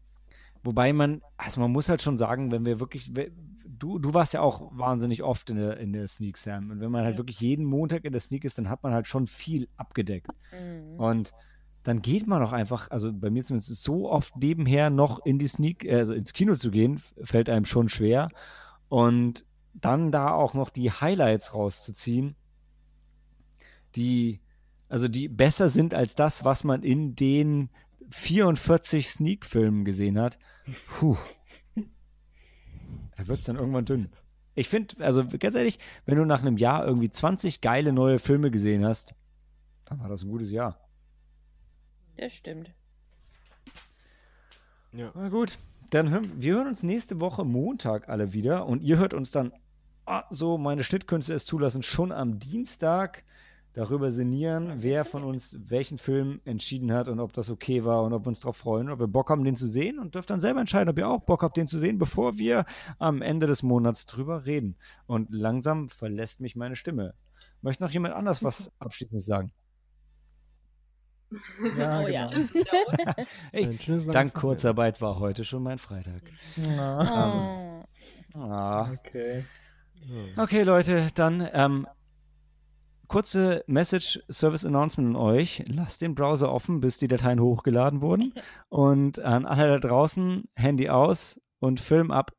wobei man, also man muss halt schon sagen, wenn wir wirklich, du, du warst ja auch wahnsinnig oft in der, in der Sneak, Sam. Und wenn man halt Ja. wirklich jeden Montag in der Sneak ist, dann hat man halt schon viel abgedeckt. Mhm. Und dann geht man auch einfach, also bei mir zumindest so oft nebenher noch in die Sneak, äh, also ins Kino zu gehen, fällt einem schon schwer. Und dann da auch noch die Highlights rauszuziehen, die, also die besser sind als das, was man in den 44 Sneak-Filmen gesehen hat. Puh. Da wird es dann irgendwann dünn. Ich finde, also ganz ehrlich, wenn du nach einem Jahr irgendwie 20 geile neue Filme gesehen hast, dann war das ein gutes Jahr. Das stimmt. Ja. Na gut, dann hören wir hören uns nächste Woche Montag alle wieder und ihr hört uns dann, so meine Schnittkünste es zulassen, schon am Dienstag darüber sinnieren, wer von uns welchen Film entschieden hat und ob das okay war und ob wir uns darauf freuen, ob wir Bock haben, den zu sehen und dürft dann selber entscheiden, ob ihr auch Bock habt, den zu sehen, bevor wir am Ende des Monats drüber reden. Und langsam verlässt mich meine Stimme. Möchte noch jemand anders was Abschließendes sagen? Ja, oh ja. genau. Ey, Ein schönes langes dank. Kurzarbeit war heute schon mein Freitag. Ja. Oh. Ah. Okay. Ja. Okay, Leute, dann ähm, kurze Message Service Announcement an euch. Lasst den Browser offen, bis die Dateien hochgeladen wurden. Und an alle da draußen, Handy aus und Film ab.